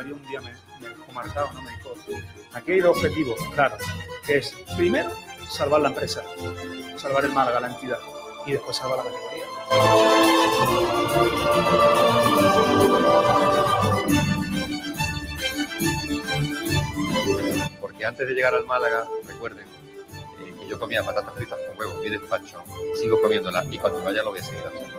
Un día me, dejó marcado, ¿no? Me dijo, aquí hay dos objetivos, claro, que es, primero, salvar la empresa, salvar el Málaga, la entidad, y después salvar la categoría. Porque antes de llegar al Málaga, recuerden eh, que yo comía patatas fritas con huevo y despacho, sigo comiéndolas y cuando vaya lo voy a seguir haciendo.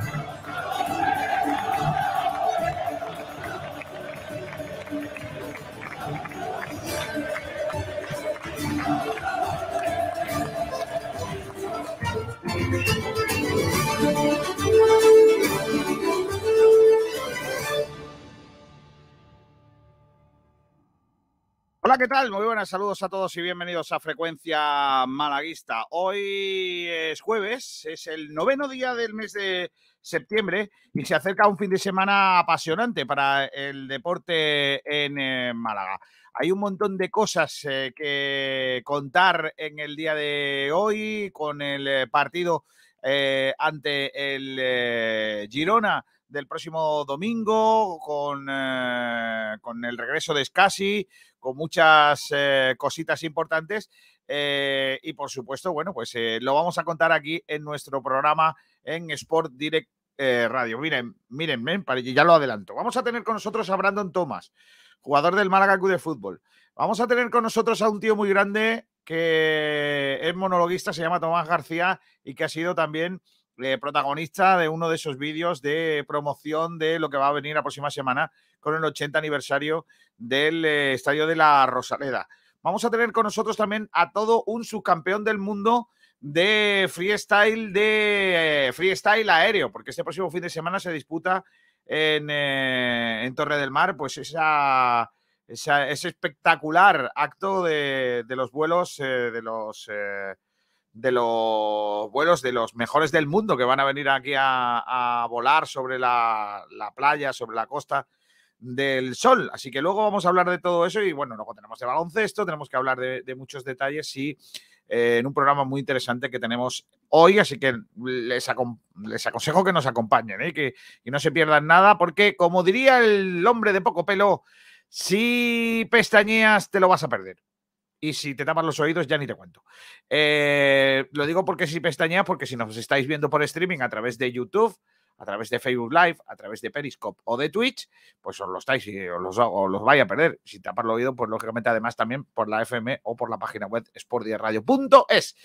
Hola, ¿qué tal? Muy buenas, saludos a todos y bienvenidos a Frecuencia Malaguista. Hoy es jueves, es el noveno día del mes de septiembre y se acerca un fin de semana apasionante para el deporte en eh, Málaga. Hay un montón de cosas eh, que contar en el día de hoy con el eh, partido ante el Girona del próximo domingo, con, con el regreso de Scassi, con muchas eh, cositas importantes. eh, y por supuesto, bueno, pues eh, lo vamos a contar aquí en nuestro programa en Sport Direct Radio. Miren, miren, para- ya lo adelanto. Vamos a tener con nosotros a Brandon Thomas, jugador del Málaga Club de Fútbol. Vamos a tener con nosotros a un tío muy grande que es monologuista, se llama Tomás García y que ha sido también eh, protagonista de uno de esos vídeos de promoción de lo que va a venir la próxima semana con el 80 aniversario del eh, Estadio de la Rosaleda. Vamos a tener con nosotros también a todo un subcampeón del mundo de freestyle de eh, freestyle aéreo, porque este próximo fin de semana se disputa en, Torre del Mar, pues ese espectacular acto de, los vuelos de los de los vuelos de los mejores del mundo que van a venir aquí a, volar sobre la, la playa, sobre la costa del sol. Así que luego vamos a hablar de todo eso y bueno, luego tenemos de baloncesto, tenemos que hablar de, muchos detalles y eh, en un programa muy interesante que tenemos hoy, así que les, les aconsejo que nos acompañen ¿eh? y que y no se pierdan nada, porque como diría el hombre de poco pelo, si pestañeas te lo vas a perder. Y si te tapas los oídos, ya ni te cuento. Eh, lo digo porque si pestañeas, porque si nos estáis viendo por streaming a través de YouTube, a través de Facebook Live, a través de Periscope o de Twitch, pues os lo estáis y os los, os los vais a perder. Si tapas el oído, pues lógicamente además también por la FM o por la página web sportdiaradio.es.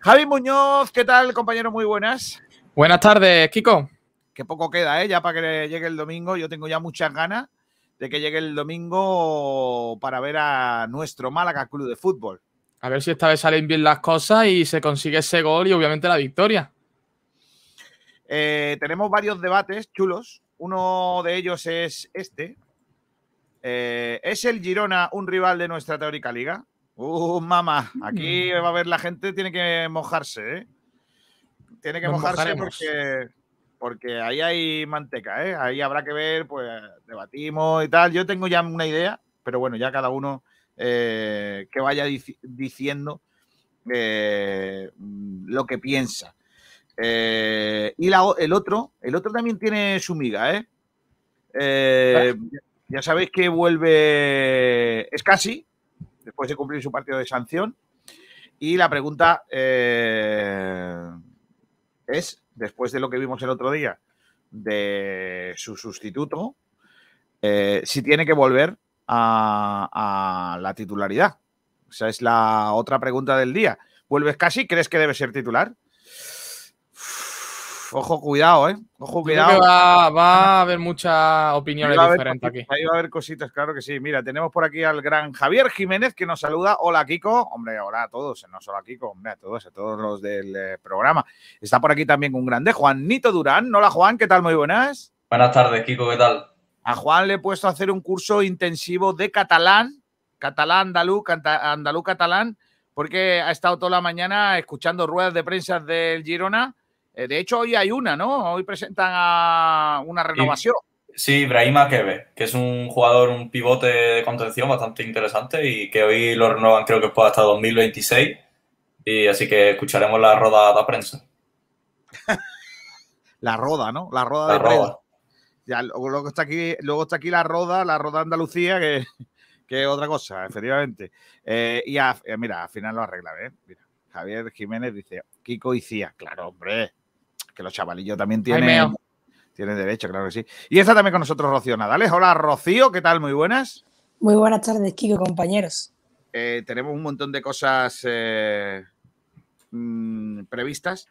Javi Muñoz, ¿qué tal, compañero? Muy buenas. Buenas tardes, Kiko. Que poco queda, ¿eh? Ya para que llegue el domingo. Yo tengo ya muchas ganas de que llegue el domingo para ver a nuestro Málaga Club de Fútbol. A ver si esta vez salen bien las cosas y se consigue ese gol y obviamente la victoria. Eh, tenemos varios debates chulos. Uno de ellos es este. Eh, ¿Es el Girona un rival de nuestra teórica liga? Uh, mamá, aquí va a ver la gente, tiene que mojarse, ¿eh? Tiene que Nos mojarse mojaremos. porque, porque ahí hay manteca, ¿eh? Ahí habrá que ver, pues debatimos y tal. Yo tengo ya una idea, pero bueno, ya cada uno eh, que vaya dici- diciendo eh, lo que piensa. Eh, y la el otro, el otro también tiene su miga, ¿eh? Ya sabéis que vuelve Scassi después de cumplir su partido de sanción. Y la pregunta es, después de lo que vimos el otro día de su sustituto, eh, si tiene que volver a, a la titularidad. Esa es la otra pregunta del día. ¿Vuelves casi? ¿Crees que debe ser titular? Ojo, cuidado, ¿eh? Ojo, creo cuidado. que va, va a haber muchas opiniones va haber diferentes aquí. Ahí va a haber cositas, claro que sí. Mira, tenemos por aquí al gran Javier Jiménez que nos saluda. Hola, Kiko. Hombre, hola a todos, no solo a Kiko, hombre, a todos, a todos los del eh, programa. Está por aquí también un grande, Juanito Durán. Hola, Juan, ¿qué tal? Muy buenas. Buenas tardes, Kiko, ¿qué tal? A Juan le he puesto a hacer un curso intensivo de catalán, catalán andaluz, andaluz catalán, porque ha estado toda la mañana escuchando ruedas de prensa del Girona. Eh, de hecho, hoy hay una, ¿no? Hoy presentan a una renovación. Sí, Ibrahim Akebe, que es un jugador, un pivote de contención bastante interesante y que hoy lo renuevan creo que puede hasta 2026. Y así que escucharemos la roda de prensa. la roda, ¿no? La roda La de roda. Ya, luego, está aquí, luego está aquí la roda, la roda Andalucía, que, que es otra cosa, efectivamente. Eh, y a- eh, mira, al final lo arregla, ¿eh? Mira, Javier Jiménez dice, Kiko y Cía. Claro, hombre, que los chavalillos también tienen, derecho, claro que sí. Y está también con nosotros Rocío Nadales. Hola, Rocío, ¿qué tal? Muy buenas. Muy buenas tardes, Kiko, compañeros. Eh, tenemos un montón de cosas eh, mm, previstas.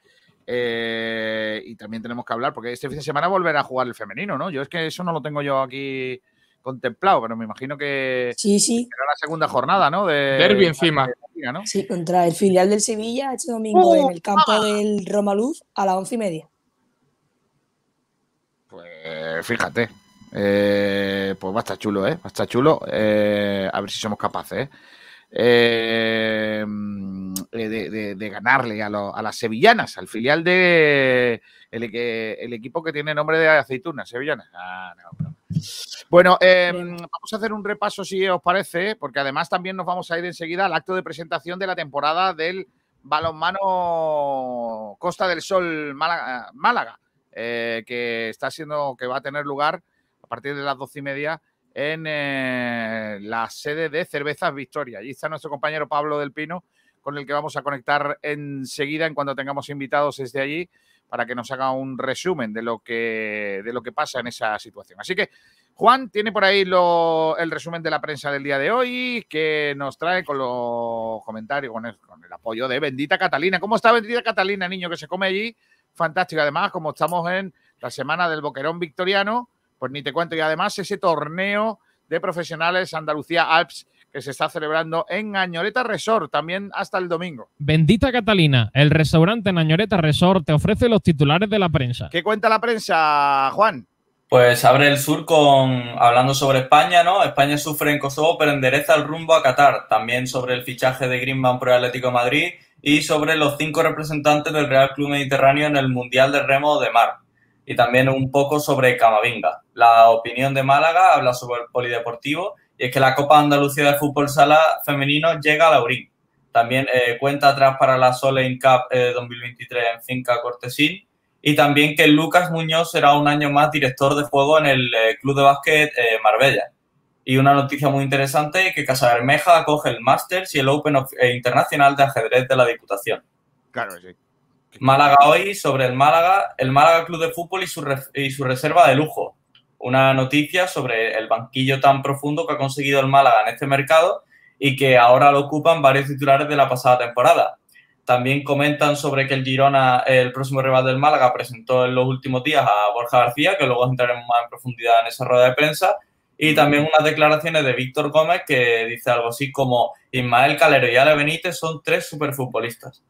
eh, y también tenemos que hablar, porque este fin de semana volverá a jugar el femenino, ¿no? Yo es que eso no lo tengo yo aquí contemplado, pero me imagino que Sí, sí, será la segunda jornada, ¿no? De, Derbi encima. de la liga, ¿no? sí, contra el filial del Sevilla este domingo ¡Uh! en el campo del Roma Luz a las once y media. Pues fíjate. Eh, pues va a estar chulo, ¿eh? Va a estar chulo. Eh, a ver si somos capaces, ¿eh? Eh, mm, eh, de, de- de ganarle a, lo- a las sevillanas, al filial de el, equipo que tiene nombre de aceitunas, sevillanas. Ah, no, no. Bueno, eh, Bien. vamos a hacer un repaso si os parece, porque además también nos vamos a ir enseguida al acto de presentación de la temporada del balonmano Costa del Sol Málaga, Málaga, eh, que está siendo, que va a tener lugar a partir de las doce y media en eh, la sede de Cervezas Victoria. Allí está nuestro compañero Pablo del Pino, con el que vamos a conectar enseguida en cuanto tengamos invitados desde allí para que nos haga un resumen de lo que, de lo que pasa en esa situación. Así que Juan tiene por ahí lo- el resumen de la prensa del día de hoy, que nos trae con los comentarios, con el, con el apoyo de Bendita Catalina. ¿Cómo está Bendita Catalina, niño, que se come allí? Fantástico. Además, como estamos en la semana del Boquerón Victoriano, pues ni te cuento. Y además ese torneo de profesionales Andalucía Alps que se está celebrando en Añoreta Resort, también hasta el domingo. Bendita Catalina, el restaurante Nañoreta Resort te ofrece los titulares de la prensa. ¿Qué cuenta la prensa, Juan? Pues abre el sur con hablando sobre España, ¿no? España sufre en Kosovo, pero endereza el rumbo a Qatar. También sobre el fichaje de Griezmann por el Atlético de Madrid y sobre los cinco representantes del Real Club Mediterráneo en el Mundial de Remo de Mar. Y también un poco sobre Camavinga. La opinión de Málaga habla sobre el polideportivo y es que la Copa Andalucía de Fútbol Sala Femenino llega a Laurín. También eh, cuenta atrás para la Soleil Cup eh, 2023 en Finca Cortesín y también que Lucas Muñoz será un año más director de juego en el eh, Club de Básquet eh, Marbella. Y una noticia muy interesante, que Casa Bermeja acoge el Masters y el Open Internacional de Ajedrez de la Diputación. Claro sí. Málaga hoy sobre el Málaga, el Málaga Club de Fútbol y su, reserva de lujo. Una noticia sobre el banquillo tan profundo que ha conseguido el Málaga en este mercado y que ahora lo ocupan varios titulares de la pasada temporada. También comentan sobre que el Girona, el próximo rival del Málaga, presentó en los últimos días a Borja García, que luego entraremos más en profundidad en esa rueda de prensa. Y también unas declaraciones de Víctor Gómez que dice algo así como Ismael Calero y Ale Benítez son tres superfutbolistas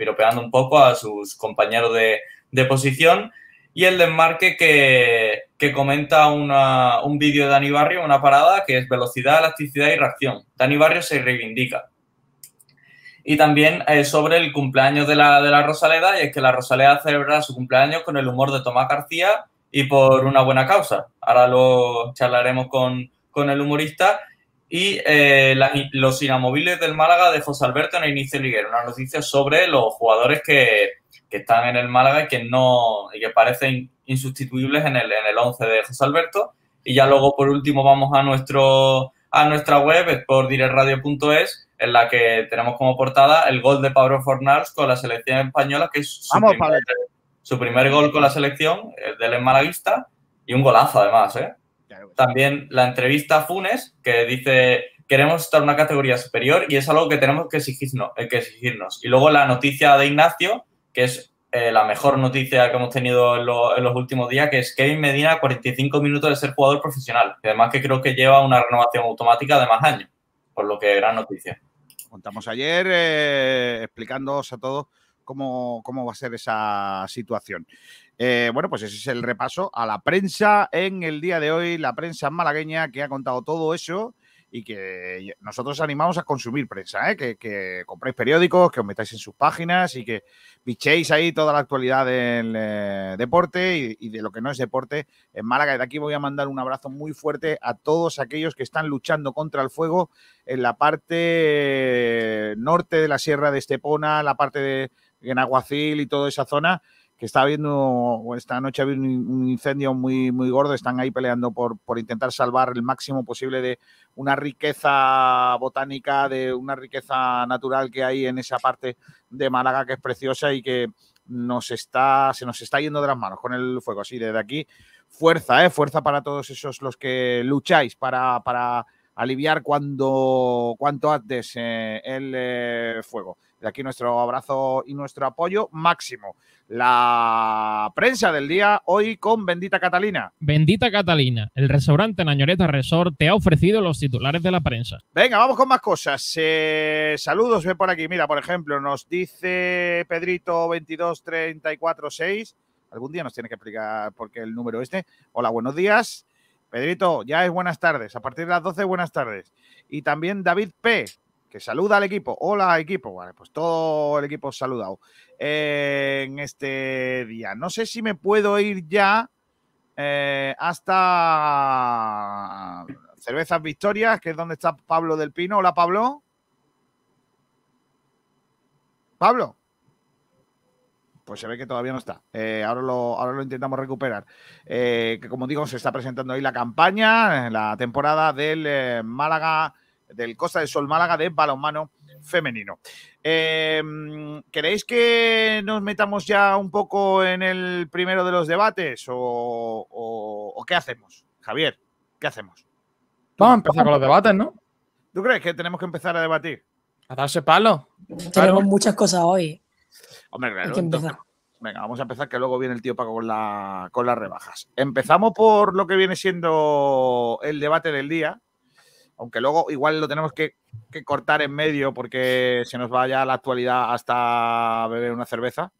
piropeando un poco a sus compañeros de, de posición. Y el desmarque que, que comenta una- un vídeo de Dani Barrio, una parada, que es velocidad, elasticidad y reacción. Dani Barrio se reivindica. Y también eh, sobre el cumpleaños de la, de la Rosaleda, y es que la Rosaleda celebrará su cumpleaños con el humor de Tomás García y por una buena causa. Ahora lo charlaremos con, con el humorista. Y eh, la- los inamovibles del Málaga de José Alberto en el inicio de Liguero. Una noticia sobre los jugadores que, que están en el Málaga y que no y que parecen insustituibles en el, en el 11 de José Alberto. Y ya luego, por último, vamos a, nuestro, a nuestra web, sportdirectradio.es, en la que tenemos como portada el gol de Pablo Fornals con la selección española, que es su, Vamos, primer, Pablo. su primer gol con la selección, el del malaguista, y un golazo además, ¿eh? También la entrevista a Funes, que dice, queremos estar en una categoría superior y es algo que tenemos que exigirnos. eh, que exigirnos. Y luego la noticia de Ignacio, que es eh, la mejor noticia que hemos tenido en, lo- en los últimos días, que es Kevin Medina, 45 minutos de ser jugador profesional. Y además que creo que lleva una renovación automática de más años. Por lo que gran noticia. Contamos ayer eh, explicándoos a todos cómo, cómo va a ser esa situación. Eh, bueno, pues ese es el repaso a la prensa en el día de hoy, la prensa malagueña que ha contado todo eso y que nosotros animamos a consumir prensa, ¿eh? que, compréis periódicos, que os metáis en sus páginas y que bichéis ahí toda la actualidad del eh, deporte y, de lo que no es deporte en Málaga. Y de aquí voy a mandar un abrazo muy fuerte a todos aquellos que están luchando contra el fuego en la parte norte de la Sierra de Estepona, la parte de Benaguacil y toda esa zona, que está habiendo, esta noche ha habido un, incendio muy, muy gordo, están ahí peleando por, por intentar salvar el máximo posible de una riqueza botánica, de una riqueza natural que hay en esa parte de Málaga que es preciosa y que nos está, se nos está yendo de las manos con el fuego. Así, desde aquí, fuerza, ¿eh? fuerza para todos esos los que lucháis para, para aliviar cuando, cuanto antes eh, el eh, fuego. De aquí nuestro abrazo y nuestro apoyo máximo. La prensa del día hoy con Bendita Catalina. Bendita Catalina, el restaurante Nañoreta Resort te ha ofrecido los titulares de la prensa. Venga, vamos con más cosas. Eh, saludos, ve por aquí. Mira, por ejemplo, nos dice Pedrito 22346. Algún día nos tiene que explicar por qué el número este. Hola, buenos días. Pedrito, ya es buenas tardes. A partir de las 12, buenas tardes. Y también David P que saluda al equipo. Hola, equipo. Vale, pues todo el equipo saludado en este día. No sé si me puedo ir ya eh, hasta Cervezas Victorias, que es donde está Pablo del Pino. Hola, Pablo. Pablo. Pues se ve que todavía no está. Eh, ahora, lo, ahora lo intentamos recuperar. Eh, que como digo, se está presentando ahí la campaña, la temporada del Málaga del Costa del Sol Málaga de balonmano femenino. Eh, ¿Queréis que nos metamos ya un poco en el primero de los debates o, o- o qué hacemos? Javier, ¿qué hacemos? Vamos a empezar con los debates, ¿no? ¿Tú crees que tenemos que empezar a debatir? A darse palo. Tenemos muchas cosas hoy. Hombre, claro. Hay que entonces- empezar. venga, vamos a empezar que luego viene el tío Paco con, la, con las rebajas. Empezamos por lo que viene siendo el debate del día, aunque luego igual lo tenemos que, que cortar en medio porque se nos va ya la actualidad hasta beber una cerveza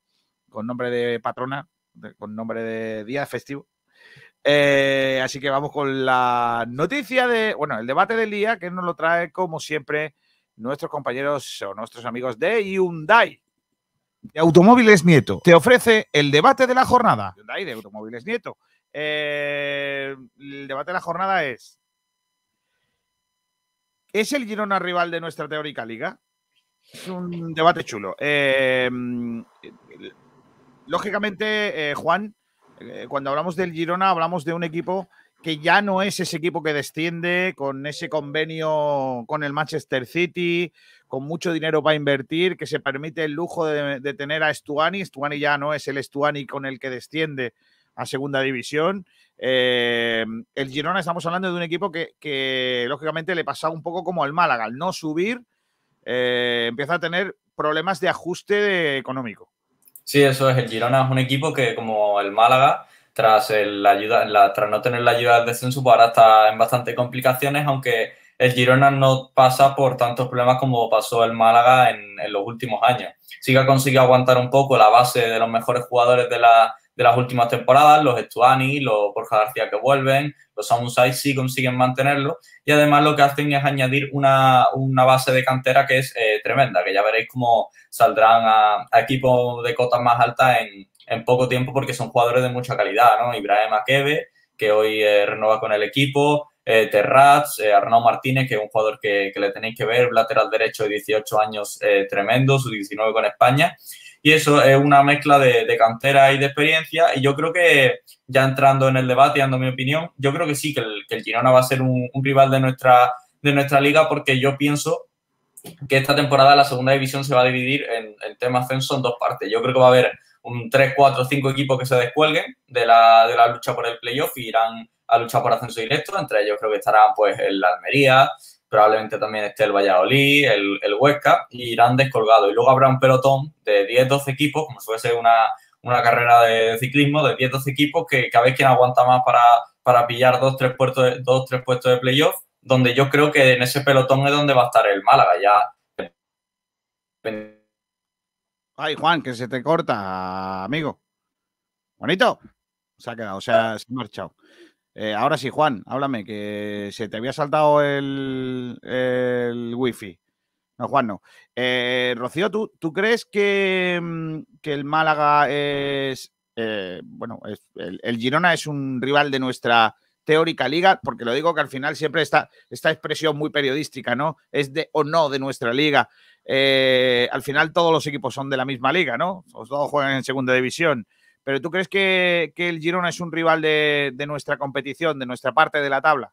con nombre de patrona, de- con nombre de día festivo. Eh, así que vamos con la noticia de, bueno, el debate del día que nos lo trae como siempre nuestros compañeros o nuestros amigos de Hyundai. De Automóviles Nieto te ofrece el debate de la jornada. Hyundai de Automóviles Nieto. Eh, el debate de la jornada es: ¿Es el Girona rival de nuestra teórica liga? Es un debate chulo. Eh, lógicamente, eh, Juan, eh, cuando hablamos del Girona, hablamos de un equipo que ya no es ese equipo que desciende con ese convenio con el Manchester City, con mucho dinero para invertir, que se permite el lujo de, de tener a Stuani. Stuani ya no es el Stuani con el que desciende a segunda división. Eh, el Girona estamos hablando de un equipo que, lógicamente le pasa un poco como al Málaga, al no subir, eh, empieza a tener problemas de ajuste económico. Sí, eso es. El Girona es un equipo que, como el Málaga, tras, ayuda, tras no tener la ayuda del descenso, pues ahora está en bastantes complicaciones, aunque el Girona no pasa por tantos problemas como pasó el Málaga en, los últimos años. Sí que aguantar un poco la base de los mejores jugadores de, la- de las últimas temporadas, los Estuani, los Borja García que vuelven, los Samusai sí consiguen mantenerlo y además lo que hacen es añadir una, una base de cantera que es eh, tremenda, que ya veréis cómo saldrán a, equipos de cotas más altas en, poco tiempo porque son jugadores de mucha calidad, ¿no? Ibrahim Akebe, que hoy eh, renueva con el equipo, eh, Terrats, eh, Arnau Martínez, que es un jugador que, que le tenéis que ver, lateral derecho de 18 años eh, tremendo, su 19 con España. Y eso es una mezcla de, cantera y de experiencia. Y yo creo que, ya entrando en el debate y dando mi opinión, yo creo que sí, que el, el Girona va a ser un, rival de nuestra, de nuestra liga porque yo pienso que esta temporada la segunda división se va a dividir en, en tema ascenso en dos partes. Yo creo que va a haber un 3, 4, 5 equipos que se descuelguen de la, de la lucha por el playoff y irán a luchar por ascenso directo. Entre ellos creo que estarán pues el Almería, probablemente también esté el Valladolid, el, el Huesca, y irán descolgados. Y luego habrá un pelotón de 10, 12 equipos, como si fuese una, una carrera de ciclismo, de 10, 12 equipos, que, que a ver quién aguanta más para, para pillar dos, tres puestos de, dos, tres puestos de playoff, donde yo creo que en ese pelotón es donde va a estar el Málaga. Ya Ay, Juan, que se te corta, amigo. Bonito. Se ha quedado, o sea, se ha marchado. Eh, ahora sí, Juan, háblame, que se te había saltado el, el wifi. No, Juan, no. Eh, Rocío, ¿tú, ¿tú crees que, mm, que el Málaga es, eh, bueno, es- el, el Girona es un rival de nuestra teórica liga? Porque lo digo que al final siempre está esta expresión muy periodística, ¿no? Es de o no de nuestra liga. Eh, al final todos los equipos son de la misma liga, ¿no? Todos juegan en segunda división. Pero ¿tú crees que, el Girona es un rival de, nuestra competición, de nuestra parte de la tabla?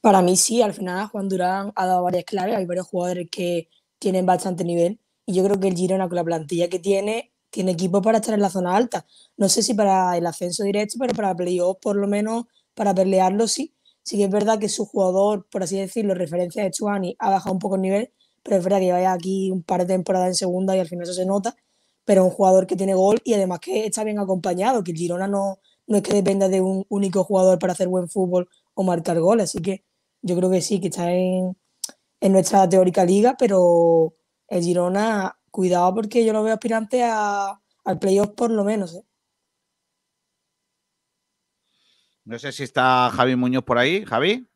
Para mí sí, al final Juan Durán ha dado varias claves, hay varios jugadores que tienen bastante nivel y yo creo que el Girona con la plantilla que tiene, tiene equipo para estar en la zona alta. No sé si para el ascenso directo, pero para playoff por lo menos, para pelearlo sí. Sí que es verdad que su jugador, por así decirlo, referencia de Chuani, ha bajado un poco el nivel, pero es verdad que lleva aquí un par de temporadas en segunda y al final eso se nota. Pero un jugador que tiene gol y además que está bien acompañado, que el Girona no, no es que dependa de un único jugador para hacer buen fútbol o marcar goles. Así que yo creo que sí, que está en, en nuestra teórica liga, pero el Girona, cuidado porque yo lo veo aspirante a, al playoff por lo menos. ¿eh? No sé si está Javi Muñoz por ahí. Javi.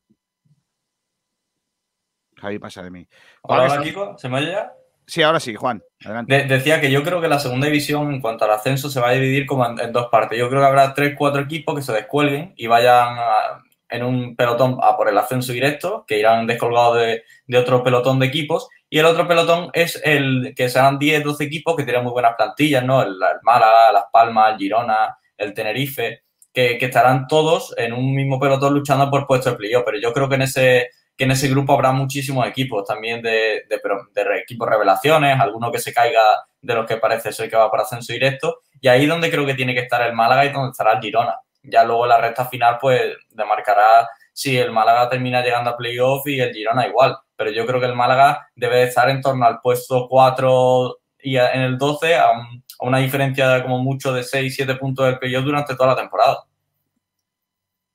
Javi pasa de mí. Hola, hola Kiko, ¿se me oye ya? Sí, ahora sí, Juan. Adelante. De decía que yo creo que la segunda división, en cuanto al ascenso, se va a dividir como en, dos partes. Yo creo que habrá tres, cuatro equipos que se descuelguen y vayan en un pelotón a por el ascenso directo, que irán descolgados de, otro pelotón de equipos. Y el otro pelotón es el que serán 10, 12 equipos que tienen muy buenas plantillas, ¿no? El, el Málaga, Las Palmas, el Girona, el Tenerife, que, que, estarán todos en un mismo pelotón luchando por puestos de playoff. Pero yo creo que en ese que en ese grupo habrá muchísimos equipos también de, equipos revelaciones, alguno que se caiga de los que parece ser que va para ascenso directo. Y ahí donde creo que tiene que estar el Málaga y donde estará el Girona. Ya luego la recta final, pues demarcará si el Málaga termina llegando a playoff y el Girona igual. Pero yo creo que el Málaga debe de estar en torno al puesto 4 y en el 12 a, a una diferencia como mucho de 6, 7 puntos del playoff durante toda la temporada.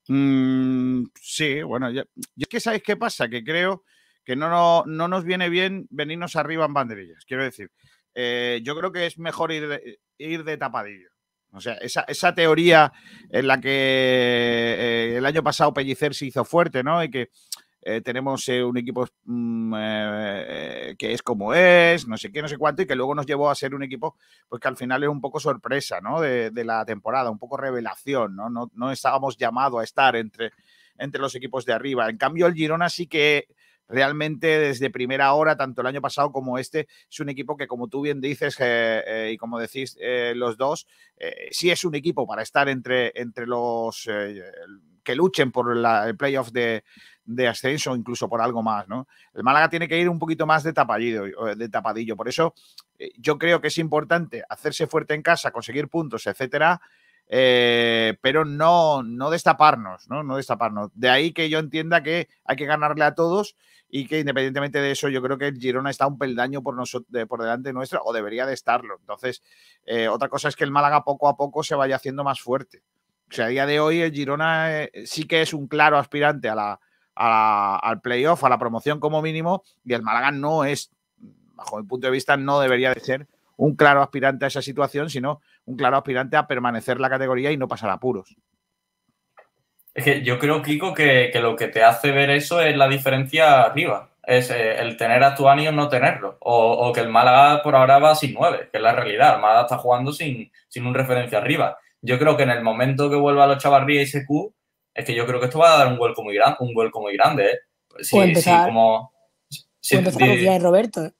Mm, sí, bueno, yo, es que sabéis qué pasa, que creo que no, no, no, nos viene bien venirnos arriba en banderillas. Quiero decir, eh, yo creo que es mejor ir de, ir de tapadillo. O sea, esa, esa, teoría en la que eh, el año pasado Pellicer se hizo fuerte, ¿no? Y que eh, tenemos eh, un equipo mmm, eh, que es como es, no sé qué, no sé cuánto, y que luego nos llevó a ser un equipo pues que al final es un poco sorpresa, ¿no? De, de la temporada, un poco revelación, ¿no? No, no estábamos llamados a estar entre, entre los equipos de arriba. En cambio, el Girona sí que realmente desde primera hora, tanto el año pasado como este, es un equipo que, como tú bien dices eh, eh, y como decís eh, los dos, sí es un equipo para estar entre, entre los que luchen por la, el playoff de, de ascenso, incluso por algo más, ¿no? El Málaga tiene que ir un poquito más de tapadillo, de tapadillo. Por eso yo creo que es importante hacerse fuerte en casa, conseguir puntos, etcétera, eh, pero no, no destaparnos, ¿no? No destaparnos. De ahí que yo entienda que hay que ganarle a todos y que independientemente de eso, yo creo que el Girona está un peldaño por, de, por delante nuestra o debería de estarlo. Entonces, eh, otra cosa es que el Málaga poco a poco se vaya haciendo más fuerte. O sea, a día de hoy el Girona eh, sí que es un claro aspirante a la, al playoff, a la promoción como mínimo, y el Málaga no es, bajo mi punto de vista, no debería de ser un claro aspirante a esa situación, sino un claro aspirante a permanecer la categoría y no pasar apuros. Es que yo creo, Kiko, que, que, lo que te hace ver eso es la diferencia arriba. Es eh, el tener a Tuani o no tenerlo. O, o, que el Málaga por ahora va sin nueve, que es la realidad. El Málaga está jugando sin, sin un referencia arriba. Yo creo que en el momento que vuelva a los Chavarría y SQ, es que yo creo que esto va a dar un vuelco muy, gran, un vuelco muy grande. ¿eh? Sí, empezar, sí, como. Sí, empezar di, Roberto.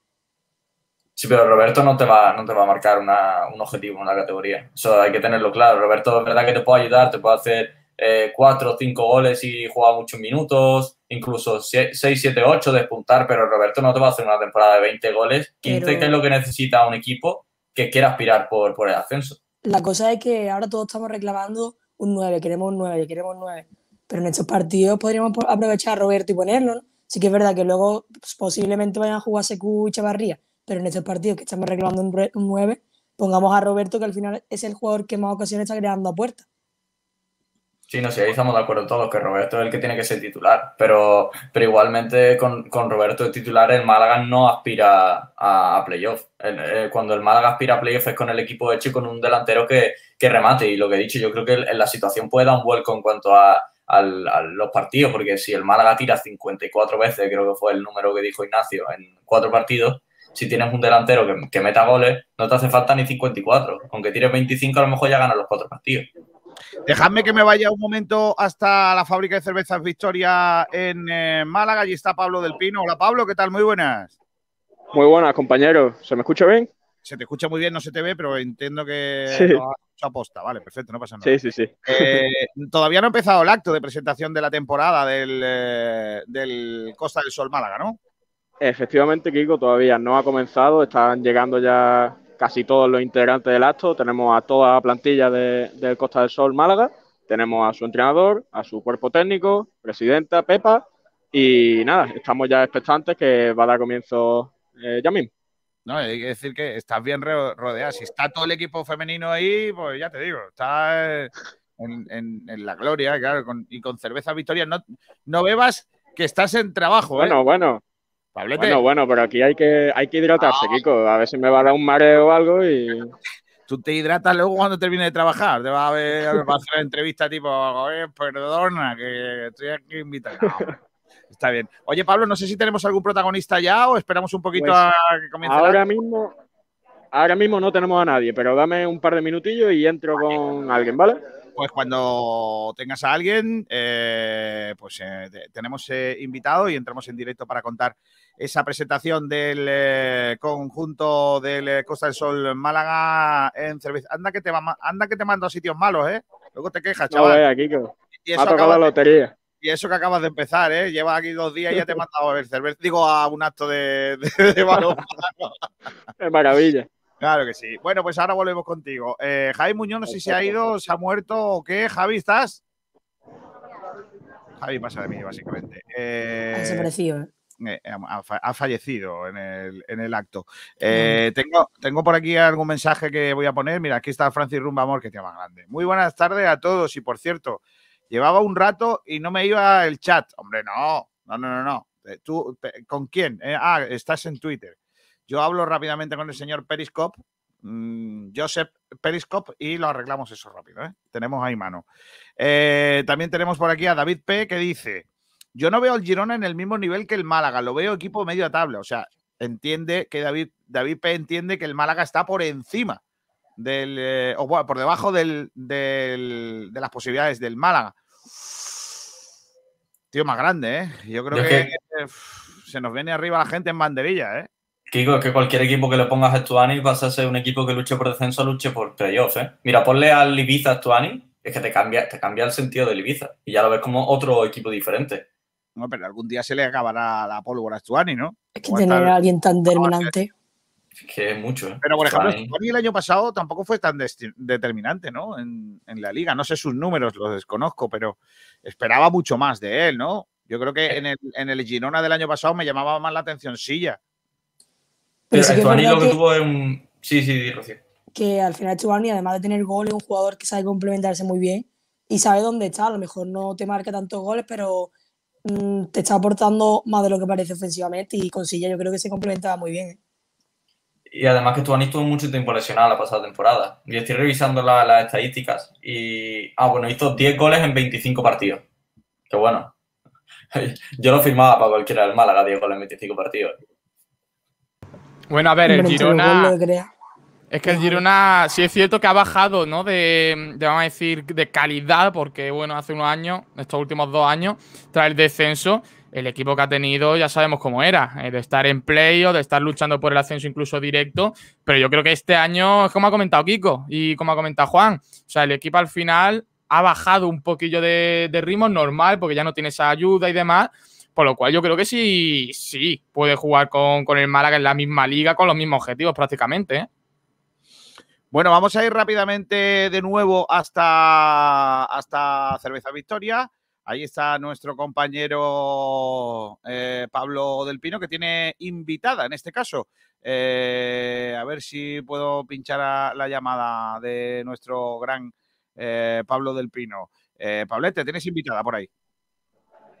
Sí, pero Roberto no te va, no te va a marcar una, un objetivo en una categoría. Eso hay que tenerlo claro. Roberto es verdad que te puede ayudar, te puede hacer eh, cuatro o cinco goles y juega muchos minutos, incluso 6, 7, 8 despuntar, pero Roberto no te va a hacer una temporada de 20 goles, 15, pero... que es lo que necesita un equipo que quiera aspirar por, por el ascenso. La cosa es que ahora todos estamos reclamando un 9, queremos un 9, queremos un 9. Pero en estos partidos podríamos aprovechar a Roberto y ponerlo, ¿no? Sí que es verdad que luego pues, posiblemente vayan a jugar Secu y Chavarría, pero en estos partidos que estamos reclamando un, un 9, pongamos a Roberto, que al final es el jugador que más ocasiones está creando a puerta. Sí, no sé, ahí estamos de acuerdo todos que Roberto es el que tiene que ser titular, pero, pero igualmente con, con Roberto titular el Málaga no aspira a, a playoff. Cuando el Málaga aspira a playoff es con el equipo hecho y con un delantero que, que remate y lo que he dicho, yo creo que la situación puede dar un vuelco en cuanto a, a, a, los partidos, porque si el Málaga tira 54 veces, creo que fue el número que dijo Ignacio, en cuatro partidos, si tienes un delantero que, que meta goles, no te hace falta ni 54. Aunque tires 25, a lo mejor ya ganas los cuatro partidos. Dejadme que me vaya un momento hasta la fábrica de cervezas Victoria en eh, Málaga. Allí está Pablo del Pino. Hola Pablo, ¿qué tal? Muy buenas. Muy buenas, compañeros. ¿Se me escucha bien? se te escucha muy bien, no se te ve, pero entiendo que Sí. lo has hecho aposta. Vale, perfecto, no pasa nada. Sí, sí, sí. Eh, todavía no ha empezado el acto de presentación de la temporada del, eh, del Costa del Sol Málaga, ¿no? Efectivamente, Kiko, todavía no ha comenzado. Están llegando ya casi todos los integrantes del acto. Tenemos a toda la plantilla de- del Costa del Sol Málaga. Tenemos a su entrenador, a su cuerpo técnico, presidenta Pepa. Y nada, estamos ya expectantes que va a dar comienzo eh, ya mismo. No, hay que decir que estás bien ro- rodeada. Si está todo el equipo femenino ahí, pues ya te digo, está en, en- en la gloria, claro, con- y con cerveza Victoria. No, no bebas que estás en trabajo, ¿eh? Bueno, bueno, Pablete, bueno, bueno, pero aquí hay que, hay que hidratarse, Ah. Kiko. A ver si me va a dar un mareo o algo y... tú te hidratas luego cuando termines de trabajar. Te vas a ver, va a hacer una entrevista tipo, "Oye, perdona, que estoy aquí invitado. No, está bien. Oye, Pablo, no sé si tenemos algún protagonista ya o esperamos un poquito Pues, a que comience la- Ahora mismo, ahora mismo no tenemos a nadie, pero dame un par de minutillos y entro con alguien, ¿vale? Pues cuando tengas a alguien, eh, pues eh, te- tenemos eh, invitado y entramos en directo para contar esa presentación del eh, conjunto del eh, Costa del Sol Málaga en cerveza. Anda que te va- anda que te mando a sitios malos, ¿eh? Luego te quejas, No chaval. veas, Kiko. y, eso ha tocado la de, lotería. y eso que acabas de empezar, ¿eh? Llevas aquí dos días y ya te he mandado a ver cerveza. Digo, a un acto de, de, de balonmano. Es maravilla. Claro que sí. Bueno, pues ahora volvemos contigo. Eh, Javi Muñoz, no sé si se ha ido, se ha muerto o qué. Javi, ¿estás? Javi pasa de mí, básicamente. Eh, desaparecido, ¿eh? Eh, ha, fa- ha fallecido en el, en el acto. Eh, tengo, tengo por aquí algún mensaje que voy a poner. Mira, aquí está Francis Rumba Amor, que te más grande. Muy buenas tardes a todos. Y por cierto, llevaba un rato y no me iba el chat. Hombre, no, no, no, no, no. Eh, ¿Tú, ¿Con quién? Eh, ah, estás en Twitter. Yo hablo rápidamente con el señor Periscope, mm, Joseph Periscope, y lo arreglamos eso rápido. ¿eh? Tenemos ahí mano. También tenemos por aquí a David P. que dice: Yo no veo al Girona en el mismo nivel que el Málaga, lo veo equipo medio tabla. O sea, entiende que David, David P. entiende que el Málaga está por encima del, eh, o bueno, por debajo del, del- de las posibilidades del Málaga. Tío más grande, ¿eh? Yo creo Yo que, eh, se nos viene arriba la gente en banderilla, ¿eh? Kiko, es que cualquier equipo que le pongas a Stuani vas a ser un equipo que luche por descenso, luche por playoff, ¿eh? Mira, ponle al Ibiza a Stuani, es que te cambia, te cambia el sentido del Ibiza. Y ya lo ves como otro equipo diferente. No, pero algún día se le acabará la pólvora a Stuani, ¿no? Es que tener a alguien tan determinante. Es que es mucho, ¿eh? Pero, por ejemplo, Stuani- Stuani el año pasado tampoco fue tan determinante, ¿no? En, en la liga. No sé sus números, los desconozco, pero esperaba mucho más de él, ¿no? Yo creo que en el, en el Girona del año pasado me llamaba más la atención Silla. Pero Pero sí Stuani lo que que, tuvo es un... Sí, sí, Rocío. que al final Chubani, además de tener goles, es un jugador que sabe complementarse muy bien y sabe dónde está. A lo mejor no te marca tantos goles, pero te está aportando más de lo que parece ofensivamente y con Silla yo creo que se complementaba muy bien. ¿eh? Y además que Stuani estuvo mucho tiempo lesionado la pasada temporada. Y estoy revisando la- las estadísticas y... Ah, bueno, hizo 10 goles en 25 partidos. Qué bueno. Yo lo firmaba para cualquiera del Málaga, 10 goles en 25 partidos. Bueno, a ver, el Girona. Es que el Girona sí es cierto que ha bajado, ¿no? De, vamos a decir, de calidad, porque, bueno, hace unos años, estos últimos dos años, tras el descenso, el equipo que ha tenido ya sabemos cómo era, eh, de estar en play o de estar luchando por el ascenso incluso directo, pero yo creo que este año, es como ha comentado Kiko y como ha comentado Juan, o sea, el equipo al final ha bajado un poquillo de, de ritmo normal, porque ya no tiene esa ayuda y demás, por lo cual yo creo que sí, sí, puede jugar con, con el Málaga en la misma liga, con los mismos objetivos prácticamente, ¿eh? Bueno, vamos a ir rápidamente de nuevo hasta, hasta Cerveza Victoria. Ahí está nuestro compañero eh, Pablo del Pino, que tiene invitada en este caso. Eh, a ver si puedo pinchar a la llamada de nuestro gran eh, Pablo del Pino. Pablete, tienes invitada por ahí.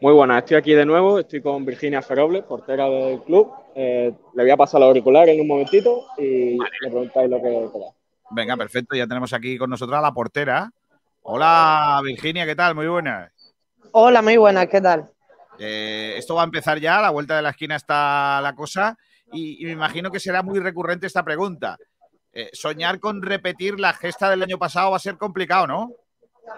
Muy buenas, estoy aquí de nuevo, estoy con Virginia Feroble, portera del club. Le voy a pasar los auriculares en un momentito y le preguntáis lo que queráis. Venga, perfecto. Ya tenemos aquí con nosotros a la portera. Hola, Virginia, ¿qué tal? Muy buenas. Hola, muy buenas, ¿qué tal? Eh, esto va a empezar ya, a la vuelta de la esquina está la cosa, y, y me imagino que será muy recurrente esta pregunta. Eh, soñar con repetir la gesta del año pasado va a ser complicado, ¿no?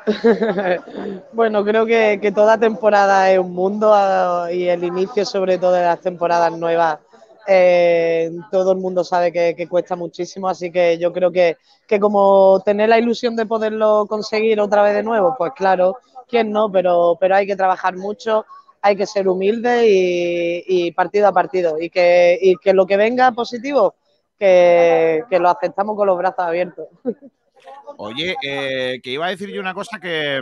bueno, creo que, que toda temporada es un mundo ah, y el inicio sobre todo de las temporadas nuevas eh, todo el mundo sabe que, cuesta muchísimo, así que yo creo que, que, como tener la ilusión de poderlo conseguir otra vez de nuevo, pues claro, quién no, pero, pero hay que trabajar mucho, hay que ser humilde y, partido a partido, y que, y que lo que venga positivo, que, lo aceptamos con los brazos abiertos. Oye, eh, que iba a decir yo una cosa que...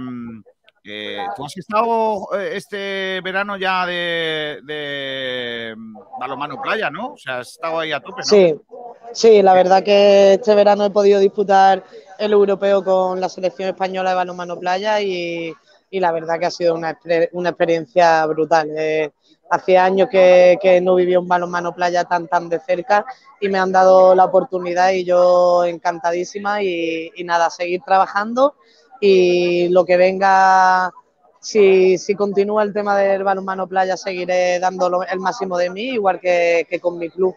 eh, ¿Tú has estado eh, este verano ya de, de mm, balonmano playa, no? O sea, has estado ahí a tope, ¿no? Sí, sí, la verdad que este verano he podido disputar el europeo con la selección española de balonmano playa y, y la verdad que ha sido una, una experiencia brutal. Eh, hacía años que, que, no vivía un balonmano playa tan tan de cerca y me han dado la oportunidad y yo encantadísima y, y nada, seguir trabajando y lo que venga, si, si continúa el tema del balonmano playa, seguiré dando el máximo de mí, igual que, que con mi club.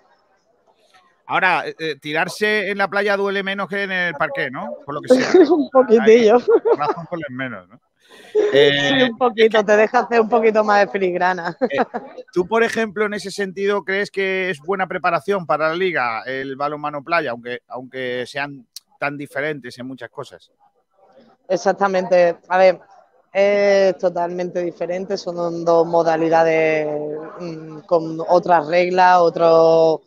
Ahora, eh, tirarse en la playa duele menos que en el parque, ¿no? Por lo que sea. un poquitillo. Razón por menos, ¿no? Eh, sí, un poquito, te deja hacer un poquito más de filigrana. Eh, ¿Tú, por ejemplo, en ese sentido, crees que es buena preparación para la liga el balonmano playa, aunque, aunque sean tan diferentes en muchas cosas? Exactamente. A ver, es totalmente diferente, son dos modalidades mmm, con otras reglas, otro,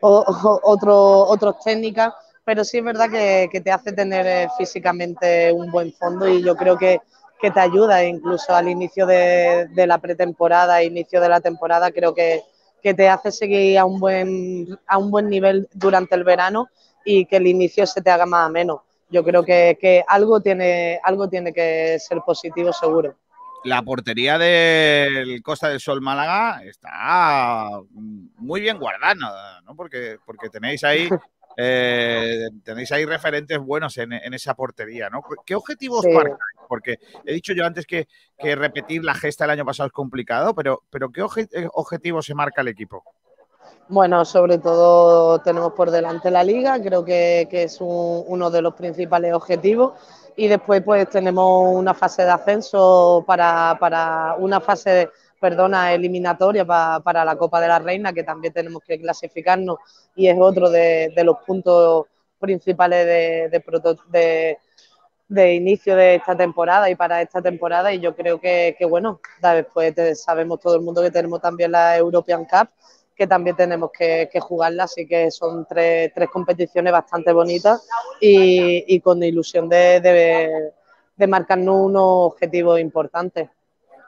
o, otro, otras técnicas, pero sí es verdad que, que, te hace tener eh, físicamente un buen fondo y yo creo que, que te ayuda incluso al inicio de, de, la pretemporada, inicio de la temporada, creo que, que te hace seguir a un, buen, a un buen nivel durante el verano y que el inicio se te haga más ameno yo creo que, que, algo, tiene, algo tiene que ser positivo seguro. La portería del Costa del Sol Málaga está muy bien guardada, ¿no? Porque, porque tenéis ahí eh, tenéis ahí referentes buenos en, en, esa portería, ¿no? ¿Qué objetivos sí. marcáis? Porque he dicho yo antes que, que, repetir la gesta el año pasado es complicado, pero, pero ¿qué obje objetivos se marca el equipo? Bueno, sobre todo tenemos por delante la liga, creo que, que es un, uno de los principales objetivos. Y después pues tenemos una fase de ascenso para, para una fase, perdona, eliminatoria para, para, la Copa de la Reina, que también tenemos que clasificarnos y es otro de, de los puntos principales de, de, inicio de esta temporada y para esta temporada. Y yo creo que, que bueno, después sabemos todo el mundo que tenemos también la European Cup que también tenemos que, que jugarla, así que son tres, tres competiciones bastante bonitas y, y con ilusión de, de, de, marcarnos unos objetivos importantes.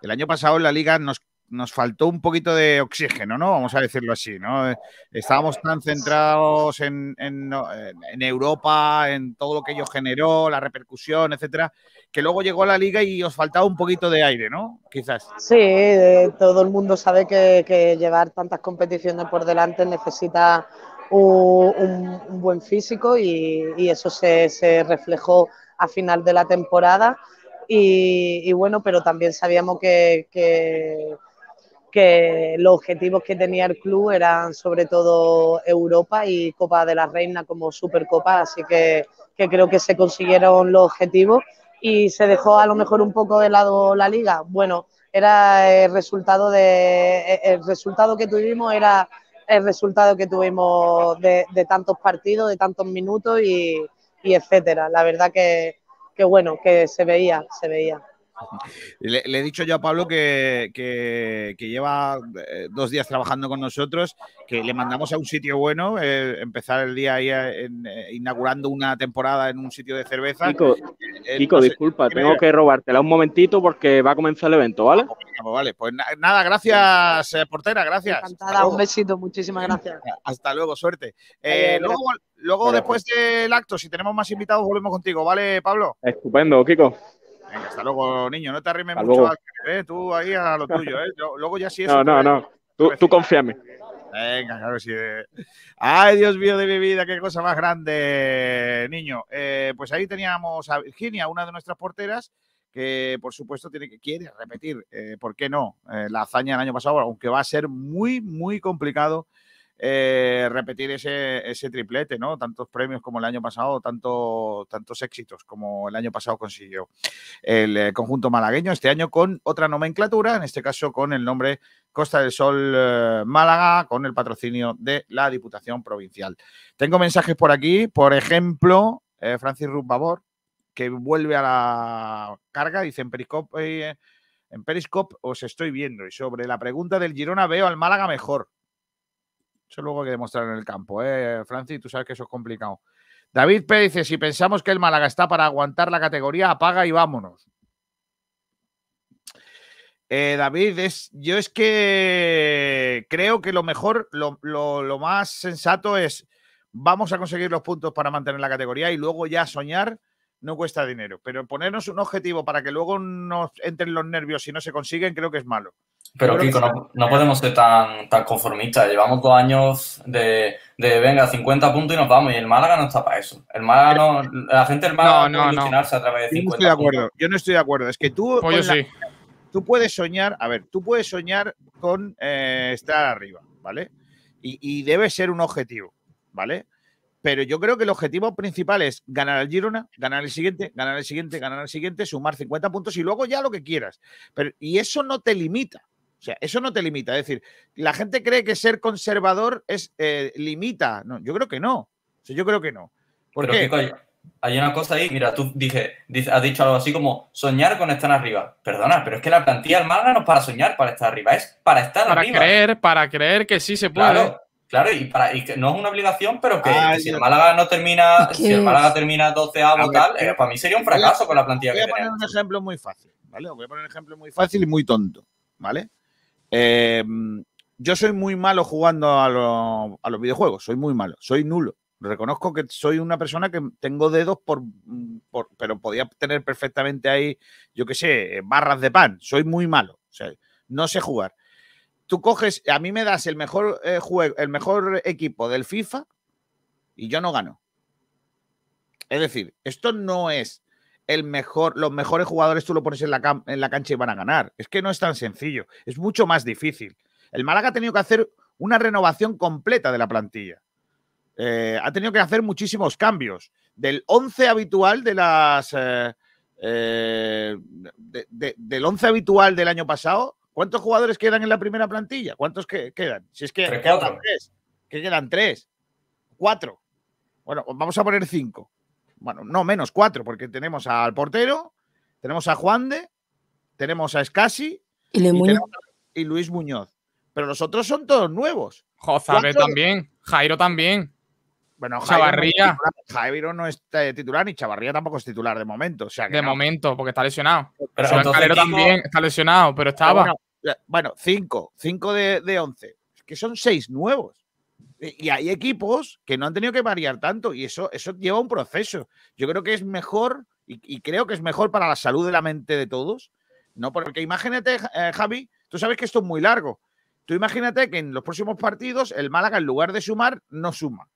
El año pasado en la liga nos, nos faltó un poquito de oxígeno, ¿no? Vamos a decirlo así, ¿no? Estábamos tan centrados en, en, Europa, en todo lo que ello generó, la repercusión, etcétera, que luego llegó a la liga y os faltaba un poquito de aire, ¿no? Quizás. Sí, eh, todo el mundo sabe que, que, llevar tantas competiciones por delante necesita un, buen físico y, eso se, se, reflejó a final de la temporada. Y, bueno, pero también sabíamos que, que, los objetivos que tenía el club eran sobre todo Europa y Copa de la Reina como Supercopa, así que, que creo que se consiguieron los objetivos y se dejó a lo mejor un poco de lado la liga. Bueno, era el resultado de el resultado que tuvimos era el resultado que tuvimos de, de tantos partidos, de tantos minutos y, y etcétera. La verdad que, que bueno, que se veía, se veía. Le, le, he dicho yo a Pablo que, que, que, lleva eh, dos días trabajando con nosotros, que le mandamos a un sitio bueno, eh, empezar el día ahí en, eh, inaugurando una temporada en un sitio de cerveza. Kiko, eh, Kiko no sé, disculpa, tengo que robártela un momentito porque va a comenzar el evento, ¿vale? Pues vale, pues nada, gracias, eh, portera, gracias. Encantada, un besito, muchísimas gracias. Hasta luego, suerte. luego, luego después del acto, si tenemos más invitados, volvemos contigo, ¿vale, Pablo? Estupendo, Kiko. Venga, hasta luego, niño. No te arrimes hasta mucho, al, ¿eh? tú ahí a lo tuyo. ¿eh? Luego ya sí eso. No, no, no. Tú, tú confía en mí. Venga, claro sí. Ay, Dios mío de mi vida, qué cosa más grande, niño. Eh, pues ahí teníamos a Virginia, una de nuestras porteras, que por supuesto tiene que quiere repetir, eh, ¿por qué no? Eh, la hazaña del año pasado, aunque va a ser muy, muy complicado eh, repetir ese, triplete, ¿no? Tantos premios como el año pasado, tanto, tantos éxitos como el año pasado consiguió el eh, conjunto malagueño. Este año con otra nomenclatura, en este caso con el nombre Costa del Sol eh, Málaga, con el patrocinio de la Diputación Provincial. Tengo mensajes por aquí, por ejemplo, Francis Rubbabor, que vuelve a la carga, dice en Periscope, en Periscope os estoy viendo y sobre la pregunta del Girona veo al Málaga mejor. Eso luego hay que demostrar en el campo, ¿eh, Francis? Tú sabes que eso es complicado. David Pérez dice, si pensamos que el Málaga está para aguantar la categoría, apaga y vámonos. Eh, David, es, yo es que creo que lo mejor, lo, lo, más sensato es vamos a conseguir los puntos para mantener la categoría y luego ya soñar no cuesta dinero. Pero ponernos un objetivo para que luego nos entren los nervios y no se consiguen, creo que es malo. Pero Kiko, no, no, podemos ser tan, tan conformistas. Llevamos dos años de, de, venga, 50 puntos y nos vamos. Y el Málaga no está para eso. El Málaga no, la gente del Málaga no, no, no. a través de 50 Yo no estoy de acuerdo. Yo no estoy de acuerdo. Es que tú, pues sí. tú puedes soñar, a ver, tú puedes soñar con eh, estar arriba, ¿vale? Y, y debe ser un objetivo, ¿vale? pero yo creo que el objetivo principal es ganar al Girona, ganar el siguiente, ganar el siguiente, ganar el siguiente, sumar 50 puntos y luego ya lo que quieras. Pero, y eso no te limita. O sea, eso no te limita. Es decir, la gente cree que ser conservador es eh, limita. No, yo creo que no. O sea, yo creo que no. ¿Por qué? hay, una cosa ahí, mira, tú dije, has dicho algo así como soñar con estar arriba. Perdona, pero es que la plantilla del Málaga no es para soñar para estar arriba, es para estar para arriba. Para creer, para creer que sí se puede. Claro, y, para, y que no es una obligación, pero que, ah, si el Málaga no termina, si el Málaga termina 12 a tal, eh, para mí sería un fracaso con la plantilla voy que Voy a poner un ejemplo muy fácil, ¿vale? Voy a poner un ejemplo muy fácil y muy tonto, ¿vale? Eh, yo soy muy malo jugando a, a, los videojuegos, soy muy malo, soy nulo. Reconozco que soy una persona que tengo dedos por, pero podía tener perfectamente ahí, yo qué sé, barras de pan. Soy muy malo, no sé jugar tú coges, a mí me das el mejor eh, juego, el mejor equipo del FIFA y yo no gano. Es decir, esto no es el mejor, los mejores jugadores tú lo pones en la, en la cancha y van a ganar. Es que no es tan sencillo, es mucho más difícil. El Málaga ha tenido que hacer una renovación completa de la plantilla. Eh, ha tenido que hacer muchísimos cambios. Del 11 habitual de las. Eh, del 11 habitual del año pasado, ¿Cuántos jugadores quedan en la primera plantilla? ¿Cuántos quedan? Si es que quedan tres. ¿Qué quedan? ¿Tres? ¿Cuatro? Bueno, vamos a poner cinco. Bueno, no, menos cuatro, porque tenemos al portero, tenemos a Juan de, tenemos a Escasi y, Luis Muñoz. Pero los otros son todos nuevos. Jozabe también, Jairo también. Bueno, Chavarría. Jairo no es titular ni Chavarría tampoco es titular de momento. O sea de momento, porque está lesionado. Pero Calero también está lesionado, pero estaba. Bueno, cinco, cinco de, de once. que son seis nuevos. Y hay equipos que no han tenido que variar tanto y eso, eso lleva un proceso. Yo creo que es mejor y, creo que es mejor para la salud de la mente de todos. No, porque imagínate, eh, Javi, tú sabes que esto es muy largo. Tú imagínate que en los próximos partidos el Málaga, en lugar de sumar, no suma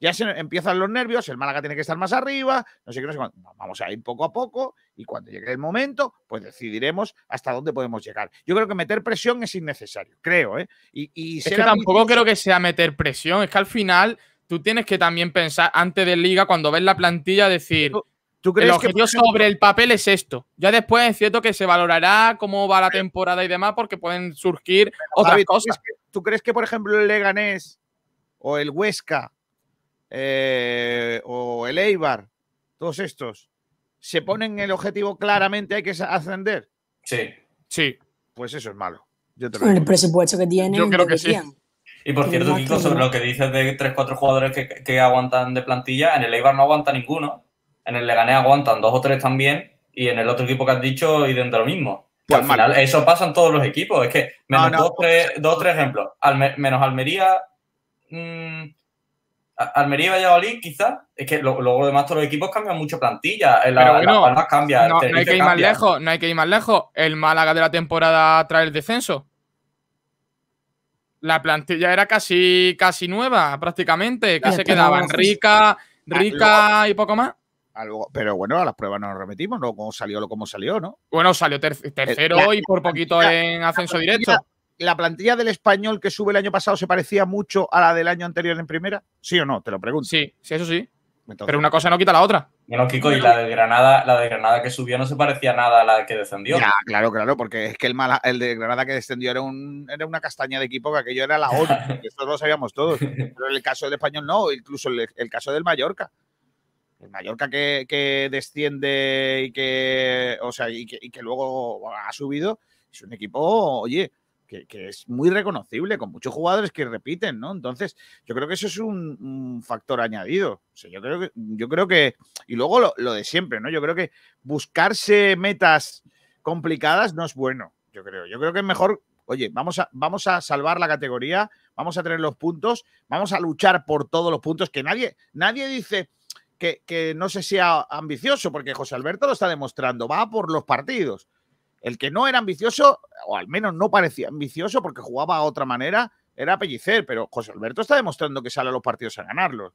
ya se empiezan los nervios, el Málaga tiene que estar más arriba, no sé qué, no sé cuánto. Vamos a ir poco a poco y cuando llegue el momento, pues decidiremos hasta dónde podemos llegar. Yo creo que meter presión es innecesario, creo, ¿eh? Y, es que tampoco creo que sea meter presión, es que al final tú tienes que también pensar antes de liga, cuando ves la plantilla, decir. ¿Tú, crees el objetivo sobre el papel es esto. Ya después es cierto que se valorará cómo va la temporada y demás, porque pueden surgir otras cosas. ¿tú crees que, por ejemplo, el Leganés o el Huesca eh, o el Eibar, todos estos, se ponen el objetivo claramente, hay que ascender. Sí. Sí. Pues eso es malo. el presupuesto que tienen. Yo creo que sí. Y por cierto, Kiko, sobre lo que dices de 3-4 jugadores que, aguantan de plantilla, en el Eibar no aguanta ninguno. En el Leganés aguantan dos o tres también. Y en el otro equipo que has dicho, y dentro lo mismo. Pues al final, eso pasa en todos los equipos. Es que, menos dos, tres, dos, tres ejemplos. menos Almería, mmm, Almería y Valladolid, quizás. Es que luego, además, todos los equipos cambian mucho plantilla. La, Pero bueno, la cambia. No, hay que ir más lejos. No hay que ir más lejos. El Málaga de la temporada trae el descenso. La plantilla era casi, casi nueva, prácticamente. Que se quedaban rica, rica y poco más. pero bueno, a las pruebas nos remetimos, ¿no? Como salió lo como salió, ¿no? Bueno, salió tercero y por poquito en ascenso directo. ¿La plantilla del español que sube el año pasado se parecía mucho a la del año anterior en primera? ¿Sí o no? Te lo pregunto. Sí, sí, eso sí. Entonces, Pero una cosa no quita la otra. Bueno, Kiko, y la de Granada, la de Granada que subió no se parecía nada a la que descendió. Ya, claro, claro, porque es que el, Mala- el de Granada que descendió era, un, era una castaña de equipo que aquello era la y Esto lo sabíamos todos. Pero en el caso del español no, incluso el, el caso del Mallorca. El Mallorca que, que desciende y que, o sea, y que, y que luego ha subido, es un equipo, oye, que, es muy reconocible, con muchos jugadores que repiten, ¿no? Entonces, yo creo que eso es un, factor añadido. Yo creo que, yo creo que, y luego lo, lo de siempre, ¿no? Yo creo que buscarse metas complicadas no es bueno, yo creo. Yo creo que es mejor, oye, vamos a, vamos a salvar la categoría, vamos a tener los puntos, vamos a luchar por todos los puntos, que nadie, nadie dice que, que no se sea ambicioso, porque José Alberto lo está demostrando, va por los partidos. El que no era ambicioso, o al menos no parecía ambicioso porque jugaba a otra manera, era Pellicer, pero José Alberto está demostrando que sale a los partidos a ganarlos.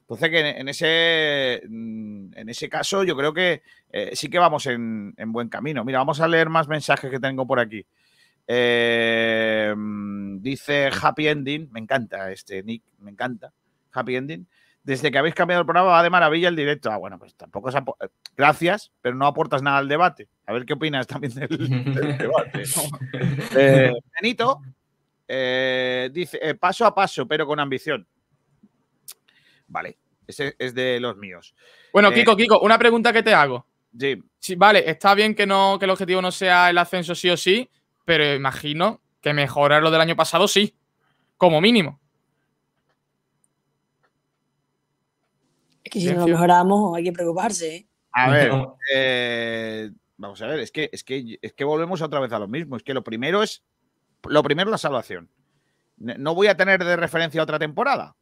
Entonces, que en ese, mm, en ese caso, yo creo que eh, sí que vamos en, en buen camino. Mira, vamos a leer más mensajes que tengo por aquí. Eh, mm, dice Happy Ending, me encanta este Nick, me encanta. Happy Ending. Desde que habéis cambiado el programa va de maravilla el directo. Ah, bueno, pues tampoco es eh, Gracias, pero no aportas nada al debate. A ver qué opinas también del, del debate. Eh, Benito eh, dice eh, paso a paso, pero con ambición. Vale, ese es de los míos. Bueno, Eh, Kiko, Kiko, una pregunta que te hago. Sí, Sí, vale, está bien que no, que el objetivo no sea el ascenso sí o sí, pero imagino que mejorar lo del año pasado sí. Como mínimo. Es que si no mejoramos hay que preocuparse. ¿eh? A ver, eh, vamos a ver, es que, es, que, es que volvemos otra vez a lo mismo. Es que lo primero es, lo primero es la salvación. No voy a tener de referencia otra temporada.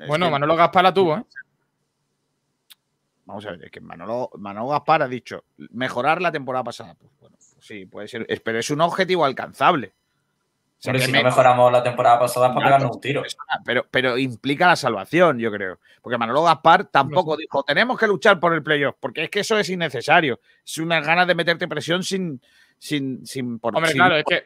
Es bueno, que- Manolo Gaspar la tuvo, ¿eh? Vamos a ver, es que Manolo, Manolo Gaspar ha dicho mejorar la temporada pasada. Pues bueno, pues sí, puede ser, pero es un objetivo alcanzable. Sea, que si me- no mejoramos la temporada pasada para pegarnos un tiro. pero, pero implica la salvación, yo creo. Porque Manolo Gaspar tampoco dijo, tenemos que luchar por el playoff, porque es que eso es innecesario. Es unas ganas de meterte presión sin... sin, sin por, Hombre, sin- claro, es que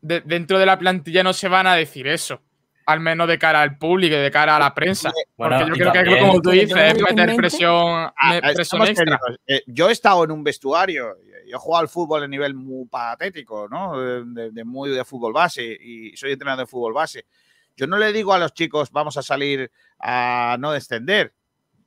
de- dentro de la plantilla no se van a decir eso. Al menos de cara al público y de cara a la prensa. Bueno, Porque yo creo que, también- como tú dices, es meter presión, Ah, extra. serios. Eh, yo he estado en un vestuario, yo jugado al fútbol a nivel muy patético, ¿no? De, muy de fútbol base y soy entrenador de fútbol base. Yo no le digo a los chicos vamos a salir a no descender.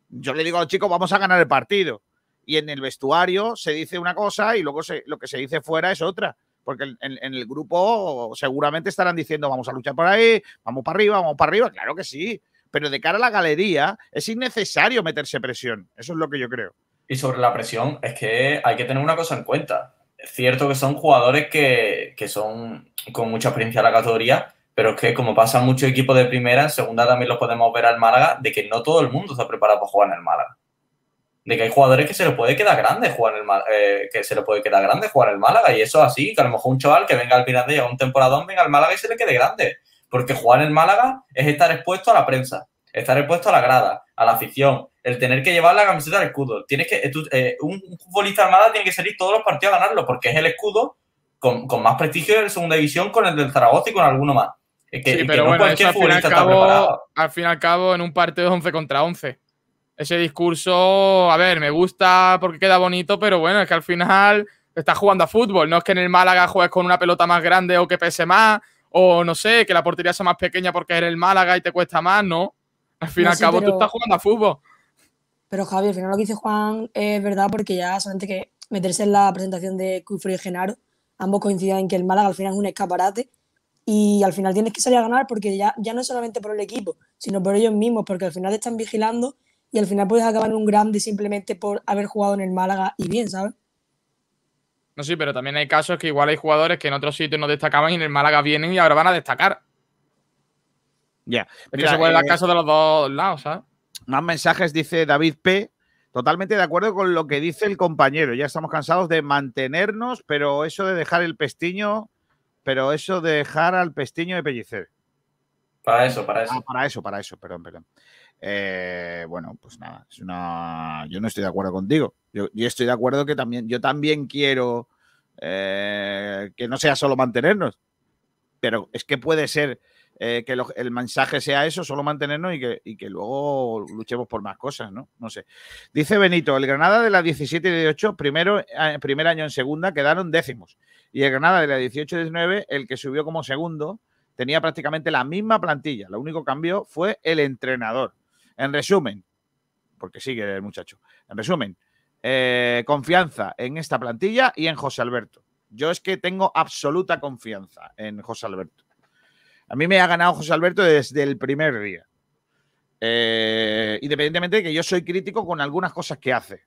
Yo le digo a los chicos vamos a ganar el partido. Y en el vestuario se dice una cosa y luego se- lo que se dice fuera es otra. Porque en el grupo seguramente estarán diciendo vamos a luchar por ahí, vamos para arriba, vamos para arriba. Claro que sí. Pero de cara a la galería es innecesario meterse presión. Eso es lo que yo creo. Y sobre la presión, es que hay que tener una cosa en cuenta. Es cierto que son jugadores que, que son con mucha experiencia en la categoría, pero es que como pasa en muchos equipos de primera, en segunda también los podemos ver al Málaga, de que no todo el mundo está preparado para jugar en el Málaga. De que hay jugadores que se les puede quedar grande jugar en el Málaga, que se les puede quedar grande jugar en el Málaga, y eso así, que a lo mejor un chaval que venga al final de un temporadón, venga al Málaga y se le quede grande. Porque jugar en el Málaga es estar expuesto a la prensa, estar expuesto a la grada, a la afición, el tener que llevar la camiseta del escudo. Tienes que, tú- eh, un, un futbolista armada tiene que salir todos los partidos a ganarlo, porque es el escudo con, con más prestigio de segunda división con el del Zaragoza y con alguno más. Es que, Sí, y que pero no bueno, eso cualquier al fin, y al futbolista cabo, al fin y al cabo, en un partido es 11 contra 11. Ese discurso, a ver, me gusta porque queda bonito, pero bueno, es que al final estás jugando a fútbol. No es que en el Málaga juegues con una pelota más grande o que pese más, o no sé, que la portería sea más pequeña porque eres el Málaga y te cuesta más, no. Al fin y No, al sí, cabo, tú estás jugando a fútbol. Pero Javi, al final lo que dice Juan es verdad porque ya solamente que meterse en la presentación de Cufre y Genaro, ambos coinciden en que el Málaga al final es un escaparate y al final tienes que salir a ganar porque ya, ya no es solamente por el equipo, sino por ellos mismos, porque al final te están vigilando y al final puedes acabar en un grande simplemente por haber jugado en el Málaga y bien, ¿sabes? No sí, pero también hay casos que igual hay jugadores que en otros sitios no destacaban y en el Málaga vienen y ahora van a destacar. Ya. Es que Mira, se puede dar eh, caso de los dos lados, ¿sabes? Más mensajes, dice David P. Totalmente de acuerdo con lo que dice el compañero. Ya estamos cansados de mantenernos, pero eso de dejar el pestiño, pero eso de dejar al pestiño de pellicer. Para eso, para eso. Ah, para eso, para eso, perdón, perdón. Eh, bueno, pues nada, es una. Yo no estoy de acuerdo contigo. Yo, yo estoy de acuerdo que también, yo también quiero eh, que no sea solo mantenernos. pero es que puede ser eh, que el mensaje sea eso, solo mantenernos y que, y que luego luchemos por más cosas, ¿no? No sé. Dice Benito, el Granada de la 17 y 18, primero, eh, primer año en segunda, quedaron décimos. Y el Granada de la 18 y 19, el que subió como segundo, tenía prácticamente la misma plantilla. Lo único que cambió fue el entrenador. En resumen, porque sigue el muchacho. En resumen, eh, confianza en esta plantilla y en José Alberto. Yo es que tengo absoluta confianza en José Alberto. A mí me ha ganado José Alberto desde el primer día. Eh, independientemente de que yo soy crítico con algunas cosas que hace.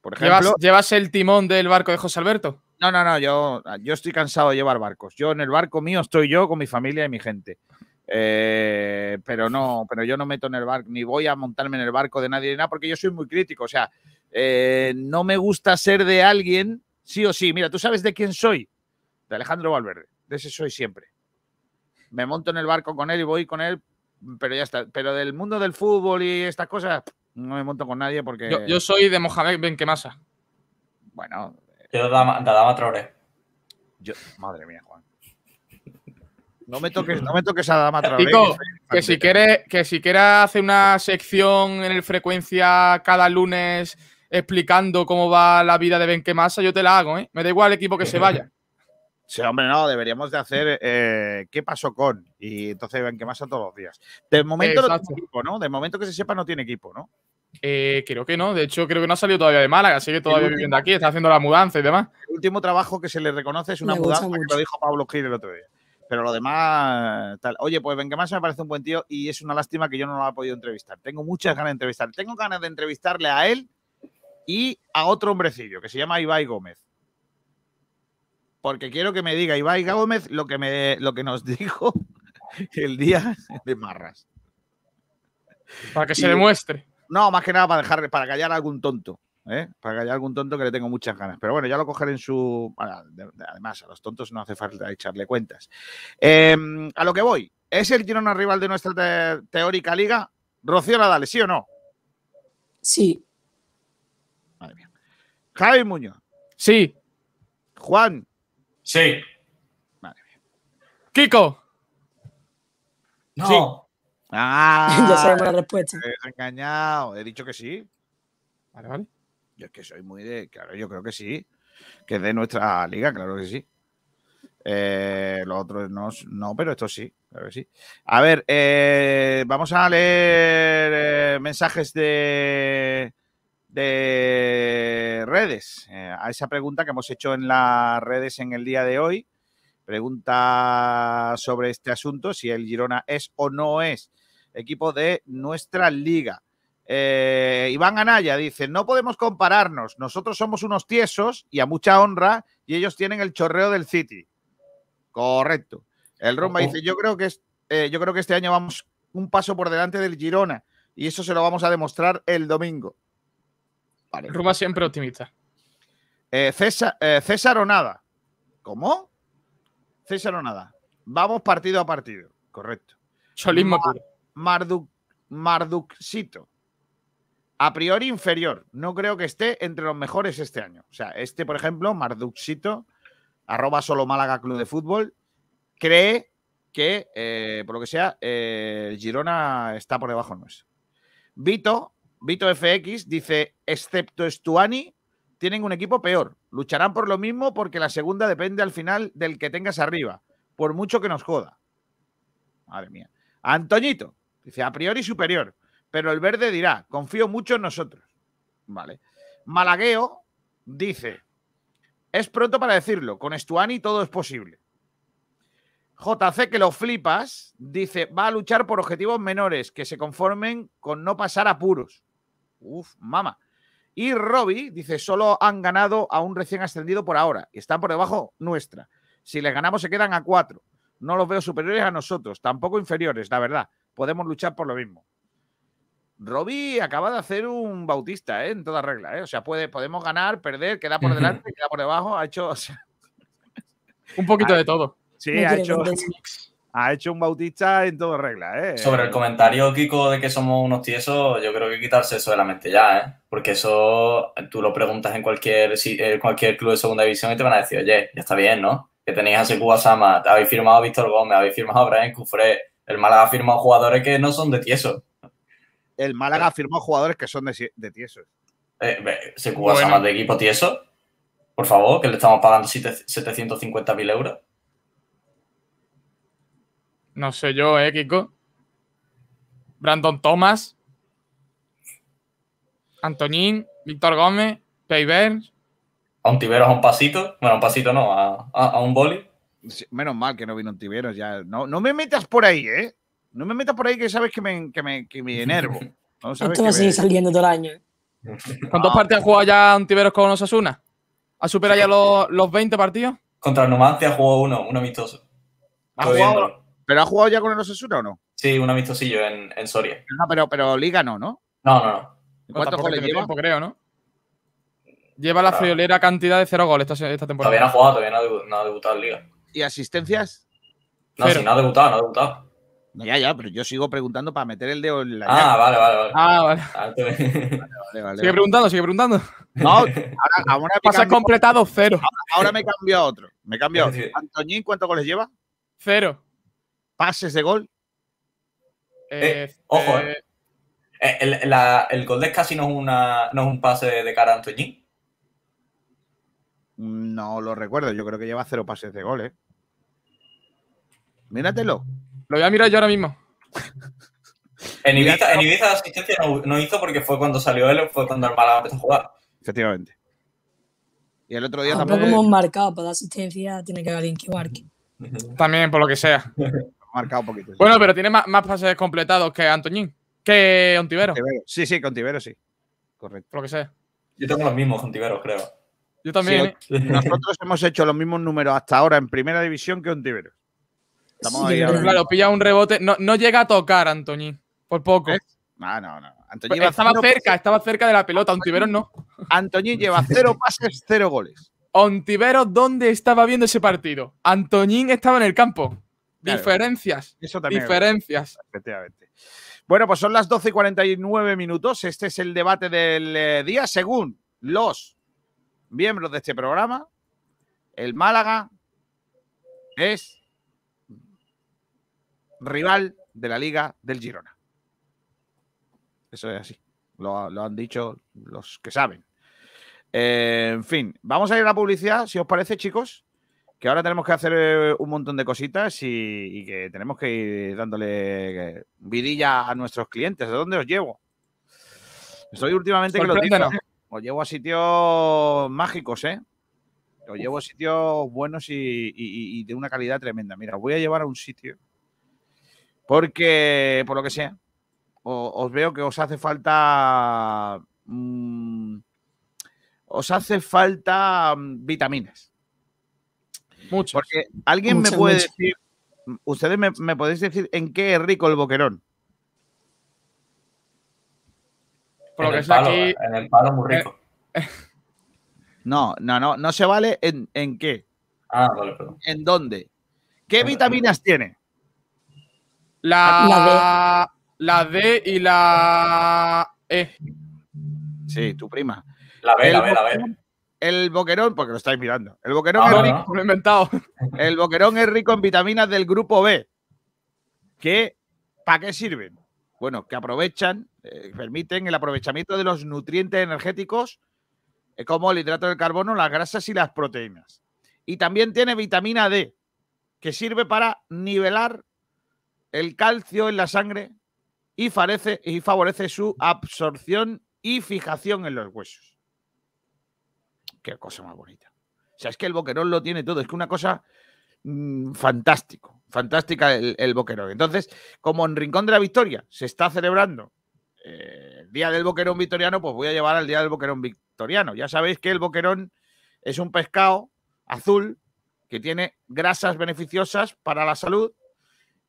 Por ejemplo, ¿Llevas, llevas el timón del barco de José Alberto? no, no, no, yo, yo estoy cansado de llevar barcos. Yo en el barco mío estoy yo con mi familia y mi gente. Eh, pero no, pero yo no meto en el barco, ni voy a montarme en el barco de nadie ni nada, porque yo soy muy crítico. O sea, eh, no me gusta ser de alguien, sí o sí. Mira, ¿tú sabes de quién soy? De Alejandro Valverde. De ese soy siempre. Me monto en el barco con él y voy con él, pero ya está. Pero del mundo del fútbol y estas cosas, no me monto con nadie porque, Yo, yo soy de Mohamed Benquemasa. bueno, Yo de Dama, de Dama Traoré. Yo, madre mía, Juan. No me toques, no me toques a Dama Traoré, Tico, que si quieres que si quieres hacer una sección en el frecuencia cada lunes explicando cómo va la vida de Benquemasa, yo te la hago, ¿eh? Me da igual el equipo que se vaya. Sí, hombre, no, deberíamos de hacer eh, qué pasó con. Y entonces ven que más a todos los días. De momento no tiene equipo, ¿no? De momento que se sepa no tiene equipo, ¿no? Eh, creo que no, de hecho creo que no ha salido todavía de Málaga, sigue todavía último- viviendo aquí, está haciendo la mudanza y demás. El último trabajo que se le reconoce es una Me mudanza, que lo dijo Pablo Gil el otro día. Pero lo demás, tal. Oye, pues Benquemasa me parece un buen tío y es una lástima que yo no lo haya podido entrevistar. Tengo muchas ganas de entrevistar. Tengo ganas de entrevistarle a él y a otro hombrecillo que se llama Ibai Gómez. Porque quiero que me diga Ibai Gómez lo que, me, lo que nos dijo el día de Marras. Para que Y- se demuestre. No, más que nada para dejar, para callar a algún tonto. ¿eh? Para callar a algún tonto que le tengo muchas ganas. Pero bueno, ya lo cogeré en su. bueno, de- de- además, a los tontos no hace falta echarle cuentas. Eh, a lo que voy. ¿Es el Girona rival de nuestra te- teórica liga? Rocío Nadal, ¿sí o no? Sí, Madre mía. Javi Muñoz. Sí, Juan. Sí. Kiko. No. Sí. Ah, ya sabemos la respuesta. te engañado. He dicho que sí. Vale, vale. Yo es que soy muy de. Claro, yo creo que sí. Que es de nuestra liga, claro que sí. Eh, lo otro no, no, pero esto sí, claro que sí. A ver, eh, vamos a leer eh, mensajes de, de redes. eh, a esa pregunta que hemos hecho en las redes en el día de hoy. Pregunta sobre este asunto, si el Girona es o no es equipo de nuestra liga. Eh, Iván Anaya dice, no podemos compararnos, nosotros somos unos tiesos y a mucha honra y ellos tienen el chorreo del City. Correcto. El Romba Ojo. dice, yo creo que es, eh, yo creo que este año vamos un paso por delante del Girona y eso se lo vamos a demostrar el domingo. Vale. Ruma siempre optimista. Eh, César, eh, César o nada. ¿Cómo? César o nada. Vamos partido a partido. Correcto. Puro. Marduk, Marduxito. A priori inferior. No creo que esté entre los mejores este año. O sea, este, por ejemplo, Marduxito, arroba solo Málaga Club de Fútbol, cree que, eh, por lo que sea, eh, Girona está por debajo nuestro. Vito, Vito FX, dice, excepto Estuani, tienen un equipo peor. Lucharán por lo mismo porque la segunda depende al final del que tengas arriba, por mucho que nos joda. Madre mía. Antoñito, dice, a priori superior, pero el verde dirá, confío mucho en nosotros. Vale. Malagueo dice, es pronto para decirlo, con Estuani todo es posible. JC, que lo flipas, dice, va a luchar por objetivos menores que se conformen con no pasar apuros. Uf, mama. Y Robbie dice, solo han ganado a un recién ascendido por ahora y están por debajo nuestra. Si les ganamos se quedan a cuatro. No los veo superiores a nosotros, tampoco inferiores, la verdad. Podemos luchar por lo mismo. Robbie acaba de hacer un bautista, ¿eh? en toda regla. ¿eh? O sea, puede, podemos ganar, perder, queda por delante, queda por debajo. Ha hecho, o sea, Un poquito de todo. sí, ha hecho. ha hecho un bautista en toda regla. ¿eh? Sobre el comentario, Kiko, de que somos unos tiesos, yo creo que quitarse eso de la mente ya, ¿eh? Porque eso tú lo preguntas en cualquier, en cualquier club de segunda división y te van a decir, oye, ya está bien, ¿no? que tenéis a Sekou Sama, habéis firmado a Víctor Gómez, habéis firmado a Brian Cufré, el Málaga ha firmado jugadores que no son de tieso. El Málaga firmó jugadores que son de, de tiesos. Eh, ve, Sekou Sama de equipo tieso, por favor, que le estamos pagando 750.000 euros. No sé yo, ¿eh, Kiko? Brandon Thomas, Antonín, Víctor Gómez, Peivers. A un Tiberos a un pasito. Bueno, a un pasito no, a, a, un boli. menos mal que no vino un Tiberos ya. No, no me metas por ahí, ¿eh? No me metas por ahí que sabes que me, que me, que me enervo. No Esto va a seguir saliendo todo el año. ¿eh? ¿Cuántos partidos ha jugado ya un Tiberos con Osasuna? ¿Ha superado ya los, los 20 partidos? Contra el Numancia jugó uno, un amistoso. ¿Ha jugado, ¿Pero ha jugado ya con el Osasuna o no? Sí, un amistosillo en, en Soria. No, pero, pero Liga no, ¿no? No, no, no. ¿Cuántos goles lleva? Tiempo, creo, ¿no? Lleva la friolera cantidad de cero goles esta, esta temporada. Todavía no ha jugado, todavía no ha, debutado en Liga. ¿Y asistencias? No, si no ha debutado, no ha debutado. No, ya, ya, pero yo sigo preguntando para meter el dedo en la. Ah, vale, vale, vale. Ah, vale. vale, vale, sigue preguntando, sigue preguntando. No, ahora, ahora Pasa completado cero. Ahora, me cambió a otro. Me cambió a otro. Antoñín, ¿cuántos goles lleva? Cero. ¿Pases de gol? Eh, eh, ojo, eh. eh el, la, el, gol de casi no es, una, no es un pase de cara a Antoñín. No lo recuerdo, yo creo que lleva cero pases de gol, ¿eh? Míratelo. Lo voy a mirar yo ahora mismo. En Ibiza, en Ibiza asistencia no, hizo porque fue cuando salió él, fue cuando el Málaga empezó a jugar. Efectivamente. Y el otro día ah, también. como marcado para dar asistencia, tiene que haber alguien que marque. También, por lo que sea. marcado un poquito. Bueno, pero tiene más, pases completados que Antoñín. Que Ontivero. Sí, sí, con Ontivero sí. Correcto. Por lo que sea. Yo tengo los mismos Ontivero, creo. Yo también. ¿eh? Nosotros hemos hecho los mismos números hasta ahora en primera división que Ontivero. Claro, pilla un rebote. No, no, llega a tocar, Antoñín. Por poco. No, no, no. Pues estaba cerca, estaba cerca de la pelota. Ontiveros no. Antoñín lleva cero pases, cero goles. Ontiveros, ¿dónde estaba viendo ese partido? Antoñín estaba en el campo. Diferencias. Eso también. Diferencias. Efectivamente. Bueno, pues son las 12 y 49 minutos. Este es el debate del eh, día. Según los miembros de este programa, el Málaga es rival de la Liga del Girona. Eso es así. Lo, han dicho los que saben. Eh, en fin, vamos a ir a la publicidad, si os parece, chicos. Que ahora tenemos que hacer eh, un montón de cositas y, que tenemos que ir dándole eh, vidilla a nuestros clientes. ¿De dónde os llevo? Estoy últimamente que lo digo. Os llevo a sitios mágicos, ¿eh? Os llevo a sitios buenos y de una calidad tremenda. Mira, os voy a llevar a un sitio porque, por lo que sea, os veo que os hace falta. Mm, os hace falta mm, vitaminas. Muchas. Porque alguien me puede decir. Ustedes me, podéis decir en qué es rico el boquerón. Por lo que sea aquí... En el palo muy rico. No, no, no, no se vale en, en qué. Ah, vale, perdón. ¿En dónde? ¿Qué vitaminas tiene? La, la, D. y la E. Sí, tu prima. La B, la B, la B. El boquerón, porque lo estáis mirando. El boquerón ah, es rico. Lo he inventado. El boquerón es rico en vitaminas del grupo B. ¿Qué? ¿Para qué sirven? Bueno, que aprovechan, eh, permiten el aprovechamiento de los nutrientes energéticos eh, como el hidrato de carbono, las grasas y las proteínas. Y también tiene vitamina D, que sirve para nivelar el calcio en la sangre y favorece su absorción y fijación en los huesos. Cosa más bonita. O sea, es que el boquerón lo tiene todo. Es que una cosa mm, fantástico, fantástica el, boquerón. Entonces, como en Rincón de la Victoria se está celebrando eh, el Día del Boquerón Victoriano, pues voy a llevar al Día del Boquerón Victoriano. Ya sabéis que el boquerón es un pescado azul que tiene grasas beneficiosas para la salud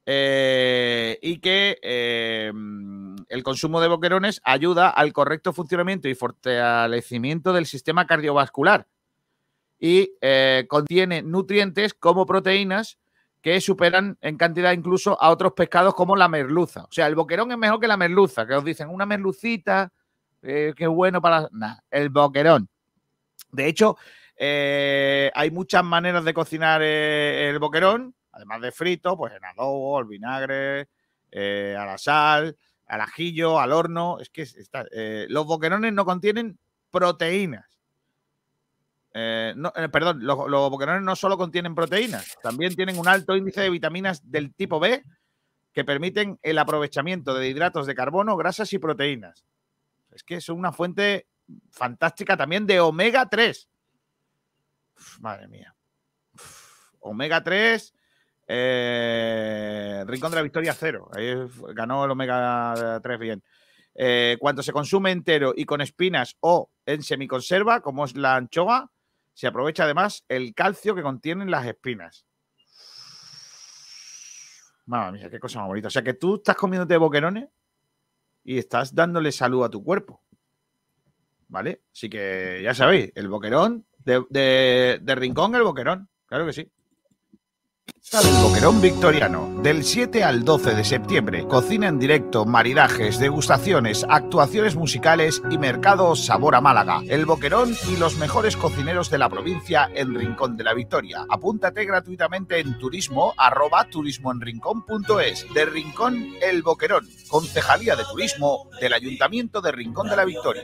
eh, y que eh, el consumo de boquerones ayuda al correcto funcionamiento y fortalecimiento del sistema cardiovascular y eh, contiene nutrientes como proteínas que superan en cantidad incluso a otros pescados como la merluza. O sea, el boquerón es mejor que la merluza, que os dicen una merlucita, que bueno para... Nah, el boquerón. De hecho, hay muchas maneras de cocinar el boquerón, además de frito, pues en adobo, al vinagre, eh, a la sal, al ajillo, al horno. Es que eh, los boquerones no contienen proteínas. Eh, perdón, los, boquerones no solo contienen proteínas, también tienen un alto índice de vitaminas del tipo B que permiten el aprovechamiento de hidratos de carbono, grasas y proteínas. Es que son una fuente fantástica también de omega 3. Uf, madre mía. Omega 3, eh, Rincón de la Victoria cero. Ahí ganó el omega 3 bien. Eh, cuando se consume entero y con espinas o en semiconserva, como es la anchoa, se aprovecha además el calcio que contienen las espinas. Madre mía, qué cosa más bonita. O sea que tú estás comiéndote boquerones y estás dándole salud a tu cuerpo. ¿Vale? Así que ya sabéis, el boquerón, de rincón el boquerón. Claro que sí. El Boquerón Victoriano, del 7 al 12 de septiembre. Cocina en directo, maridajes, degustaciones, actuaciones musicales y mercado Sabor a Málaga. El Boquerón y los mejores cocineros de la provincia en Rincón de la Victoria. Apúntate gratuitamente en turismo arroba turismoenrincón.es. De Rincón El Boquerón, Concejalía de Turismo del Ayuntamiento de Rincón de la Victoria.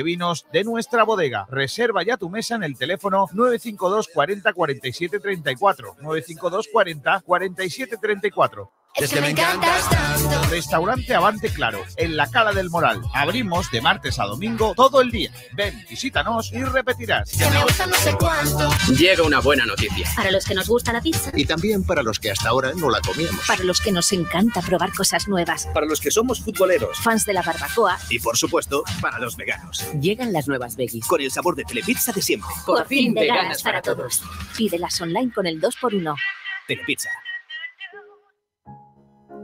vinos de nuestra bodega. Reserva ya tu mesa en el teléfono 952 40 47 34. 952 40 47 34. Es que me encantas tanto. Restaurante Avante Claro, en la Cala del Moral. Abrimos de martes a domingo todo el día. Ven, visítanos y repetirás. Que me gusta no sé cuánto. Llega una buena noticia. Para los que nos gusta la pizza. Y también para los que hasta ahora no la comíamos. Para los que nos encanta probar cosas nuevas. Para los que somos futboleros. Fans de la barbacoa. Y por supuesto, para los veganos. Llegan las nuevas veggies. Con el sabor de Telepizza de siempre. Por, fin veganas para todos. Pídelas online con el 2x1. Telepizza.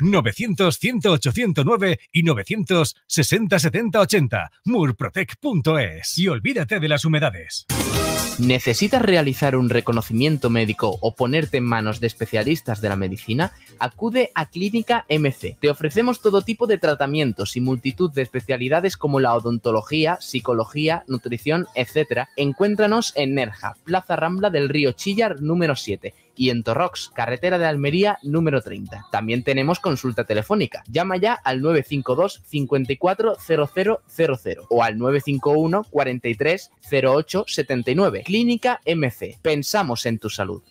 900-108-109 y 960-7080. Murprotec.es. Y olvídate de las humedades. ¿Necesitas realizar un reconocimiento médico o ponerte en manos de especialistas de la medicina? Acude a Clínica MC. Te ofrecemos todo tipo de tratamientos y multitud de especialidades como la odontología, psicología, nutrición, etc. Encuéntranos en Nerja, Plaza Rambla del Río Chillar número 7 y en Torrox, carretera de Almería número 30. También tenemos consulta telefónica. Llama ya al 952 54 0000 o al 951 43 08 79. Clínica MC. Pensamos en tu salud.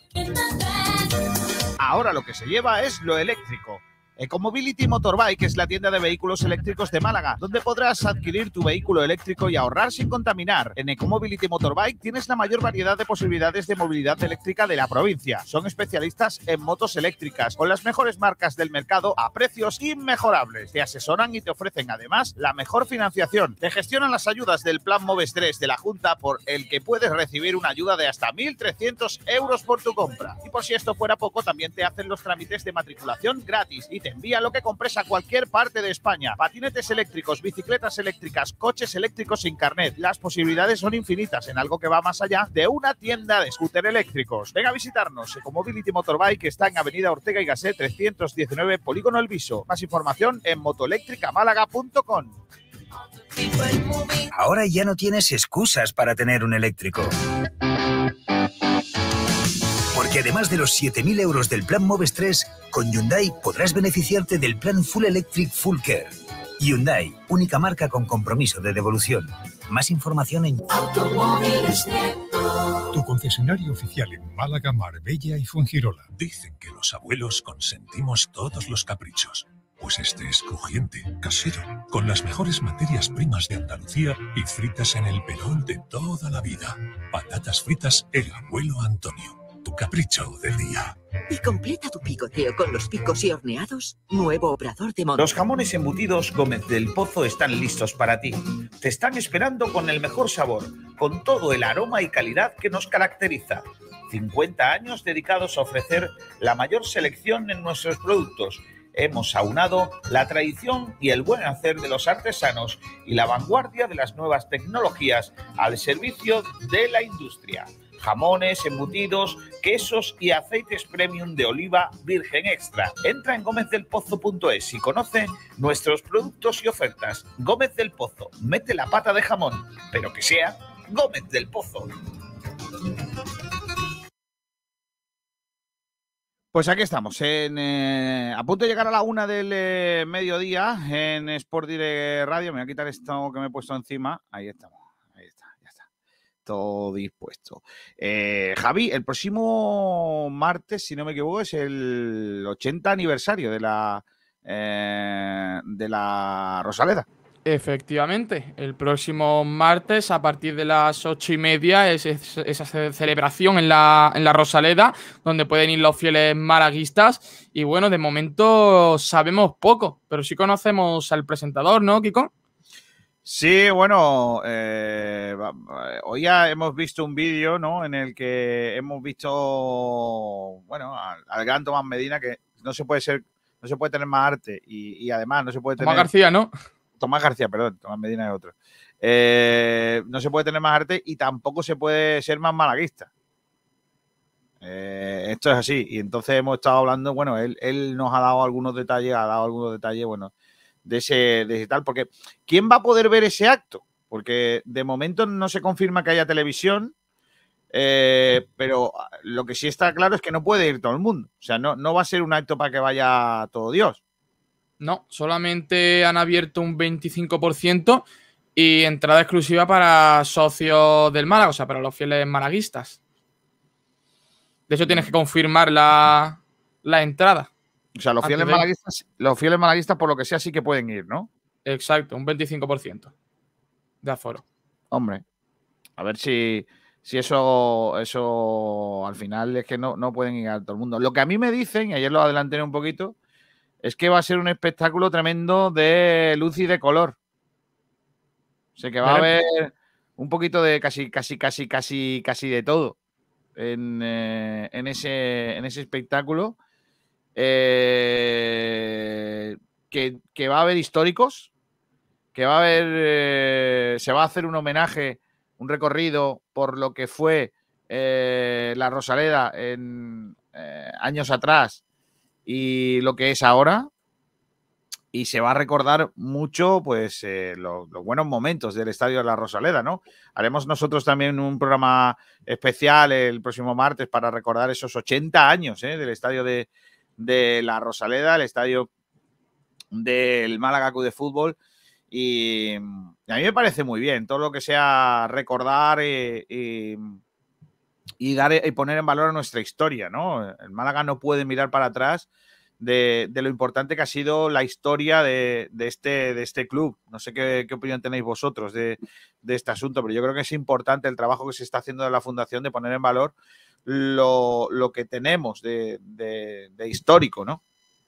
Ahora lo que se lleva es lo eléctrico. Ecomobility Motorbike es la tienda de vehículos eléctricos de Málaga, donde podrás adquirir tu vehículo eléctrico y ahorrar sin contaminar. En Ecomobility Motorbike tienes la mayor variedad de posibilidades de movilidad eléctrica de la provincia. Son especialistas en motos eléctricas, con las mejores marcas del mercado a precios inmejorables. Te asesoran y te ofrecen además la mejor financiación. Te gestionan las ayudas del Plan Moves 3 de la Junta por el que puedes recibir una ayuda de hasta 1.300 euros por tu compra. Y por si esto fuera poco, también te hacen los trámites de matriculación gratis y te envía lo que compres a cualquier parte de España. Patinetes eléctricos, bicicletas eléctricas, coches eléctricos sin carnet. Las posibilidades son infinitas en algo que va más allá de una tienda de scooter eléctricos. Venga a visitarnos. Ecomobility Motorbike está en Avenida Ortega y Gasset 319, Polígono El Viso. Más información en motoeléctricamálaga.com. Ahora ya no tienes excusas para tener un eléctrico. Porque además de los 7.000 euros del plan Moves 3, con Hyundai podrás beneficiarte del plan Full Electric Full Care. Hyundai, única marca con compromiso de devolución. Más información en Tu concesionario oficial en Málaga, Marbella y Fuengirola. Dicen que los abuelos consentimos todos los caprichos. Pues este es crujiente, casero, con las mejores materias primas de Andalucía y fritas en el perol de toda la vida. Patatas fritas El Abuelo Antonio. Tu capricho del día. Y completa tu picoteo con los picos y horneados. Nuevo obrador de monte. Los jamones embutidos Gómez del Pozo están listos para ti. Te están esperando con el mejor sabor, con todo el aroma y calidad que nos caracteriza. 50 años dedicados a ofrecer la mayor selección en nuestros productos. Hemos aunado la tradición y el buen hacer de los artesanos y la vanguardia de las nuevas tecnologías al servicio de la industria jamones, embutidos, quesos y aceites premium de oliva virgen extra. Entra en gómezdelpozo.es y conoce nuestros productos y ofertas. Gómez del Pozo, mete la pata de jamón, pero que sea Gómez del Pozo. Pues aquí estamos, eh, a punto de llegar a la una del eh, mediodía en Sport Direct Radio. Me voy a quitar esto que me he puesto encima. Ahí estamos, ahí está, ya está. Todo dispuesto. Eh, Javi, el próximo martes, si no me equivoco, es el 80 aniversario de la, eh, de la Rosaleda. Efectivamente, el próximo martes a partir de las ocho y media es, es- esa ce- celebración en la, en la Rosaleda, donde pueden ir los fieles malaguistas. Y bueno, de momento sabemos poco, pero sí conocemos al presentador, ¿no, Kiko? Sí, bueno, eh, va- hoy ya hemos visto un vídeo, ¿no? En el que hemos visto, bueno, al, al gran Tomás Medina que no se puede ser, no se puede tener más arte y, y además no se puede tener. Tomás García, ¿no? Tomás García, perdón, Tomás Medina es otro. Eh, no se puede tener más arte y tampoco se puede ser más malaguista. Eh, esto es así. Y entonces hemos estado hablando, bueno, él, él nos ha dado algunos detalles, ha dado algunos detalles, bueno, de ese, de tal, porque ¿quién va a poder ver ese acto? Porque de momento no se confirma que haya televisión, eh, pero lo que sí está claro es que no puede ir todo el mundo. O sea, no, no va a ser un acto para que vaya todo Dios. No, solamente han abierto un 25% y entrada exclusiva para socios del Málaga, o sea, para los fieles malaguistas. De hecho, tienes que confirmar la, la entrada. O sea, los fieles malaguistas, los fieles malaguistas, por lo que sea, sí que pueden ir, ¿no? Exacto, un 25% de aforo. Hombre, a ver si, si eso, eso al final es que no, no pueden ir a todo el mundo. Lo que a mí me dicen, y ayer lo adelanté un poquito, es que va a ser un espectáculo tremendo de luz y de color. O sea, que va a haber un poquito de casi, casi, casi, casi, casi de todo en, eh, en ese, en ese espectáculo. Eh, que, va a haber históricos, que va a haber, eh, se va a hacer un homenaje, un recorrido por lo que fue eh, la Rosaleda en años atrás y lo que es ahora. Y se va a recordar mucho, pues, eh, lo- los buenos momentos del Estadio de la Rosaleda, ¿no? Haremos nosotros también un programa especial el próximo martes para recordar esos 80 años del Estadio de, de la Rosaleda, el Estadio del Málaga Club de Fútbol. Y, a mí me parece muy bien todo lo que sea recordar y, y- dar y poner en valor nuestra historia, ¿no? El Málaga no puede mirar para atrás de, lo importante que ha sido la historia de, este, de este club. No sé qué, qué opinión tenéis vosotros de, de este asunto, pero yo creo que es importante el trabajo que se está haciendo de la Fundación de poner en valor lo, lo que tenemos de, de- de histórico, ¿no?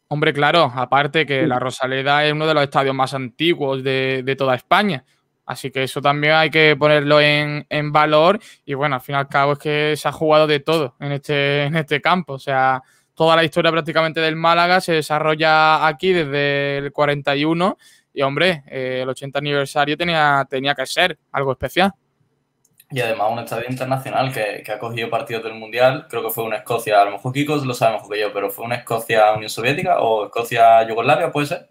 Hombre, claro, aparte que la Rosaleda es uno de los estadios más antiguos de, de toda España. Así que eso también hay que ponerlo en, en valor. Y bueno, al fin y al cabo es que se ha jugado de todo en este, en este campo. O sea, toda la historia prácticamente del Málaga se desarrolla aquí desde el 41. Y hombre, eh, el 80 aniversario tenía, tenía que ser algo especial. Y además un estadio internacional que, que ha cogido partidos del Mundial, creo que fue una Escocia, a lo mejor Kiko lo sabe mejor que yo, pero fue una Escocia Unión Soviética o Escocia Yugoslavia, ¿puede ser?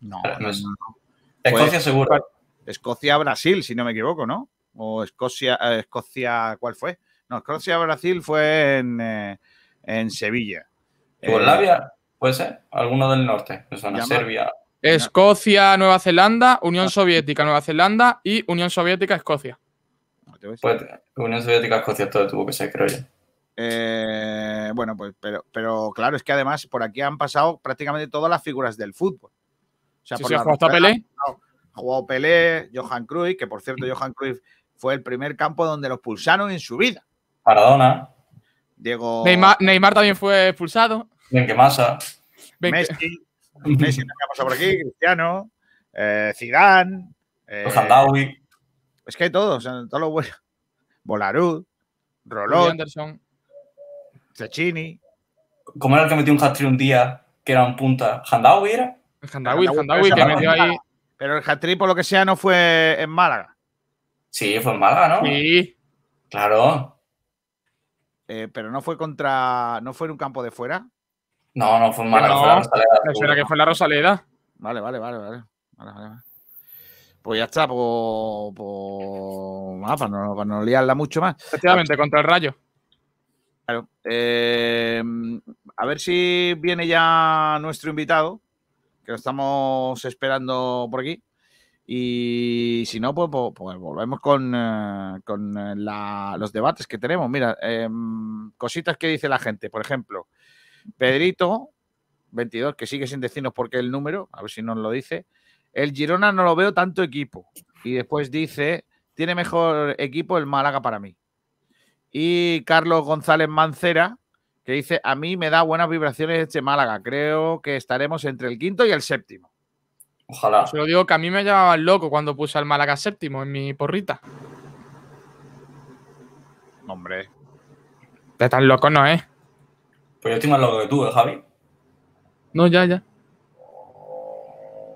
No, Pero no, es- no, no. Escocia Fue- seguro. Escocia-Brasil, si no me equivoco, ¿no? O Escocia, eh, Escocia, ¿cuál fue? No, Escocia-Brasil fue en, eh, en Sevilla. Eh, Yugoslavia, ¿puede ser? Alguno del norte, me suena, Llama- Serbia. Escocia, Nueva Zelanda, Unión Soviética, Nueva Zelanda y Unión Soviética, Escocia. Pues, Unión Soviética, Escocia, todo tuvo que ser, creo yo. Eh, bueno, pues, pero, pero claro, es que además por aquí han pasado prácticamente todas las figuras del fútbol. O sea, Sí, por sí, la ha jugado Pelé. ha jugado- ha jugado Pelé, Johan Cruyff, que por cierto, Johan Cruyff fue el primer campo donde los pulsaron en su vida. Maradona, Diego Neymar, Neymar también fue expulsado. Benquemasa. Messi, Messi también ha pasado por aquí, Cristiano, eh, Zidane, eh. Es que hay todos, o sea, todos los buenos. Bolarud, Willy Rolón, Anderson. Cecchini. ¿Cómo era el que metió un hat-trick un día que era un punta? ¿Handawi era? El Handawi, el Handawi, que metió ahí. Pero el hat por lo que sea, no fue en Málaga. Sí, fue en Málaga, ¿no? Sí. Claro. Eh, pero no fue contra. ¿No fue en un campo de fuera? No, no fue en Málaga, No, fue la Rosaleda. que fue en la Rosaleda. Vale, vale, vale, vale. Vale, vale, vale. Pues ya está, pues. pues, nada, para, no, para no liarla mucho más. Efectivamente, contra el Rayo. Claro. Eh, a ver si viene ya nuestro invitado, que lo estamos esperando por aquí. Y si no, pues, pues- pues volvemos con, eh, con eh, la- los debates que tenemos. Mira, em, cositas que dice la gente. Por ejemplo, Pedrito, 22, que sigue sin decirnos por qué el número, a ver si nos lo dice. El Girona no lo veo tanto equipo. Y después dice, tiene mejor equipo el Málaga para mí. Y Carlos González Mancera, que dice, a mí me da buenas vibraciones este Málaga. Creo que estaremos entre el quinto y el séptimo. Ojalá. Se lo digo que a mí me llamaban loco cuando puse al Málaga séptimo en mi porrita. Hombre. De tan loco no es. Pues yo estoy más loco que tú, ¿eh, Javi? No, ya, ya.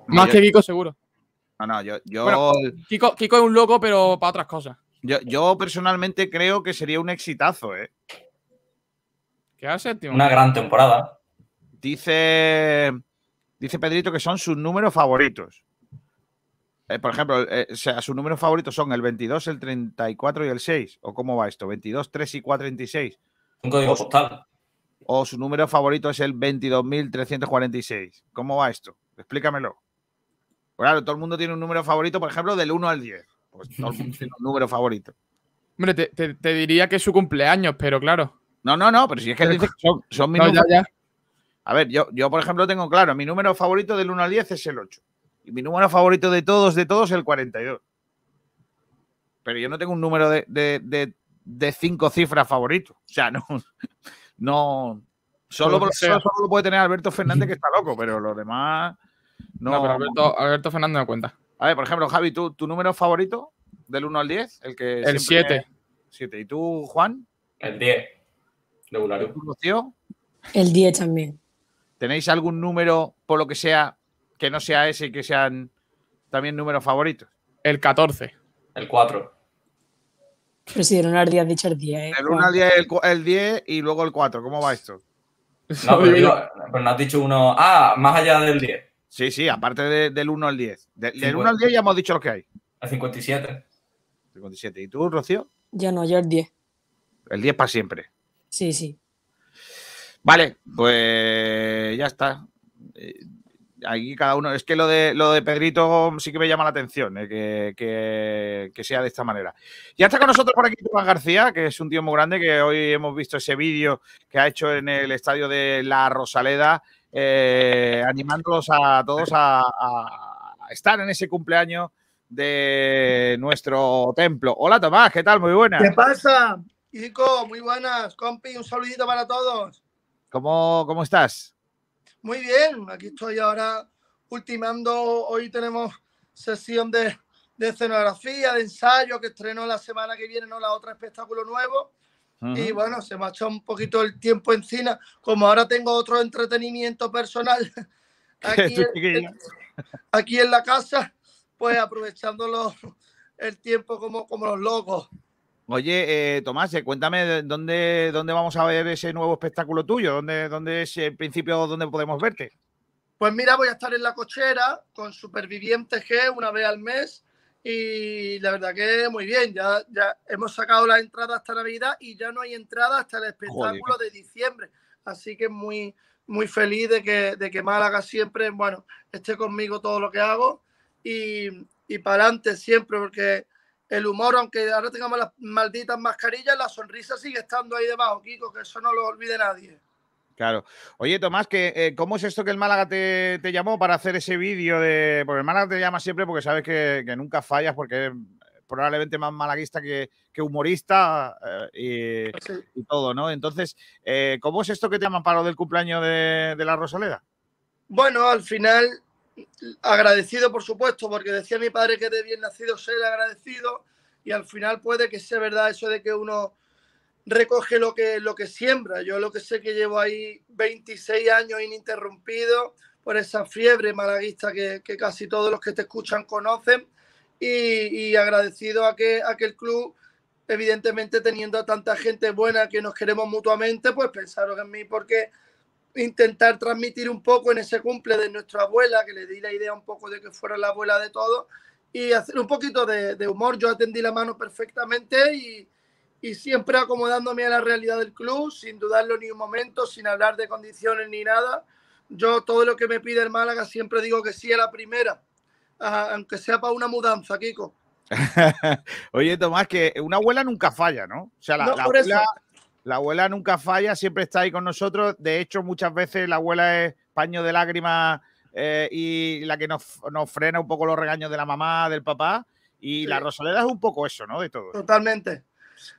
Más yo- que Kiko, seguro. No, no, yo, yo, Bueno, Kiko, Kiko es un loco, pero para otras cosas. yo, yo personalmente creo que sería un exitazo, ¿eh? Queda séptimo. Una gran temporada. Dice, dice Pedrito que son sus números favoritos. Eh, por ejemplo, eh, o sea, sus números favoritos son el 22, el 34 y el 6. ¿O cómo va esto? 22, 3 y 46. Un código O- postal. O su número favorito es el 22.346. ¿Cómo va esto? Explícamelo. Claro, todo el mundo tiene un número favorito, por ejemplo, del 1 al 10. Pues todo el mundo tiene un número favorito. Hombre, te, te- te diría que es su cumpleaños, pero claro. No, no, no, pero si es que dice son, son mis No, ya, números- ya. A ver, yo, yo, por ejemplo, tengo claro, mi número favorito del 1 al 10 es el 8. Y mi número favorito de todos, de todos, es el 42. Pero yo no tengo un número de, de, de- de cinco cifras favorito. O sea, no. No. Solo, solo- solo lo puede tener Alberto Fernández, que está loco, pero los demás. No, No, pero Alberto, Alberto Fernández no cuenta. A ver, por ejemplo, Javi, ¿tú, ¿tu número favorito del 1 al 10? El que El siempre- 7. 7. ¿Y tú, Juan? El 10. De Bulario. ¿Tú, Rocío? El 10 también. ¿Tenéis algún número, por lo que sea, que no sea ese y que sean también números favoritos? El 14. El 4. Pero si de 1 al 10 has dicho el 10. ¿eh? El 1 al 10, el, el 10 y luego el 4. ¿Cómo va esto? No, pero, digo, pero no has dicho uno. Ah, más allá del 10. Sí, sí, aparte de- del 1 al 10. De- del Cincuenta. 1 al 10 ya hemos dicho lo que hay. El 57. 57. ¿Y tú, Rocío? Ya no, yo el 10. El 10 para siempre. Sí, sí. Vale, pues ya está. Eh, Ahí cada uno. Es que lo de lo de Pedrito sí que me llama la atención, eh, que, que- que sea de esta manera. Ya está con nosotros por aquí Tomás García, que es un tío muy grande, que hoy hemos visto ese vídeo que ha hecho en el estadio de La Rosaleda, eh, animándolos a todos a, estar en ese cumpleaños de nuestro templo. Hola Tomás, ¿qué tal? Muy buenas. ¿Qué pasa? Ico, muy buenas. Compi, un saludito para todos. ¿Cómo, cómo estás? Muy bien, aquí estoy ahora ultimando. Hoy tenemos sesión de, de escenografía, de ensayo, que estreno la semana que viene, no la otra espectáculo nuevo. Y Ujú. bueno, se me ha echado un poquito el tiempo encima. Como ahora tengo otro entretenimiento personal aquí, en- aquí en la casa, pues aprovechándolo el tiempo como, como los locos. Oye, eh, Tomás, eh, cuéntame de- dónde, dónde vamos a ver ese nuevo espectáculo tuyo, dónde, dónde es el principio dónde podemos verte. Pues mira, voy a estar en la cochera con Supervivientes G una vez al mes y la verdad que muy bien, ya, ya hemos sacado la entrada hasta Navidad y ya no hay entrada hasta el espectáculo de diciembre. Así que muy, muy feliz de que, de que Málaga siempre, bueno, esté conmigo todo lo que hago y, y para adelante siempre, porque el humor, aunque ahora tengamos las malditas mascarillas, la sonrisa sigue estando ahí debajo, Kiko, que eso no lo olvide nadie. Claro. Oye, Tomás, que, eh, ¿cómo es esto que el Málaga te, te llamó para hacer ese vídeo de. Porque el Málaga te llama siempre porque sabes que, que nunca fallas, porque es probablemente más malaguista que, que humorista eh, y, y todo, ¿no? Entonces, eh, ¿cómo es esto que te llaman para lo del cumpleaños de, de la Rosaleda? Bueno, al final, agradecido por supuesto, porque decía mi padre que de bien nacido ser agradecido y al final puede que sea verdad eso de que uno recoge lo que, lo que siembra. Yo lo que sé que llevo ahí 26 años ininterrumpido por esa fiebre malaguista que, que casi todos los que te escuchan conocen y, y agradecido a que, a que el club, evidentemente teniendo tanta gente buena que nos queremos mutuamente, pues pensaron en mí porque intentar transmitir un poco en ese cumple de nuestra abuela, que le di la idea un poco de que fuera la abuela de todo, y hacer un poquito de, de humor. Yo atendí la mano perfectamente y, y siempre acomodándome a la realidad del club, sin dudarlo ni un momento, sin hablar de condiciones ni nada. Yo todo lo que me pide el Málaga siempre digo que sí a la primera, aunque sea para una mudanza, Kiko. Oye, Tomás, que una abuela nunca falla, ¿no? O sea, la, No, abuela, la abuela nunca falla, siempre está ahí con nosotros. De hecho, muchas veces la abuela es paño de lágrimas eh, y la que nos, nos frena un poco los regaños de la mamá, del papá. Y Sí. la Rosaleda es un poco eso, ¿no? De todo. Totalmente.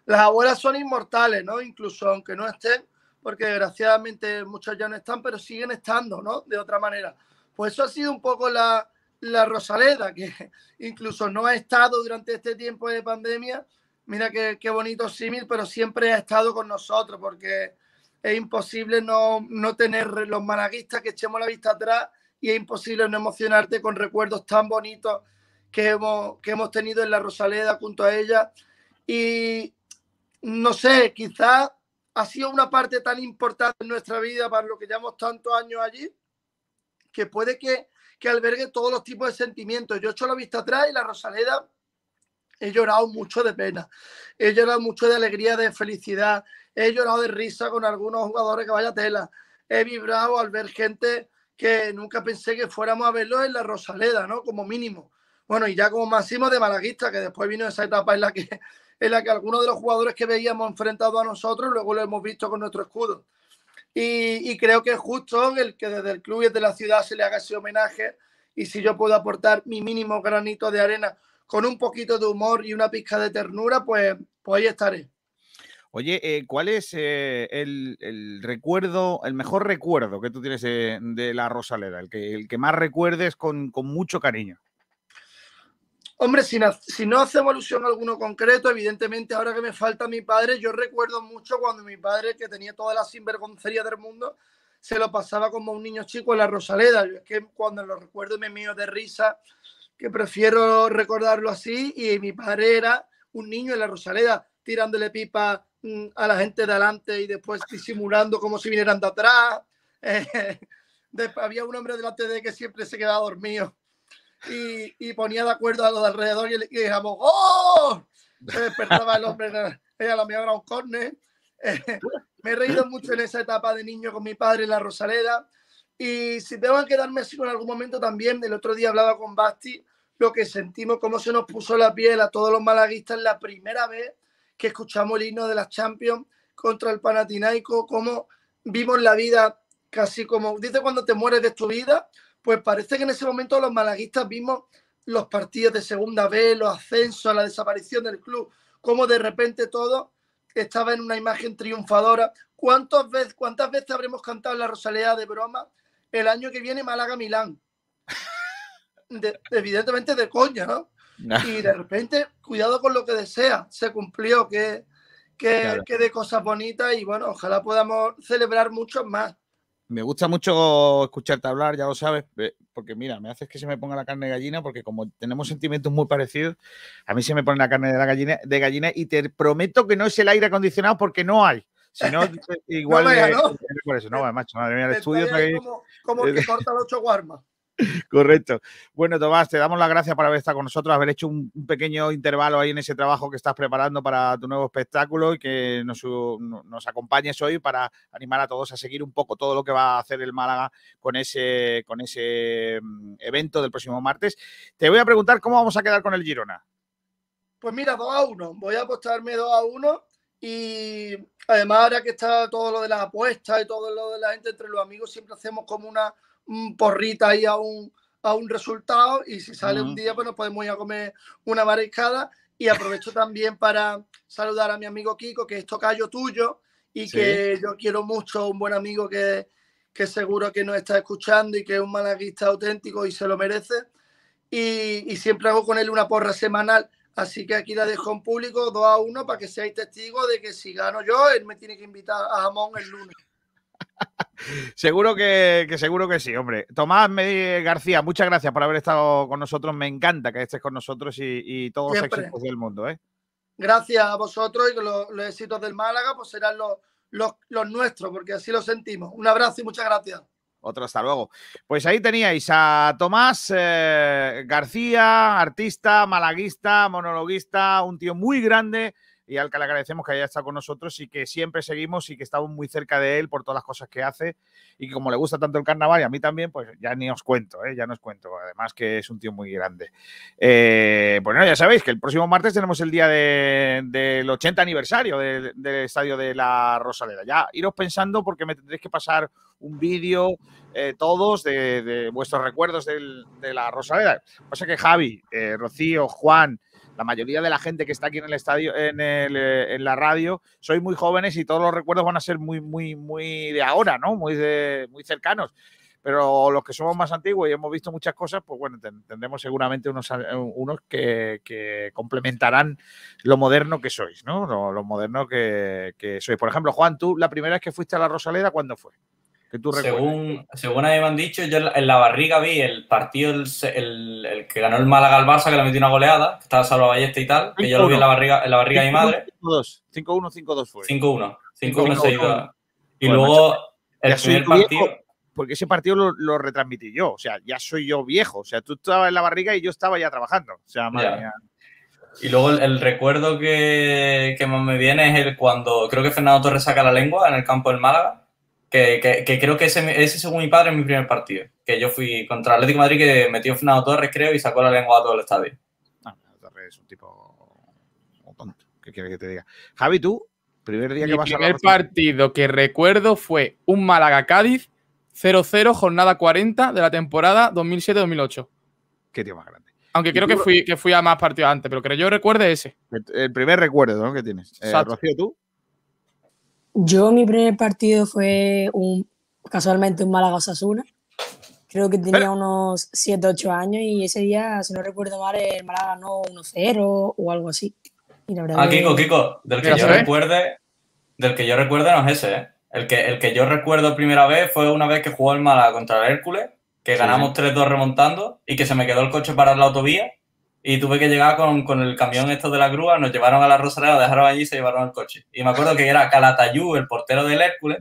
Las abuelas son inmortales, ¿no? Incluso aunque no estén, porque desgraciadamente muchas ya no están, pero siguen estando, ¿no? De otra manera. Pues eso ha sido un poco la, la Rosaleda, que incluso no ha estado durante este tiempo de pandemia. Mira qué, qué bonito símil, pero siempre ha estado con nosotros, porque es imposible no, no tener los malaguistas que echemos la vista atrás y es imposible no emocionarte con recuerdos tan bonitos que hemos, que hemos tenido en la Rosaleda junto a ella. Y no sé, quizás ha sido una parte tan importante en nuestra vida para lo que llevamos tantos años allí, que puede que, que albergue todos los tipos de sentimientos. Yo he hecho la vista atrás y la Rosaleda he llorado mucho de pena, he llorado mucho de alegría, de felicidad, he llorado de risa con algunos jugadores que vaya tela, he vibrado al ver gente que nunca pensé que fuéramos a verlo en la Rosaleda, ¿no? Como mínimo. Bueno, y ya como máximo de malaguista, que después vino esa etapa en la que, en la que algunos de los jugadores que veíamos enfrentados a nosotros, luego lo hemos visto con nuestro escudo. Y, creo que es justo el que desde el club y desde la ciudad se le haga ese homenaje. Y si yo puedo aportar mi mínimo granito de arena con un poquito de humor y una pizca de ternura, pues, pues ahí estaré. Oye, eh, ¿cuál es eh, el, el recuerdo, el mejor recuerdo que tú tienes de, de la Rosaleda? El que, el que más recuerdes con, con mucho cariño. Hombre, si, no- si no hacemos alusión a alguno concreto, evidentemente ahora que me falta mi padre, yo recuerdo mucho cuando mi padre, que tenía toda la sinvergoncería del mundo, se lo pasaba como un niño chico en la Rosaleda. Es que cuando lo recuerdo me mío de risa, que prefiero recordarlo así. Y mi padre era un niño en la Rosaleda, tirándole pipa mm, a la gente de adelante y después disimulando como si vinieran de atrás. Eh, había un hombre delante de que siempre se quedaba dormido y, y ponía de acuerdo a los de alrededor y, le- decíamos ¡Oh! Se despertaba el hombre, ella la mía era un córner. Eh, me he reído mucho en esa etapa de niño con mi padre en la Rosaleda, Y si tengo que quedarme así con algún momento también, el otro día hablaba con Basti, lo que sentimos, cómo se nos puso la piel a todos los malaguistas la primera vez que escuchamos el himno de las Champions contra el Panathinaiko, cómo vimos la vida casi como, dice cuando te mueres de tu vida, pues parece que en ese momento los malaguistas vimos los partidos de segunda vez, los ascensos, la desaparición del club, cómo de repente todo estaba en una imagen triunfadora. ¿Cuántas veces, cuántas veces habremos cantado en la Rosaleda de broma el año que viene Málaga-Milán? De- evidentemente de coña, ¿no? Y de repente, cuidado con lo que desea, se cumplió, que, que, Claro. que de cosas bonitas y bueno, ojalá podamos celebrar muchos más. Me gusta mucho escucharte hablar, ya lo sabes, eh, porque mira, me haces que se me ponga la carne de gallina, porque como tenemos sentimientos muy parecidos, a mí se me pone la carne de la gallina, de gallina y te prometo que no es el aire acondicionado porque no hay. Si no, igual No vaya, ¿no? por eso, no, macho, madre mía, el estudio como, como que corta los ocho guarmas. Correcto. Bueno, Tomás, te damos las gracias por haber estado con nosotros, haber hecho un, pequeño intervalo ahí en ese trabajo que estás preparando para tu nuevo espectáculo y que nos acompañes hoy para animar a todos a seguir un poco todo lo que va a hacer el Málaga con ese, con ese mm, evento del próximo martes. Te voy a preguntar cómo vamos a quedar con el Girona. Pues mira, 2 a 1. Voy a apostarme 2 a 1. Y además, ahora que está todo lo de las apuestas y todo lo de la gente entre los amigos, siempre hacemos como una un porrita ahí a un, a un resultado. Y si sale un día, pues nos podemos ir a comer una mariscada. Y aprovecho también para saludar a mi amigo Kiko, que es tocayo tuyo y Sí. que yo quiero mucho, un buen amigo que, que seguro que nos está escuchando y que es un malaguista auténtico y se lo merece y, y siempre hago con él una porra semanal. Así que aquí la dejo en público 2 a 1 para que seáis testigos de que si gano yo, él me tiene que invitar a jamón el lunes. Seguro que, que seguro que sí, hombre. Tomás García, muchas gracias por haber estado con nosotros. Me encanta que estés con nosotros y, y todos los éxitos del mundo, ¿eh? Gracias a vosotros y que los, los éxitos del Málaga pues serán los, los, los nuestros, porque así lo sentimos. Un abrazo y muchas gracias. Otro hasta luego. Pues ahí teníais a Tomás eh, García, artista, malaguista, monologuista, un tío muy grande y al que le agradecemos que haya estado con nosotros y que siempre seguimos y que estamos muy cerca de él por todas las cosas que hace y que como le gusta tanto el carnaval y a mí también, pues ya ni os cuento, ¿eh? ya no os cuento. Además que es un tío muy grande. Eh, bueno, ya sabéis que el próximo martes tenemos el día de- del 80 aniversario del, estadio de la Rosaleda. Ya iros pensando porque me tendréis que pasar un vídeo eh, todos de, vuestros recuerdos del- de la Rosaleda. Pasa que Javi, eh, Rocío, Juan, la mayoría de la gente que está aquí en el estadio, eh, en la radio, sois muy jóvenes y todos los recuerdos van a ser muy, muy, muy de ahora, ¿no? Muy, de, muy cercanos. Pero los que somos más antiguos y hemos visto muchas cosas, pues bueno, ten- tendremos seguramente unos, unos que, complementarán lo moderno que sois, ¿no? Lo, lo moderno que, que sois. Por ejemplo, Juan, tú la primera vez que fuiste a la Rosaleda, ¿cuándo fue? Que tú recuerdes. Según, según a mí me han dicho, yo en la- barriga vi el partido, el, el- el que ganó el Málaga al Barça, que le metió una goleada, que estaba Salva Ballesta y tal, que yo lo vi en la barriga, en la barriga de mi madre. 5-1, 5-1, 5-2 fue. 5-1. 5-1 5-1. se iba. Y Bueno, luego el primer viejo, partido. porque ese partido lo, lo retransmití yo. O sea, ya soy yo viejo. O sea, tú estabas en la barriga y yo estaba ya trabajando. O sea, madre Ya. mía. Y luego el, el recuerdo que, que más me viene es el cuando creo que Fernando Torres saca la lengua en el campo del Málaga. Que, que- que creo que ese, ese, según mi padre, es mi primer partido. Que yo fui contra Atlético de Madrid, que metió Fernando Torres, creo, y sacó la lengua a todo el estadio. Torres es un tipo un tonto. ¿Qué quieres que te diga? Javi, tú, primer día Mi que vas a la primer partido que recuerdo fue un Málaga-Cádiz 0-0, jornada 40 de la temporada 2007-2008. Qué tío más grande. Aunque ¿Y creo tú, que fui, que fui a más partidos antes, pero que yo recuerde ese. El, primer recuerdo ¿no? que tienes. Eh. Rocío, tú. Yo, mi primer partido fue un casualmente un Málaga Osasuna. Creo que tenía unos 7, 8 años y ese día, si no recuerdo mal, el Málaga ganó 1-0 o algo así. Y la verdad Ah, que- Kiko, Kiko, del que yo recuerde, del que yo recuerde no es ese, ¿eh? El que, el que yo recuerdo primera vez fue una vez que jugó el Málaga contra el Hércules, que Sí, ganamos 3-2 remontando y que se me quedó el coche para la autovía y tuve que llegar con, con el camión esto de la grúa, nos llevaron a la Rosaleda, dejaron allí y se llevaron el coche. Y me acuerdo que era Calatayú, el portero del Hércules,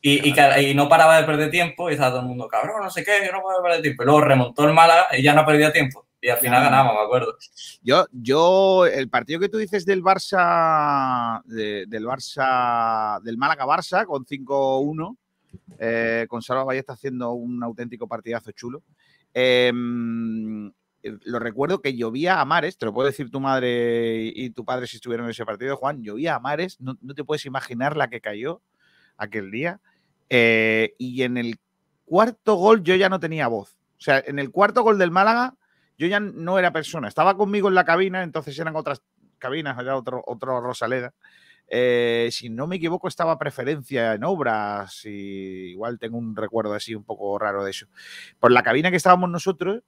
y, y, no paraba de perder tiempo y estaba todo el mundo, cabrón, no sé qué, yo no puedo perder tiempo. Y luego remontó el Málaga y ya no perdía tiempo. Y al final Ya. ganamos, me acuerdo. Yo, yo, el partido que tú dices del Barça, de- del Barça, del Málaga Barça con 5-1, eh, con Salva Ballesta haciendo un auténtico partidazo chulo. Eh, lo recuerdo que llovía a mares, te lo puede decir tu madre y tu padre si estuvieron en ese partido, Juan, llovía a mares, no, no te puedes imaginar la que cayó aquel día. Eh, y en el cuarto gol yo ya no tenía voz. O sea, en el cuarto gol del Málaga yo ya no era persona. Estaba conmigo en la cabina, entonces eran otras cabinas, era otro, otro Rosaleda. Eh, si no me equivoco, estaba preferencia en obras igual tengo un recuerdo así un poco raro de eso. Por la cabina que estábamos nosotros,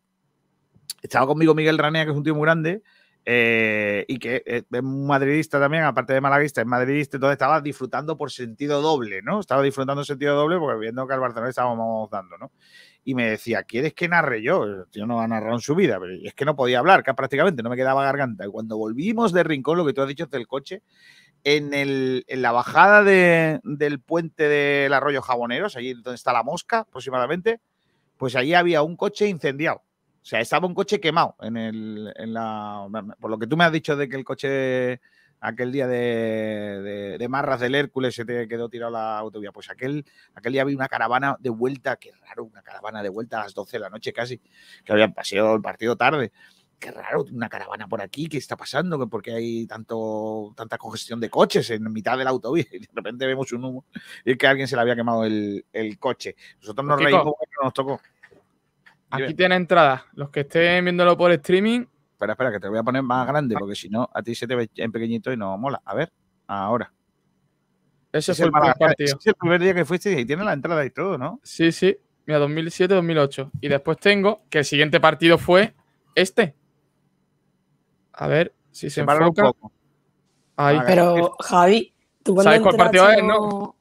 estaba conmigo Miguel Ranea, que es un tío muy grande, eh, y que eh, es madridista también, aparte de malaguista, es madridista, entonces estaba disfrutando por sentido doble, ¿no? Estaba disfrutando sentido doble porque viendo que al Barcelona estábamos dando, ¿no? Y me decía, ¿quieres que narre yo? El tío no ha narrado en su vida, pero es que no podía hablar, que prácticamente no me quedaba garganta. Y cuando volvimos de Rincón, lo que tú has dicho del coche, en, la bajada de, del puente del arroyo Jaboneros, allí donde está la mosca aproximadamente, pues allí había un coche incendiado. O sea, estaba un coche quemado en, el, en la. Por lo que tú me has dicho de que el coche aquel día de, de, de Marras del Hércules se te quedó tirado la autovía. Pues aquel, aquel día había una caravana de vuelta, qué raro, una caravana de vuelta a las 12 de la noche casi, que habían pasado el partido tarde. Qué raro, una caravana por aquí, ¿qué está pasando? ¿Por qué hay tanto, tanta congestión de coches en mitad de la autovía? Y de repente vemos un humo y es que a alguien se le había quemado el, el coche. Nosotros nos reímos porque nos tocó. Aquí tiene entrada. Los que estén viéndolo por streaming, Espera, espera, que te lo voy a poner más grande, porque si no, a ti se te ve en pequeñito y no mola. A ver, ahora. ese Es fue el primer partido. ese es el primer día que fuiste y tiene la entrada y todo, ¿no? Sí, sí. Mira, 2007-2008. Y después tengo que el siguiente partido fue este. A ver si se un enfoca. poco. Ahí. Pero, Javi, tú cuando ¿Sabes cuál partido es, no?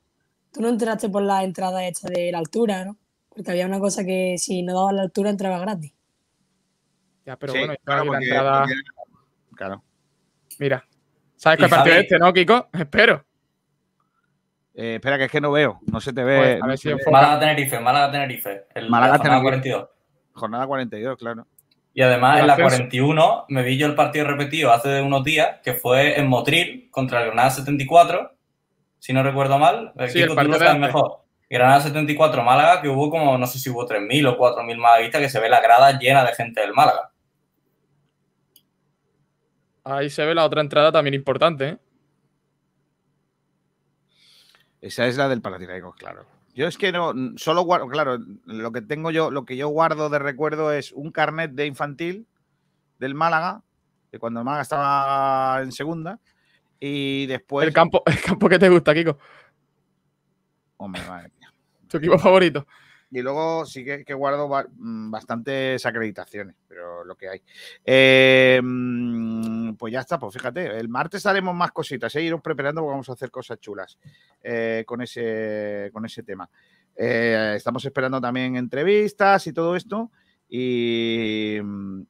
Tú no entraste por la entrada hecha de la altura, ¿no? Porque había una cosa que si no dabas la altura entraba gratis. Ya, pero Sí, bueno, claro, aquí la porque- entrada. porque- Claro. Mira. ¿Sabes cuál partido es este, no, Kiko? Espero. Eh, espera, que es que no veo. No se te ve. Pues, a ver si. Málaga Tenerife, Málaga Tenerife. El, Málaga la jornada Tenerife. 42. Jornada 42, claro. Y además El en la ascenso. 41 me vi yo el partido repetido hace unos días, que fue en Motril contra el Granada 74, si no recuerdo mal. Sí, el Kiko, tú partido lo sabes mejor. Granada 74 Málaga, que hubo como, no sé si hubo 3.000 o 4.000 malaguistas, que se ve la grada llena de gente del Málaga. Ahí se ve la otra entrada también importante, ¿eh? Esa es la del Palatinecos, claro. Yo es que no, solo guardo, claro, lo que tengo yo, lo que yo guardo de recuerdo es un carnet de infantil del Málaga, de cuando el Málaga estaba en segunda, y después. el, campo, el campo que te gusta, Kiko. Hombre, madre. Equipo favorito. Y luego sí que, guardo mm, bastantes acreditaciones, pero lo que hay. Eh, mm, pues ya está, pues fíjate, el martes haremos más cositas, ¿eh? iros preparando porque vamos a hacer cosas chulas eh, con, ese, con ese tema. Eh, estamos esperando también entrevistas y todo esto. Y,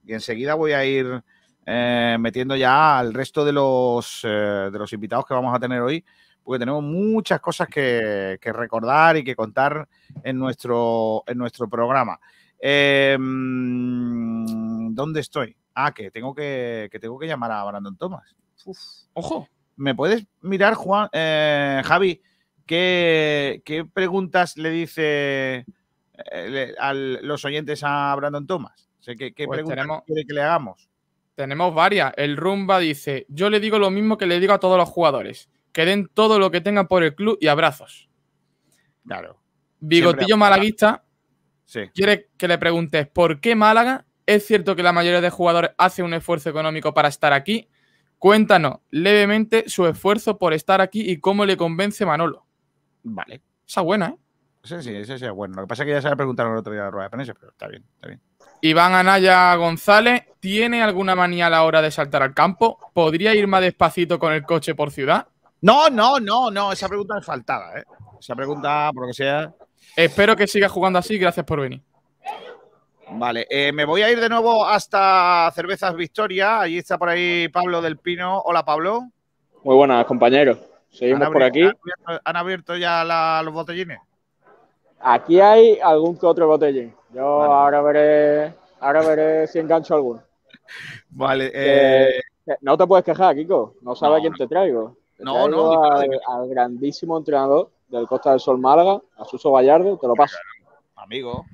enseguida voy a ir metiendo ya al resto de los, de los invitados que vamos a tener hoy, porque tenemos muchas cosas que, que recordar y que contar en nuestro, en nuestro programa. Eh, mm, ¿Dónde estoy? Ah, que tengo que, que tengo que llamar a Brandon Thomas. Uf. Ojo. ¿Me puedes mirar, Juan, eh, Javi, qué, qué preguntas le dice eh, a los oyentes a Brandon Thomas? O sea, ¿Qué, qué Pues preguntas tenemos- quiere que le hagamos? Tenemos varias. El Rumba dice: Yo le digo lo mismo que le digo a todos los jugadores. Que den todo lo que tengan por el club y abrazos. Claro. Bigotillo Malaguista Sí. quiere que le preguntes por qué Málaga. Es cierto que la mayoría de jugadores hace un esfuerzo económico para estar aquí. Cuéntanos levemente su esfuerzo por estar aquí y cómo le convence Manolo. Vale. Esa buena, ¿eh? Ese sí, ese sí es bueno. Lo que pasa es que ya se le preguntaron el otro día en la rueda de prensa, pero está bien, está bien. Iván Anaya González, ¿tiene alguna manía a la hora de saltar al campo? ¿Podría ir más despacito con el coche por ciudad? No, no, no, no. Esa pregunta es faltada, ¿eh? Esa pregunta, por lo que sea. Espero que siga jugando así. Gracias por venir. Vale, eh, me voy a ir de nuevo hasta Cervezas Victoria. Allí está por ahí Pablo del Pino. Hola, Pablo. Muy buenas, compañeros. Seguimos ¿Han por aquí. ¿Han abierto, han abierto ya la- los botellines? Aquí hay algún que otro botellín. Yo ahora veré, ahora veré si engancho alguno. Vale, eh, no te puedes quejar, Kiko. No sabes No, quién te traigo. No, no, Al, al grandísimo entrenador del Costa del Sol Málaga, a Suso Gallardo, te lo paso. Amigo.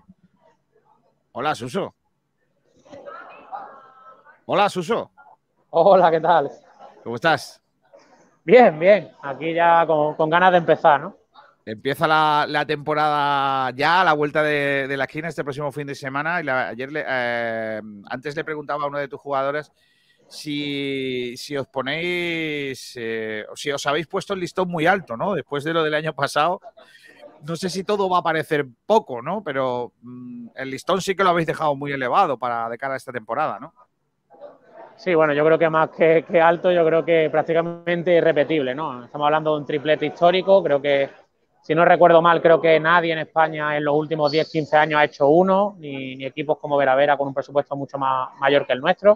Hola, Suso. Hola, Suso. Hola, ¿qué tal? ¿Cómo estás? Bien, bien. Aquí ya con, con ganas de empezar, ¿no? Empieza la, la temporada ya a la vuelta de, de la esquina este próximo fin de semana. Y la- ayer le- eh, antes le preguntaba a uno de tus jugadores si, os ponéis, eh, si os habéis puesto el listón muy alto, ¿no? Después de lo del año pasado. No sé si todo va a parecer poco, ¿no? Pero mm, el listón sí que lo habéis dejado muy elevado para de cara a esta temporada, ¿no? Sí, bueno, yo creo que más que, alto, yo creo que prácticamente irrepetible, ¿no? Estamos hablando de un triplete histórico, creo que, si no recuerdo mal, creo que nadie en España en los últimos 10, 15 años ha hecho uno, ni, equipos como Veravera con un presupuesto mucho más mayor que el nuestro.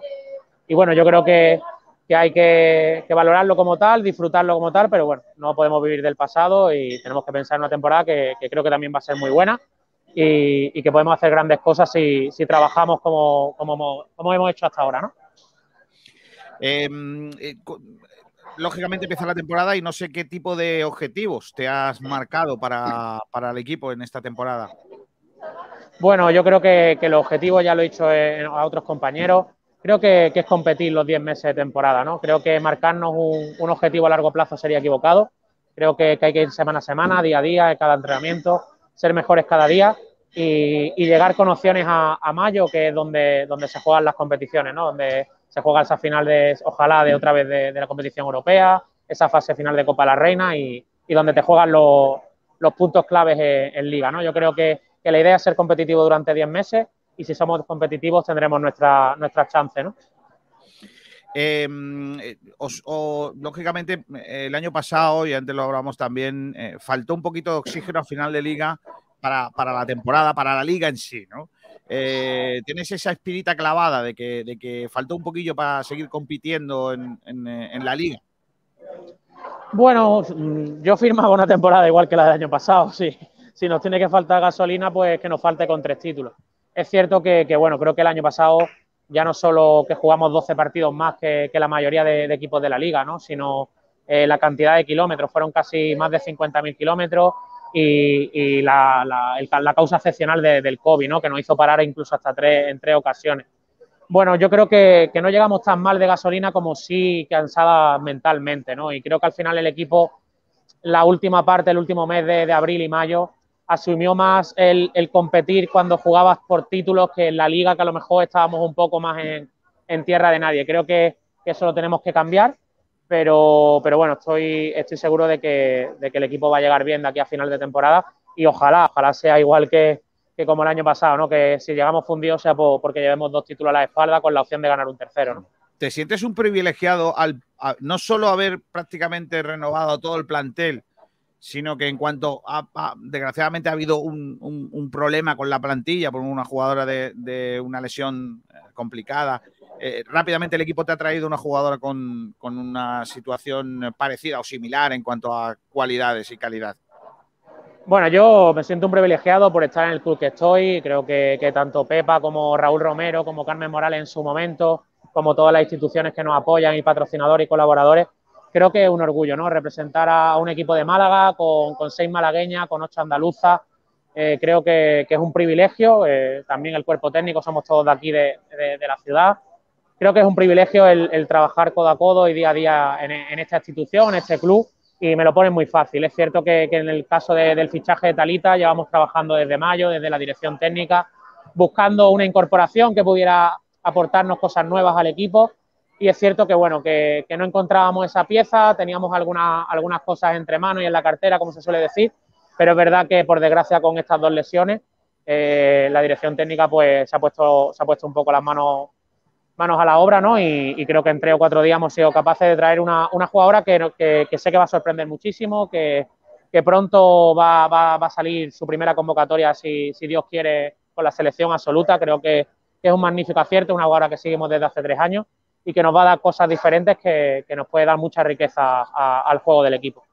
Y bueno, yo creo que, que hay que, que valorarlo como tal, disfrutarlo como tal, pero bueno, no podemos vivir del pasado y tenemos que pensar en una temporada que, que creo que también va a ser muy buena y, y que podemos hacer grandes cosas si, si trabajamos como, como, como hemos hecho hasta ahora, ¿no? Eh, eh, lógicamente empieza la temporada y no sé qué tipo de objetivos te has marcado para, para el equipo en esta temporada. Bueno, yo creo que, que el objetivo, ya lo he dicho eh, a otros compañeros, creo que, es competir los 10 meses de temporada, ¿no? Creo que marcarnos un, objetivo a largo plazo sería equivocado. Creo que, hay que ir semana a semana, día a día, en cada entrenamiento, ser mejores cada día y, llegar con opciones a, mayo, que es donde, donde se juegan las competiciones, ¿no? Donde se juega esa final de, ojalá, de otra vez de, de la competición europea, esa fase final de Copa de la Reina y, y donde te juegan los, puntos claves en, en liga, ¿no? Yo creo que la idea es ser competitivo durante 10 meses y si somos competitivos tendremos nuestra, nuestra chance, ¿no? Eh, eh, os- o, lógicamente, eh, el año pasado, y antes lo hablamos también, eh, faltó un poquito de oxígeno a final de liga para, para la temporada, para la liga en sí, ¿no? Eh, ¿Tienes esa espirita clavada de que, de que faltó un poquillo para seguir compitiendo en, en, en la liga? Bueno, yo firmaba una temporada igual que la del año pasado, sí. Si nos tiene que faltar gasolina, pues que nos falte con tres títulos. Es cierto que, bueno, creo que el año pasado ya no solo que jugamos 12 partidos más que, la mayoría de, equipos de la liga, ¿no? sino eh, la cantidad de kilómetros. Fueron casi más de 50.000 kilómetros y, la, la- causa excepcional de- del COVID, ¿no? que nos hizo parar incluso hasta tres, en tres ocasiones. Bueno, yo creo que, no llegamos tan mal de gasolina como sí cansada mentalmente, ¿no? Y creo que al final el equipo, la última parte, el último mes de abril y mayo, asumió más el, competir cuando jugabas por títulos que en la liga, que a lo mejor estábamos un poco más en, tierra de nadie. Creo que, eso lo tenemos que cambiar, pero, pero bueno, estoy, seguro de que, el equipo va a llegar bien de aquí a final de temporada y ojalá, ojalá sea igual que, como el año pasado, ¿no? Que si llegamos fundidos sea por- porque llevemos dos títulos a la espalda con la opción de ganar un tercero. ¿Te sientes un privilegiado al a- no solo haber prácticamente renovado todo el plantel, sino que en cuanto a, desgraciadamente ha habido un, problema con la plantilla por una jugadora de, de una lesión eh, complicada, eh, rápidamente el equipo te ha traído una jugadora con, con una situación parecida o similar en cuanto a cualidades y calidad? Bueno, yo me siento un privilegiado por estar en el club que estoy. Creo que, que tanto Pepa como Raúl Romero, como Carmen Morales en su momento, como todas las instituciones que nos apoyan y patrocinadores y colaboradores, creo que es un orgullo, ¿no? Representar a un equipo de Málaga con, con seis malagueñas, con ocho andaluzas. eh, creo que, que es un privilegio. eh, también el cuerpo técnico somos todos de aquí, de, de- de la ciudad. Creo que es un privilegio el, el trabajar codo a codo y día a día en, en esta institución, en este club y me lo ponen muy fácil. Es cierto que, que en el caso de- del fichaje de Talita llevamos trabajando desde mayo, desde la dirección técnica, buscando una incorporación que pudiera aportarnos cosas nuevas al equipo. Y es cierto que, bueno, que, no encontrábamos esa pieza, teníamos algunas, algunas cosas entre manos y en la cartera, como se suele decir, pero es verdad que, por desgracia, con estas dos lesiones, eh, la dirección técnica pues, se, ha puesto, se ha puesto un poco las manos manos a la obra, ¿no? Y, creo que en tres o cuatro días hemos sido capaces de traer una, una jugadora que, que- sé que va a sorprender muchísimo, que, pronto va, va- va a salir su primera convocatoria, si, si Dios quiere, con la selección absoluta. Creo que es un magnífico acierto, una jugadora que seguimos desde hace tres años y que nos va a dar cosas diferentes que, que nos puede dar mucha riqueza a- al juego del equipo.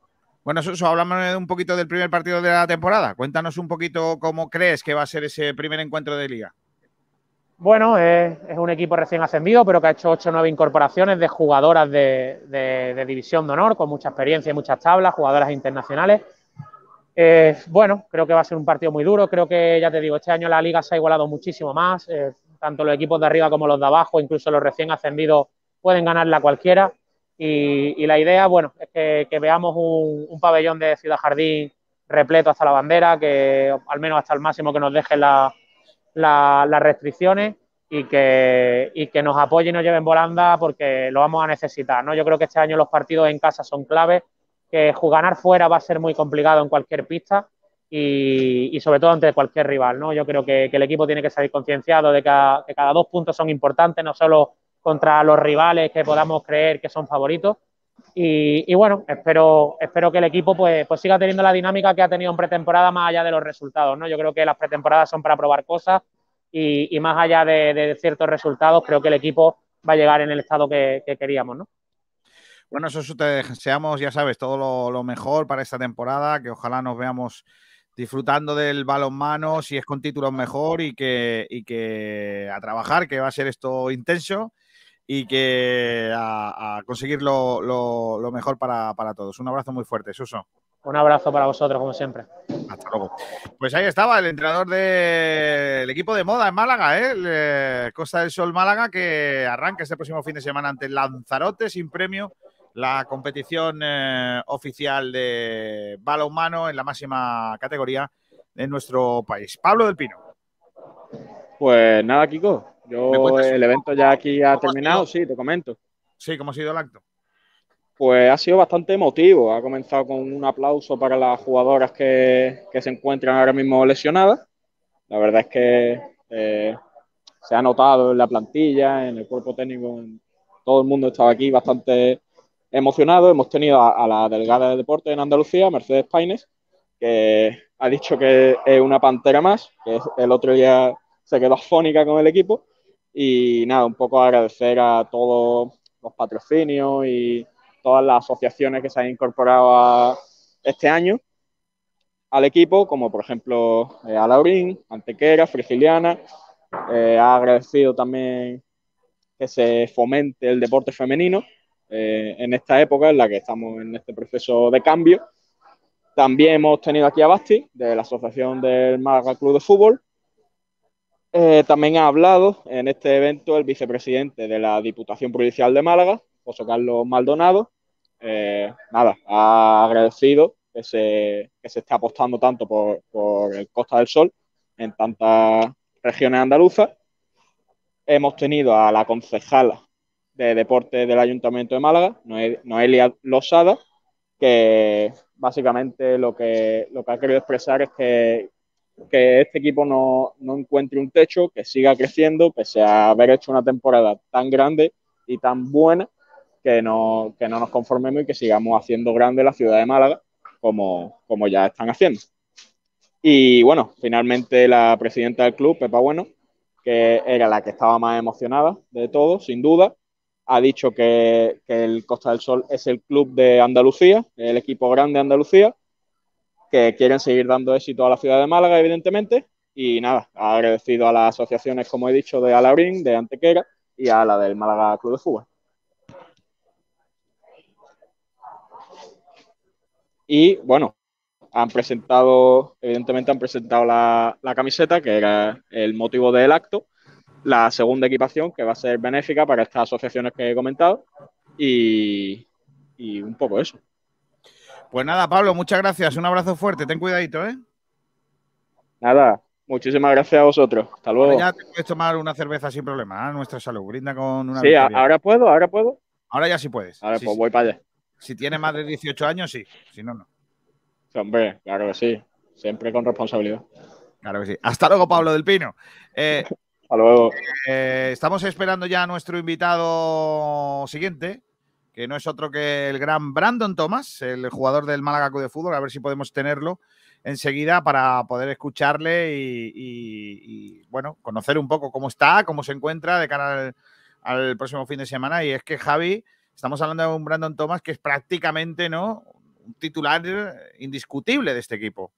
Bueno, Suso, háblame un poquito del primer partido de la temporada. Cuéntanos un poquito cómo crees que va a ser ese primer encuentro de liga. Bueno, es, es un equipo recién ascendido, pero que ha hecho 8 o 9 incorporaciones de jugadoras de, de- de división de honor, con mucha experiencia y muchas tablas, jugadoras internacionales. Eh, bueno, creo que va a ser un partido muy duro. Creo que, ya te digo, este año la liga se ha igualado muchísimo más. eh, tanto los equipos de arriba como los de abajo, incluso los recién ascendidos, pueden ganarla cualquiera. Y, la idea, bueno, es que, veamos un, pabellón de Ciudad Jardín repleto hasta la bandera, que al menos hasta el máximo que nos dejen la- la- las restricciones y que, y nos apoyen y nos lleven volanda porque lo vamos a necesitar. ¿no? Yo creo que este año los partidos en casa son claves, que ganar fuera va a ser muy complicado en cualquier pista y, sobre todo ante cualquier rival. ¿no? Yo creo que, el equipo tiene que salir concienciado de que, cada dos puntos son importantes, no solo contra los rivales que podamos creer que son favoritos. Y, bueno, espero, espero que el equipo pues, pues siga teniendo la dinámica que ha tenido en pretemporada más allá de los resultados. ¿no? Yo creo que las pretemporadas son para probar cosas y, más allá de, ciertos resultados, creo que el equipo va a llegar en el estado que, que queríamos. ¿no? Bueno, eso es- te deseamos, ya sabes, todo lo mejor para esta temporada, que ojalá nos veamos disfrutando del balonmano, si es con títulos mejor y que, y que a trabajar, que va a ser esto intenso y que a, a conseguir lo, lo- lo mejor para, para todos. Un abrazo muy fuerte, Suso. Un abrazo para vosotros, como siempre. Hasta luego. Pues ahí estaba el entrenador del equipo de moda en Málaga, ¿eh? eh, Costa del Sol Málaga, que arranca este próximo fin de semana ante el Lanzarote sin premio, la competición eh, oficial de balonmano en la máxima categoría de nuestro país. Pablo del Pino. Pues nada, Kiko. Yo ¿Me cuentas un el evento ya aquí ha terminado, sí, te comento. Sí, ¿cómo ha sido el acto? Pues ha sido bastante emotivo. Ha comenzado con un aplauso para las jugadoras que, que se encuentran ahora mismo lesionadas. La verdad es que eh, se ha notado en la plantilla, en el cuerpo técnico, en- todo el mundo estaba aquí bastante emocionado. Hemos tenido a, a la delegada de deporte en Andalucía, Mercedes Paines, que ha dicho que es una pantera más, que el otro día se quedó afónica con el equipo. Y nada, un poco agradecer a todos los patrocinios y todas las asociaciones que se han incorporado a este año al equipo, como por ejemplo eh, a Laurín, Antequera, Frigiliana. Eh, ha agradecido también que se fomente el deporte femenino eh, en esta época en la que estamos en este proceso de cambio. También hemos tenido aquí a Basti, de la Asociación del Málaga Club de Fútbol. Eh, también ha hablado en este evento el vicepresidente de la Diputación Provincial de Málaga, José Carlos Maldonado. Eh, nada, ha agradecido que se, que se esté apostando tanto por, por el Costa del Sol en tantas regiones andaluzas. Hemos tenido a la concejala de deporte del Ayuntamiento de Málaga, Noe- Noelia Losada, que básicamente lo que, lo que ha querido expresar es que, que este equipo no, no encuentre un techo, que siga creciendo, pese a haber hecho una temporada tan grande y tan buena, que no, que no nos conformemos y que sigamos haciendo grande la ciudad de Málaga, como, como ya están haciendo. Y bueno, finalmente la presidenta del club, Pepa Bueno, que era la que estaba más emocionada de todo, sin duda, ha dicho que, que el Costa del Sol es el club de Andalucía, el equipo grande de Andalucía, que quieren seguir dando éxito a la ciudad de Málaga, evidentemente. Y nada, ha agradecido a las asociaciones, como he dicho, de Alaurín, de Antequera y a la del Málaga Club de Fútbol. Y bueno, han presentado, evidentemente han presentado la, la camiseta, que era el motivo del acto, la segunda equipación, que va a ser benéfica para estas asociaciones que he comentado, y, y un poco eso. Pues nada, Pablo, muchas gracias. Un abrazo fuerte. Ten cuidadito, ¿eh? Nada, muchísimas gracias a vosotros. Hasta luego. Ahora ya te puedes tomar una cerveza sin problema, ¿eh? Nuestra salud. Brinda con una Sí, victoria. ahora puedo, ahora puedo. Ahora ya sí puedes. Ahora Sí, pues sí. voy para allá. Si tiene más de 18 años, sí. Si no, no. Hombre, claro que sí. Siempre con responsabilidad. Claro que sí. Hasta luego, Pablo del Pino. Eh, Eh, estamos esperando ya a nuestro invitado siguiente, que no es otro que el gran Brandon Thomas, el jugador del Málaga Club de Fútbol. A ver si podemos tenerlo enseguida para poder escucharle y, bueno, conocer un poco cómo está, cómo se encuentra de cara al, al próximo fin de semana. Y es que Javi, estamos hablando de un Brandon Thomas que es prácticamente, ¿no? Un titular indiscutible de este equipo.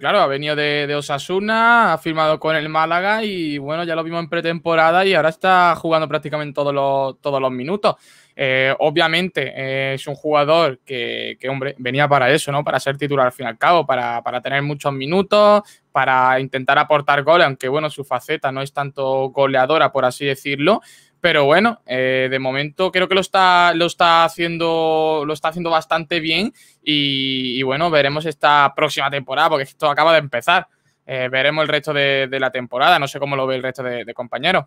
Claro, ha venido de, de Osasuna, ha firmado con el Málaga y bueno, ya lo vimos en pretemporada y ahora está jugando prácticamente todos los, todos los minutos. Eh, obviamente eh, es un jugador que, que, hombre, venía para eso, ¿no? Para ser titular al fin y al cabo, para, para tener muchos minutos, para intentar aportar goles, aunque bueno, su faceta no es tanto goleadora, por así decirlo. Pero bueno, eh, de momento creo que lo está, lo está haciendo, lo está haciendo bastante bien. Y, bueno, veremos esta próxima temporada, porque esto acaba de empezar. Eh, veremos el resto de, la temporada. No sé cómo lo ve el resto de, de compañeros.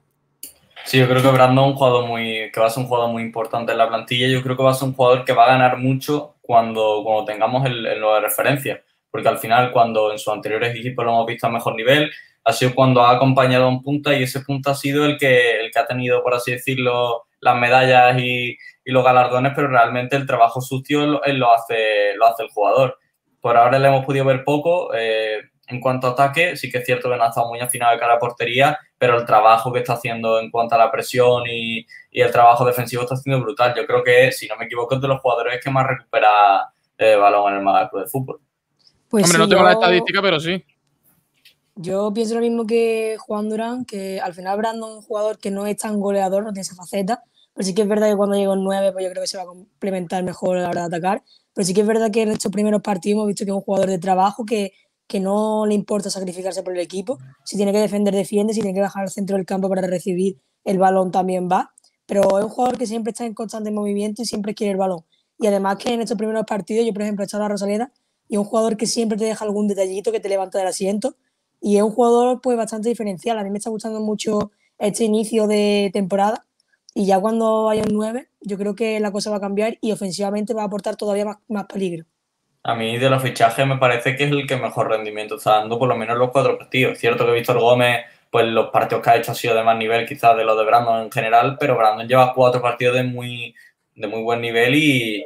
Sí, yo creo que Brandon un jugador muy, que va a ser un jugador muy importante en la plantilla. Yo creo que va a ser un jugador que va a ganar mucho cuando, cuando tengamos el, el nuevo de referencia. Porque al final, cuando en sus anteriores equipos lo hemos visto a mejor nivel, ha sido cuando ha acompañado a un punta y ese punta ha sido el que, el que ha tenido, por así decirlo, las medallas y, y los galardones, pero realmente el trabajo sucio él lo hace, lo hace el jugador. Por ahora le hemos podido ver poco. Eh, en cuanto a ataque, sí que es cierto que no ha estado muy afinado de cara a portería, pero el trabajo que está haciendo en cuanto a la presión y, y el trabajo defensivo está haciendo brutal. Yo creo que, si no me equivoco, es de los jugadores que más recupera eh, balón en el Málaga Club de Fútbol. Pues Hombre, no tengo yo... la estadística, pero sí. Yo pienso lo mismo que Juan Durán, que al final Brandon es un jugador que no es tan goleador, no tiene esa faceta, pero sí que es verdad que cuando llegó en 9, pues yo creo que se va a complementar mejor a la hora de atacar. Pero sí que es verdad que en estos primeros partidos hemos visto que es un jugador de trabajo que, que no le importa sacrificarse por el equipo. Si tiene que defender, defiende. Si tiene que bajar al centro del campo para recibir el balón, también va. Pero es un jugador que siempre está en constante movimiento y siempre quiere el balón. Y además que en estos primeros partidos, yo por ejemplo he echado a Rosaleda y es un jugador que siempre te deja algún detallito que te levanta del asiento y es un jugador pues bastante diferencial. A mí me está gustando mucho este inicio de temporada y ya cuando haya un 9 yo creo que la cosa va a cambiar y ofensivamente va a aportar todavía más, peligro. A mí de los fichajes me parece que es el que mejor rendimiento está dando, por lo menos en los cuatro partidos. Es cierto que Víctor Gómez, pues los partidos que ha hecho ha sido de más nivel quizás de los de Brandon en general, pero Brandon lleva cuatro partidos de muy, de muy buen nivel y,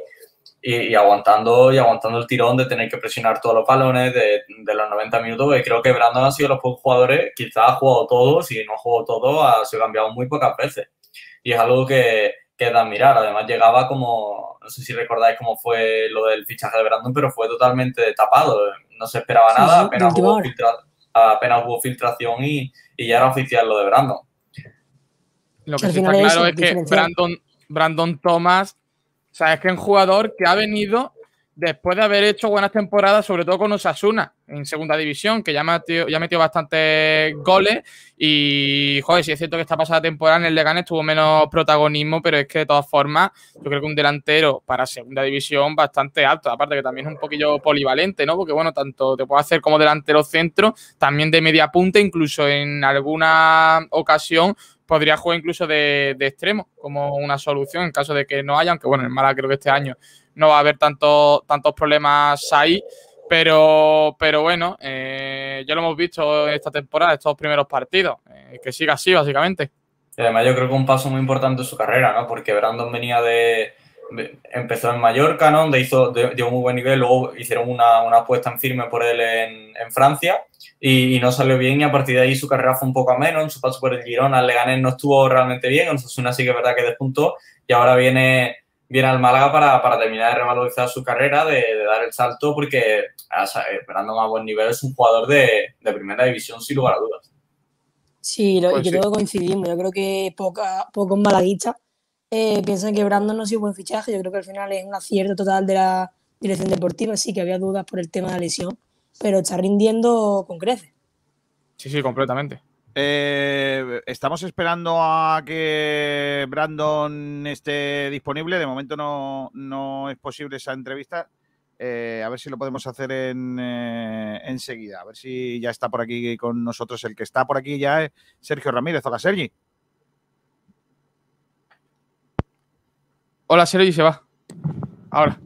y, y, aguantando y aguantando el tirón de tener que presionar todos los balones de, de los 90 minutos. Y creo que Brandon ha sido los pocos jugadores, quizás ha jugado todos, si no ha jugado todo, ha sido cambiado muy pocas veces. Y es algo que, que es de admirar. Además, llegaba como, no sé si recordáis cómo fue lo del fichaje de Brandon, pero fue totalmente tapado. No se esperaba nada, sí, apenas, hubo filtra, apenas, hubo filtración y, y, ya era oficial lo de Brandon. Lo que sí está claro es que Brandon, Brandon Thomas o sea, es que un jugador que ha venido después de haber hecho buenas temporadas, sobre todo con Osasuna en segunda división, que ya metió, ya metió bastantes goles. Y, joder, sí es cierto que esta pasada temporada en el Leganés tuvo menos protagonismo, pero es que de todas formas, yo creo que un delantero para segunda división bastante alto. Aparte que también es un poquillo polivalente, ¿no? Porque, bueno, tanto te puede hacer como delantero centro, también de media punta, incluso en alguna ocasión podría jugar incluso de, de, extremo como una solución en caso de que no haya, aunque bueno, en Málaga creo que este año no va a haber tanto, tantos problemas ahí, pero, pero bueno, eh, ya lo hemos visto esta temporada, estos primeros partidos, eh, que siga así básicamente. Y además yo creo que un paso muy importante en su carrera, ¿no? Porque Brandon venía de, empezó en Mallorca, ¿no? Donde hizo, dio muy buen nivel, luego hicieron una, una apuesta en firme por él en, en Francia. Y, y, no salió bien. Y a partir de ahí su carrera fue un poco a menos, en su paso por el Girona, el Leganés no estuvo realmente bien, en Osasuna sí que es verdad que despuntó. Y ahora viene, viene al Málaga para, para terminar de revalorizar su carrera, de, de dar el salto porque esperando a buen nivel es un jugador de, de primera división sin lugar a dudas. Sí, lo, pues y que sí. todos coincidimos, yo creo que poca, pocos malaguistas eh, piensan que Brandon no ha sido un buen fichaje. Yo creo que al final es un acierto total de la dirección deportiva. Sí que había dudas por el tema de la lesión, pero está rindiendo con creces. Sí, sí, completamente. Eh, estamos esperando a que Brandon esté disponible. De momento no, no es posible esa entrevista. Eh, a ver si lo podemos hacer en, eh, enseguida. A ver si ya está por aquí con nosotros. El que está por aquí ya es Sergio Ramírez. Hola, Sergi. Hola, Sergi, se va. Ahora.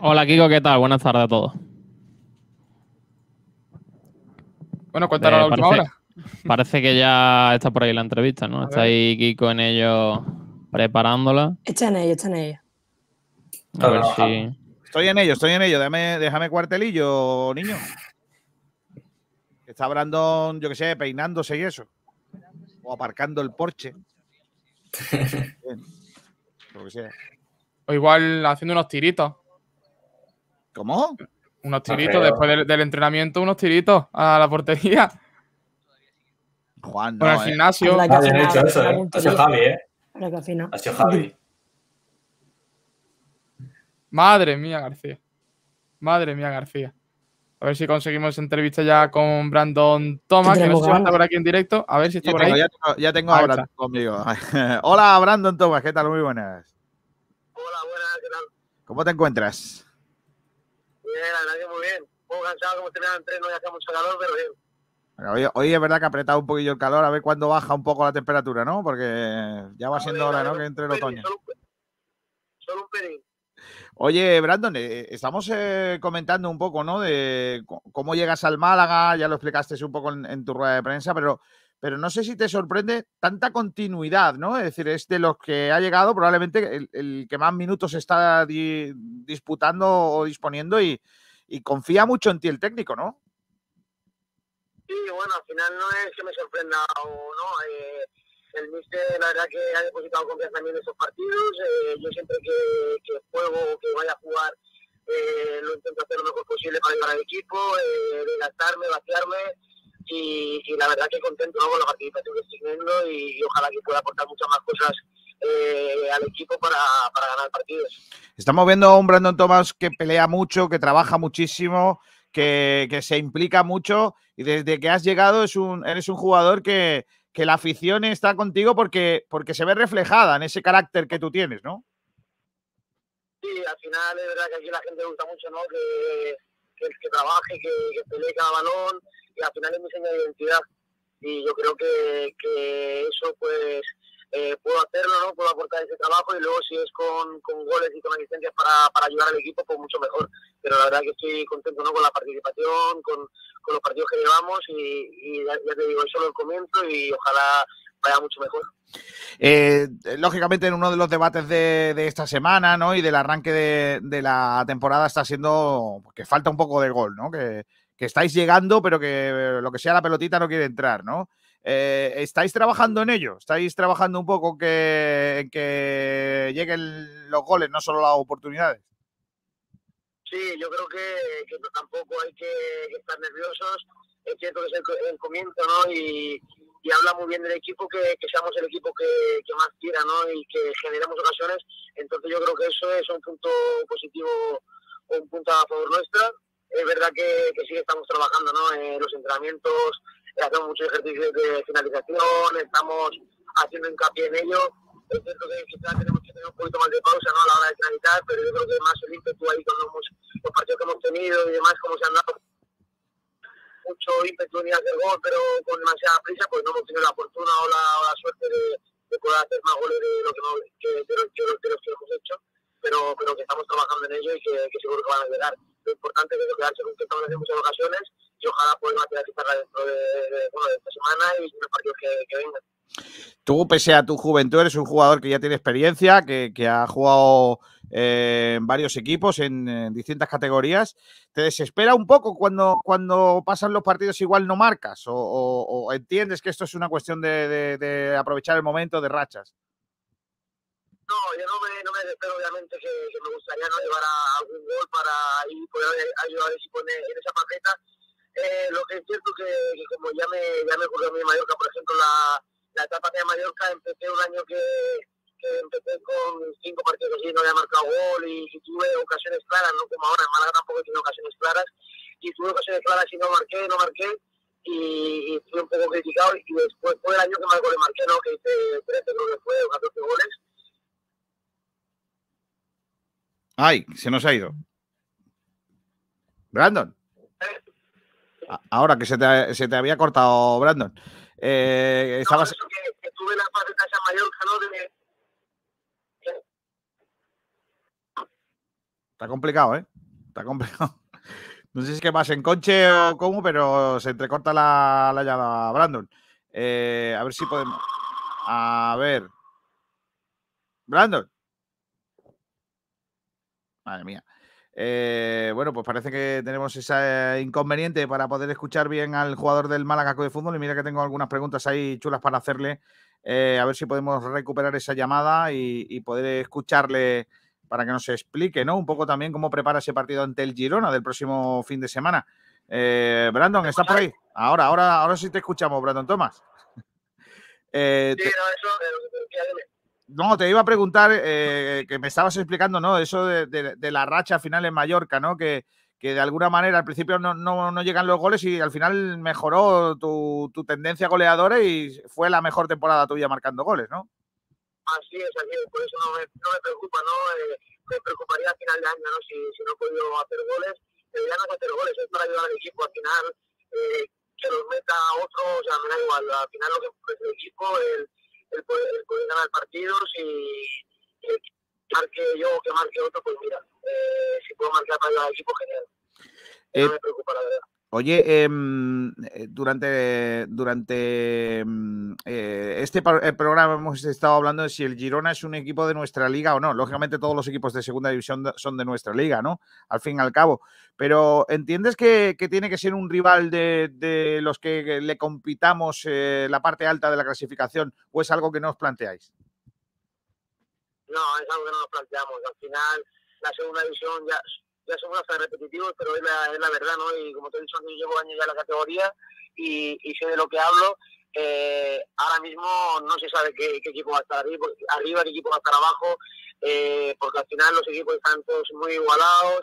Hola, Kiko, ¿qué tal? Buenas tardes a todos. Bueno, cuéntanos eh, la última parece, hora. Parece que ya está por ahí la entrevista, ¿no? A está ver. ahí Kiko en ello preparándola. Está en ello, está en ello. A ver si. Estoy en ello, estoy en ello. Déjame, déjame cuartelillo, niño. Está Brandon, yo qué sé, peinándose y eso. O aparcando el Porsche. Lo que sea. O igual haciendo unos tiritos. ¿Cómo? Unos tiritos, después del, del entrenamiento, unos tiritos a la portería. Juan, Con el no, eh. gimnasio. Final- hecho eso, al ¿eh? Ha sido Javi, ¿eh? Ha sido Javi. Madre mía, García. Madre mía, García. A ver si conseguimos entrevista ya con Brandon Thomas, que no sé si va a estar ganas. por aquí en directo. A ver si está Ya por tengo, ahí. ya tengo, ya tengo Ahí a está. Brandon conmigo. Hola, Brandon Thomas, ¿qué tal? Muy buenas. Hola, buenas, ¿qué tal? ¿Cómo te encuentras? Bien, la verdad que muy bien. Un poco cansado como tenía entreno y hacía mucho calor, pero bien. Bueno, Hoy, hoy es verdad que ha apretado un poquillo el calor, a ver cuándo baja un poco la temperatura, ¿no? Porque ya va siendo hora, ¿no? Que entre el otoño. Solo un pelín. Oye, Brandon, eh, estamos eh, comentando un poco, ¿no? De cómo llegas al Málaga, ya lo explicaste un poco en, tu rueda de prensa, pero, pero no sé si te sorprende tanta continuidad, ¿no? Es decir, es de los que ha llegado probablemente el, que más minutos está di- disputando o disponiendo y, y confía mucho en ti el técnico, ¿no? Sí, bueno, al final no es que me sorprenda o no. eh, el míster, la verdad que ha depositado confianza en mí en esos partidos. eh, yo siempre que, que juego o que vaya a jugar, eh, lo intento hacer lo mejor posible para ayudar al equipo, eh, vaciarme. Y, y la verdad que contento ¿no? con la participación que estoy teniendo y, y ojalá que pueda aportar muchas más cosas eh, al equipo para, para ganar partidos. Estamos viendo a un Brandon Thomas que pelea mucho, que trabaja muchísimo, que, que se implica mucho y desde que has llegado es un, eres un jugador que, que la afición está contigo porque, porque se ve reflejada en ese carácter que tú tienes, ¿no? Sí, al final es verdad que aquí la gente gusta mucho, ¿no? Que, que, que trabaje, que, que pelee cada balón y al final es mi señal de identidad. Y yo creo que, que eso, pues, eh, puedo hacerlo, ¿no? Puedo aportar ese trabajo y luego si es con, con goles y con asistencias para, para ayudar al equipo, pues mucho mejor. Pero la verdad que estoy contento, ¿no? Con la participación, con, con los partidos que llevamos y, y ya, te digo, es solo el comienzo y ojalá vaya mucho mejor. Eh, lógicamente, en uno de los debates de, de esta semana, ¿no? Y del arranque de, de la temporada está siendo que falta un poco de gol, ¿no? Que, que estáis llegando, pero que lo que sea la pelotita no quiere entrar, ¿no? Eh, ¿Estáis trabajando en ello? ¿Estáis trabajando un poco que, que lleguen los goles, no solo las oportunidades? Sí, yo creo que, tampoco hay que, estar nerviosos. Es cierto que es el, co- el comienzo, ¿no? Y, y habla muy bien del equipo, que, que seamos el equipo que, más tira, ¿no? Y que generemos ocasiones. Entonces yo creo que eso es un punto positivo, un punto a favor nuestra. Es verdad que, sí estamos trabajando, ¿no? En los entrenamientos, hacemos muchos ejercicios de finalización, estamos haciendo hincapié en ello. Es cierto que quizás tenemos que tener un poquito más de pausa ¿no? a la hora de finalizar, pero yo creo que más el ímpetu ahí con los, los partidos que hemos tenido y demás, como se han dado mucho ímpetu en hacer gol, pero con demasiada prisa, pues no hemos tenido la fortuna o la, suerte de, de poder hacer más goles de, lo que, no- que, de, los, que- de los que hemos hecho, pero, pero que estamos trabajando en ello y que, que seguro que van a llegar. Lo importante es eso, quedarse contento en muchas ocasiones y ojalá poder materializarla dentro de, de- bueno, de esta semana y los partidos que, que vengan. Tú, pese a tu juventud, eres un jugador que ya tiene experiencia, que, que ha jugado eh, en varios equipos, en, en distintas categorías. ¿Te desespera un poco cuando, cuando pasan los partidos igual no marcas? ¿O, o- o entiendes que esto es una cuestión de, de- de aprovechar el momento de rachas? No, yo no me, no me desespero, obviamente, que, que me gustaría no llevar a algún gol para ahí poder ayudar a si pone en esa papeta. Eh, lo que es cierto que, que como ya me, ya me ocurrió a mí en Mallorca, por ejemplo, la, la etapa de Mallorca, empecé un año que, empecé con cinco partidos y no había marcado gol y, y tuve ocasiones claras, no como ahora, en Málaga tampoco he tenido ocasiones claras, y tuve ocasiones claras y no marqué, no marqué, y, fui un poco criticado, y después fue el año que más goles marqué, ¿no? que hice 13 creo que fue, o 14 goles, Ay, se nos ha ido. Brandon. Ahora que se te, se te había cortado, Brandon. Eh, estabas, que tuve la Mallorca, ¿no? De, Está complicado, ¿eh? Está complicado. No sé si es que vas en coche o cómo, pero se entrecorta la, la llamada, Brandon. Eh, a ver si podemos. A ver. Brandon. Madre mía. Eh, bueno, pues parece que tenemos ese inconveniente para poder escuchar bien al jugador del Málaga de Fútbol. Y mira que tengo algunas preguntas ahí chulas para hacerle. eh, a ver si podemos recuperar esa llamada y, y poder escucharle para que nos explique, ¿no? Un poco también cómo prepara ese partido ante el Girona del próximo fin de semana. Eh, Brandon, ¿estás por ahí? Ahora, ahora, ahora sí te escuchamos, Brandon Thomas. Eh, te- no, te iba a preguntar eh, que me estabas explicando, ¿no? Eso de, de- de la racha final en Mallorca, ¿no? Que, que de alguna manera al principio no, no- no llegan los goles y al final mejoró tu, tu tendencia goleadora y fue la mejor temporada tuya marcando goles, ¿no? Así es, así es, por eso no me, no preocupa, ¿no? Eh, me preocuparía a final de año, ¿no? Si, si no he podido hacer goles, pero ya no hacer goles, es para ayudar al equipo. Al final, eh, que los meta otro, o sea, me da igual. Al final lo que es el equipo, el, el, poder, el poder ganar partidos y, y que marque yo o que marque otro, pues mira, eh, si puedo marcar para al equipo, genial. Eh, No me preocupa, la verdad. Oye, em, eh, durante, durante em, eh, este eh, programa hemos estado hablando de si el Girona es un equipo de nuestra liga o no. Lógicamente todos los equipos de segunda división son de nuestra liga, ¿no? Al fin y al cabo. Pero ¿entiendes que, tiene que ser un rival de, de los que le compitamos eh, la parte alta de la clasificación o es algo que no os planteáis? No, es algo que no nos planteamos. Al final, la segunda división ya, ya somos hasta repetitivos, pero es la, es la verdad, ¿no? Y como te he dicho, yo llevo años ya en la categoría y, y sé de lo que hablo. Eh, ahora mismo no se sabe qué, equipo va a estar arriba, arriba, qué equipo va a estar abajo, eh, porque al final los equipos están todos muy igualados,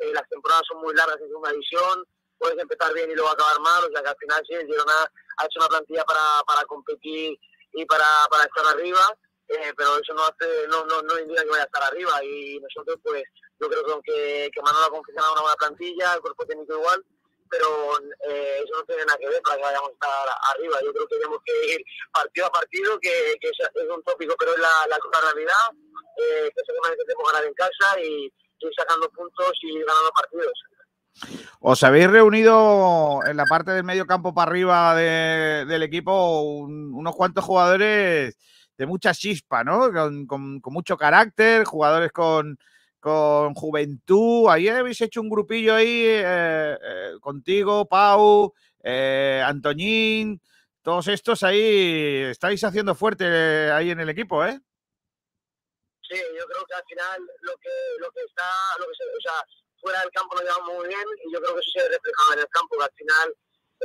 eh, las temporadas son muy largas en segunda división, puedes empezar bien y luego acabar mal, o sea que al final sí, el Girona ha hecho una plantilla para, para competir y para, para estar arriba, eh, pero eso no hace no, no, no indica que vaya a estar arriba y nosotros pues yo creo que aunque que Manolo ha confeccionado una buena plantilla, el cuerpo técnico igual, pero eh, eso no tiene nada que ver para que vayamos a estar arriba. Yo creo que tenemos que ir partido a partido, que, que es, un tópico, pero es la, la cruda realidad, eh, que seguramente tenemos ganar en casa y ir sacando puntos y ganando partidos. ¿Os habéis reunido en la parte del medio campo para arriba de- del equipo un- unos cuantos jugadores de mucha chispa, ¿no? Con, con- mucho carácter, jugadores con, con juventud. Ahí habéis hecho un grupillo ahí eh, eh, contigo, Pau, eh, Antoñín, todos estos ahí estáis haciendo fuerte ahí en el equipo, ¿eh? Sí, yo creo que al final lo que lo que está, lo que se, o sea, fuera del campo nos llevamos muy bien y yo creo que eso se refleja en el campo, que al final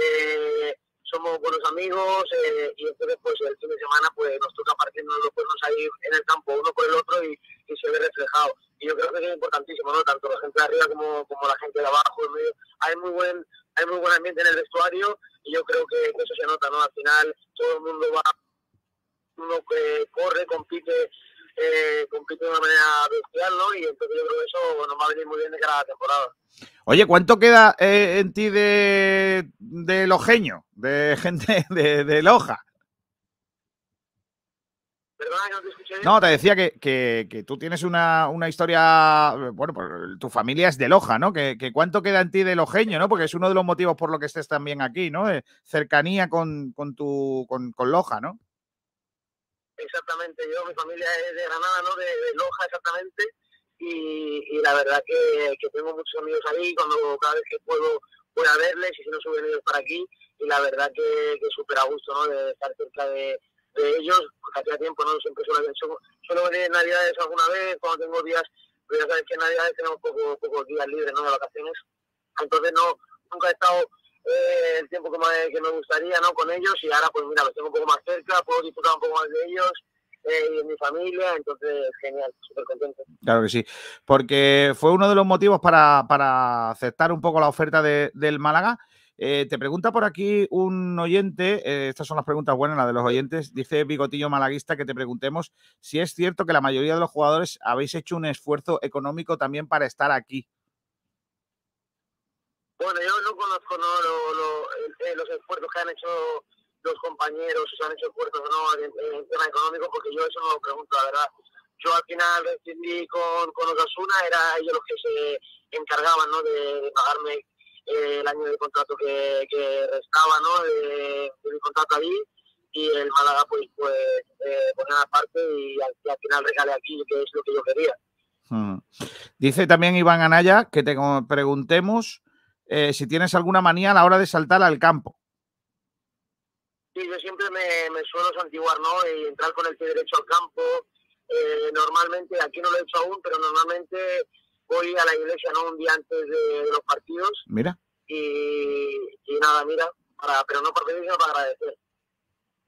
eh, somos buenos amigos eh, y entonces pues el fin de semana pues nos toca partirnos los cuernos ahí en el campo uno por el otro y, y se ve reflejado. Y yo creo que es importantísimo, ¿no? Tanto la gente de arriba como, como la gente de abajo. Hay muy buen hay muy buen ambiente en el vestuario y yo creo que, que eso se nota, ¿no? Al final todo el mundo va uno que corre, compite, eh, compite de una manera bestial, ¿no? Y entonces yo creo que eso nos va a venir muy bien de cara a la temporada. Oye, ¿cuánto queda eh, en ti de, de lojeño, de gente de, de Loja? Perdona que no te escuché bien. No, te decía que, que- que tú tienes una, una historia, bueno, pues tu familia es de Loja, ¿no? Que, que cuánto queda en ti de lojeño, ¿no? Porque es uno de los motivos por lo que estés también aquí, ¿no? Eh, cercanía con, con tu con, con Loja, ¿no? Exactamente, yo, mi familia es de Granada, ¿no? De, Loja, exactamente. Y, y la verdad que, que tengo muchos amigos ahí, cuando cada vez que puedo voy a verles y si no suben ellos para aquí. Y la verdad que, que súper a gusto, ¿no? De estar cerca de, de ellos, porque hacía tiempo, ¿no? Siempre suelo, suelo, suelo venir en Navidades alguna vez, cuando tengo días, pero ya sabes que en Navidades tenemos poco, pocos días libres, ¿no? De vacaciones. Entonces no, nunca he estado eh, el tiempo que me, que me gustaría, ¿no? Con ellos y ahora pues mira, los tengo un poco más cerca, puedo disfrutar un poco más de ellos eh, y de mi familia, entonces genial, súper contento. Claro que sí. Porque fue uno de los motivos para, para aceptar un poco la oferta de- del Málaga. Eh, te pregunta por aquí un oyente, eh, estas son las preguntas buenas, las de los oyentes, dice Bigotillo Malaguista que te preguntemos si es cierto que la mayoría de los jugadores habéis hecho un esfuerzo económico también para estar aquí. Bueno, yo no conozco ¿no? Lo, lo- eh, los esfuerzos que han hecho los compañeros, si han hecho esfuerzos o no en, el tema económico, porque yo eso no lo pregunto, la verdad. Yo al final decidí con, con Osasuna, era ellos los que se encargaban ¿no? de, de pagarme eh, el año de contrato que, que restaba ¿no? de, de mi contrato allí y el Málaga pues, pues eh, ponía aparte y al, y al final regalé aquí, que es lo que yo quería. Mm. Dice también Iván Anaya que te preguntemos eh, si tienes alguna manía a la hora de saltar al campo. Sí, yo siempre me, me suelo santiguar, ¿no? Y entrar con el pie derecho al campo, eh, normalmente, aquí no lo he hecho aún, pero normalmente voy a la iglesia no un día antes de, de los partidos Mira, y, y nada, mira, para, pero no por pedir, sino para agradecer.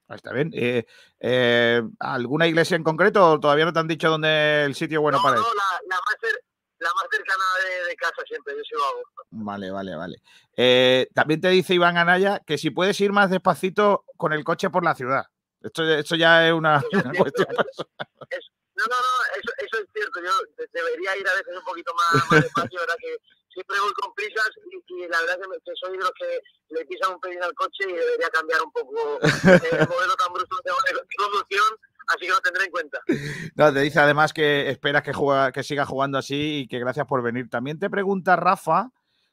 ah, está bien. Eh, eh, ¿Alguna iglesia en concreto o todavía no te han dicho dónde el sitio bueno para ir? No, la, la, más cer- la más cercana de, de casa siempre, yo sigo a gusto. Vale, vale, vale. Eh, también te dice Iván Anaya que si puedes ir más despacito con el coche por la ciudad. Esto, esto ya es una, una cuestión. No, no, no, eso, eso es cierto. Yo de- debería ir a veces un poquito más, más despacio, ¿verdad? Que siempre voy con prisas y, y la verdad que, me- que soy de los que le pisan un pelín al coche y debería cambiar un poco el modelo tan brusco de conducción, así que lo tendré en cuenta. No, te dice además que esperas que, juega, que siga jugando así y que gracias por venir. También te pregunta Rafa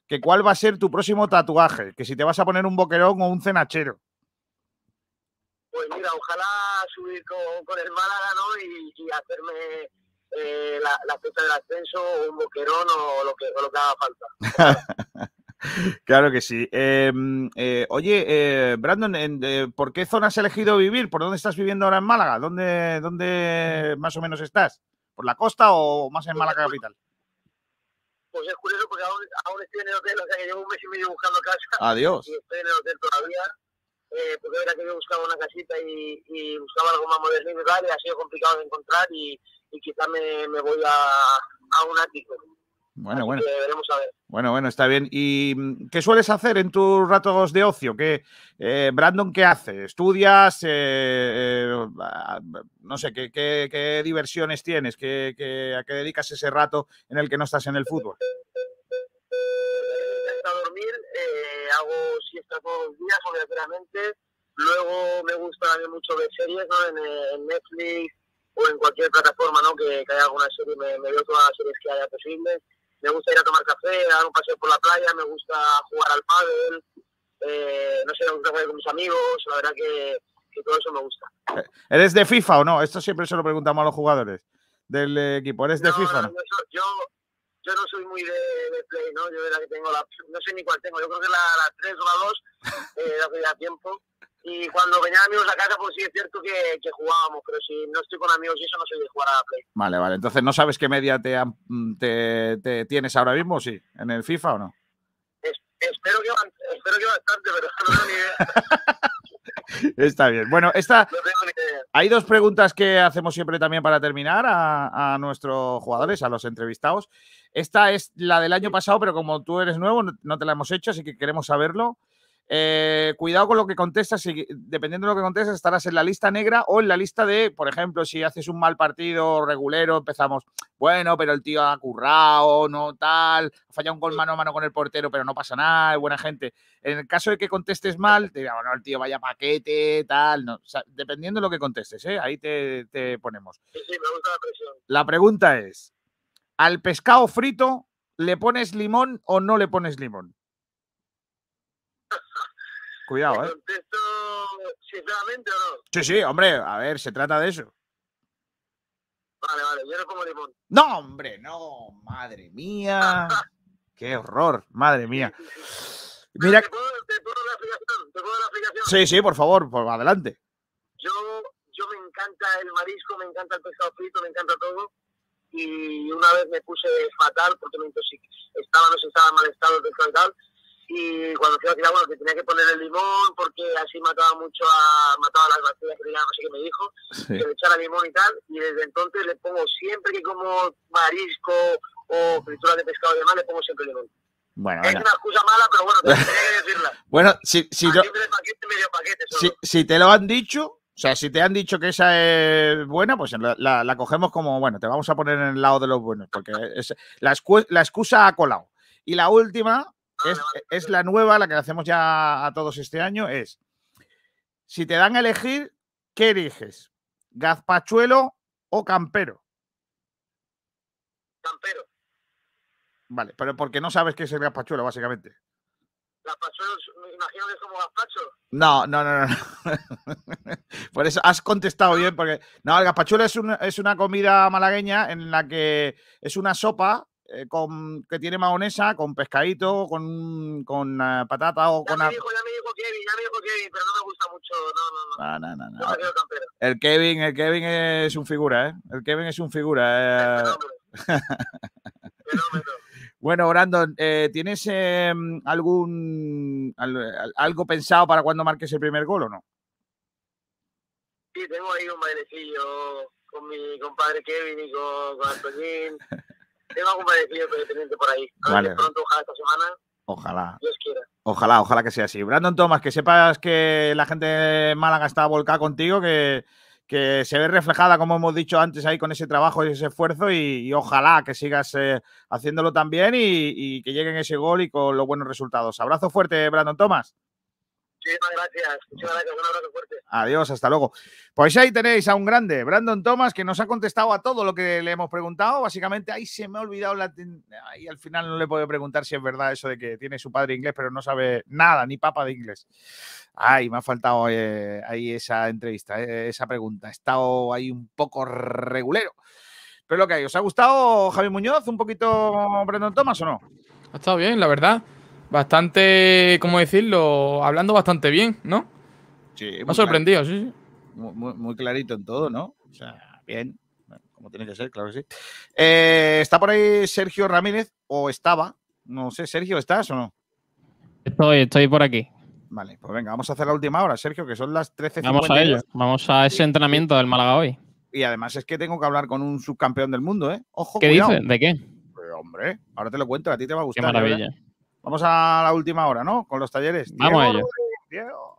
que cuál va a ser tu próximo tatuaje, que si te vas a poner un boquerón o un cenachero. Pues mira, ojalá subir con, con el Málaga, ¿no? Y, y hacerme eh, la, la fecha del ascenso, o un boquerón o lo que, o lo que haga falta. Claro que sí. Eh, eh, oye, eh, Brandon, en- eh, ¿por qué zona has elegido vivir? ¿Por dónde estás viviendo ahora en Málaga? ¿Dónde, ¿Dónde más o menos estás? ¿Por la costa o más en Málaga capital? Pues es curioso porque aún, aún estoy en el hotel, o sea que llevo un mes y medio buscando casa. Adiós. Y estoy en el hotel todavía. Eh, porque era que yo buscaba una casita y, y buscaba algo más moderno y tal, y ha sido complicado de encontrar y, y quizá me, me voy a, a un ático. Bueno, bueno. A ver. Bueno, bueno, está bien. ¿Y mm, qué sueles hacer en tus ratos de ocio? ¿Qué, eh, Brandon, ¿qué hace? ¿Estudias? Eh, eh, no sé, ¿qué, qué- qué diversiones tienes? ¿Qué, qué- ¿A qué dedicas ese rato en el que no estás en el fútbol? a dormir, eh, hago siesta todos los días, obligatoriamente. Luego me gusta también mucho ver series, ¿no? En, en Netflix o en cualquier plataforma, ¿no? Que, que haya alguna serie, me, me veo todas las series que haya posibles. Me gusta ir a tomar café, a dar un paseo por la playa, me gusta jugar al pádel, eh, no sé, me gusta jugar con mis amigos, la verdad que, que todo eso me gusta. Eh, ¿Eres de FIFA o no? Esto siempre se lo preguntamos a los jugadores del eh, equipo. ¿Eres de FIFA o no? Yo, yo, yo no soy muy de, de Play, ¿no? Yo de la que tengo la... No sé ni cuál tengo, yo creo que la, la 3 o la 2, eh, de hace ya tiempo. Y cuando venían amigos a casa, pues sí es cierto que, que jugábamos, pero si no estoy con amigos y eso, no soy de jugar a la Play. Vale, vale. Entonces, ¿no sabes qué media te, te, te tienes ahora mismo? Sí, en el FIFA o no. Es- espero, que, espero que bastante, pero no tengo ni idea. Está bien. Bueno, esta, hay dos preguntas que hacemos siempre también para terminar a, a nuestros jugadores, a los entrevistados. Esta es la del año pasado, pero como tú eres nuevo, no te la hemos hecho, así que queremos saberlo. Eh, cuidado con lo que contestas, y dependiendo de lo que contestas, estarás en la lista negra o en la lista de, por ejemplo, si haces un mal partido regulero, empezamos, bueno, pero el tío ha currado, no tal, ha fallado un gol mano a mano con el portero, pero no pasa nada, es buena gente. En el caso de que contestes mal, te dirá, bueno, el tío vaya paquete, tal, no. O sea, dependiendo de lo que contestes, ¿eh? ahí te, te ponemos. Sí, sí, me gusta la presión. La pregunta es, ¿al pescado frito le pones limón o no le pones limón? Cuidado, ¿eh? ¿Contesto sinceramente o no? Sí, sí, hombre, a ver, se trata de eso. Vale, vale, yo no pongo limón. No, hombre, no, madre mía. Qué horror, madre mía. Mira, ¿Te puedo, te puedo la explicación? ¿Te puedo la explicación? sí, sí, por favor, por adelante. Yo, yo me encanta el marisco, me encanta el pescado frito, me encanta todo. Y una vez me puse fatal porque me intoxiqué. Estaba, no sé, estaba en mal estado el pescado y tal. Y cuando fui a tirar, bueno, que tenía que poner el limón porque así mataba mucho a, mataba las bacterias que no sé qué me dijo, que le echara limón y tal. Y desde entonces le pongo siempre que como marisco o frituras de pescado y demás, le pongo siempre limón. Bueno, Es venga. una excusa mala, pero bueno, tenía que decirla. Bueno, si, si, yo- paquete, medio paquete si, si te lo han dicho, o sea, si te han dicho que esa es buena, pues la, la- la cogemos como, bueno, te vamos a poner en el lado de los buenos, porque es, la, la excusa ha colado. Y la última es, es la nueva, la que hacemos ya a todos este año, es, si te dan a elegir, ¿qué eliges? ¿Gazpachuelo o campero? Campero. Vale, pero porque no sabes qué es el gazpachuelo, básicamente. Gazpachuelos, me imagino que es como gazpacho. No, no, no, no. Por eso has contestado bien, porque no, el gazpachuelo es es una comida malagueña en la que es una sopa eh, con, que tiene mahonesa, con pescadito, con, con eh, patata o Ya con... me dijo, ya me dijo Kevin, ya me dijo Kevin, pero no me gusta mucho. No, no, no. No, no, no, no. El Kevin, el Kevin es un figura, ¿eh? El Kevin es un figura. eh. bueno, Brandon, eh, ¿tienes eh, algún al- al- algo pensado para cuando marques el primer gol o no? Sí, tengo ahí un bailecillo con mi compadre Kevin y con, con Antoñín. tengo algún bailecillo pendiente por ahí. A ver Vale. si pronto, ojalá esta semana, Ojalá. Dios quiera. Ojalá, ojalá que sea así. Brandon Thomas, que sepas que la gente de Málaga está volcada contigo, que, que se ve reflejada, como hemos dicho antes, ahí con ese trabajo y ese esfuerzo, y, y ojalá que sigas eh, haciéndolo también y, y que lleguen ese gol y con los buenos resultados. Abrazo fuerte, Brandon Thomas. Muchísimas gracias. Muchas gracias. Un abrazo fuerte. Adiós, hasta luego. Pues ahí tenéis a un grande, Brandon Thomas, que nos ha contestado a todo lo que le hemos preguntado. Básicamente, ahí se me ha olvidado la. Ahí al final no le puedo preguntar si es verdad eso de que tiene su padre inglés, pero no sabe nada, ni papa de inglés. Ay, me ha faltado eh, ahí esa entrevista, eh, esa pregunta. He estado ahí un poco regulero. Pero lo que hay, ¿os ha gustado Javi Muñoz? ¿Un poquito Brandon Thomas o no? Ha estado bien, la verdad. Bastante, ¿cómo decirlo? Hablando bastante bien, ¿no? Sí, Me ha sorprendido, sí, sí. Muy, muy- muy clarito en todo, ¿no? O sea, bien, como tiene que ser, claro que sí. Eh, ¿Está por ahí Sergio Ramírez o estaba? No sé, Sergio, ¿estás o no? Estoy, estoy por aquí. Vale, pues venga, vamos a hacer la última hora, Sergio, que son las 13.52. Vamos a ello. Vamos a ese entrenamiento del Málaga hoy. Y además es que tengo que hablar con un subcampeón del mundo, ¿eh? Ojo, ¿Qué cuidado. dices? ¿De qué? Pues, hombre, ahora te lo cuento, a ti te va a Qué gustar. verás. maravilla. Vamos a la última hora, ¿no? Con los talleres. Vamos a ello. Diego.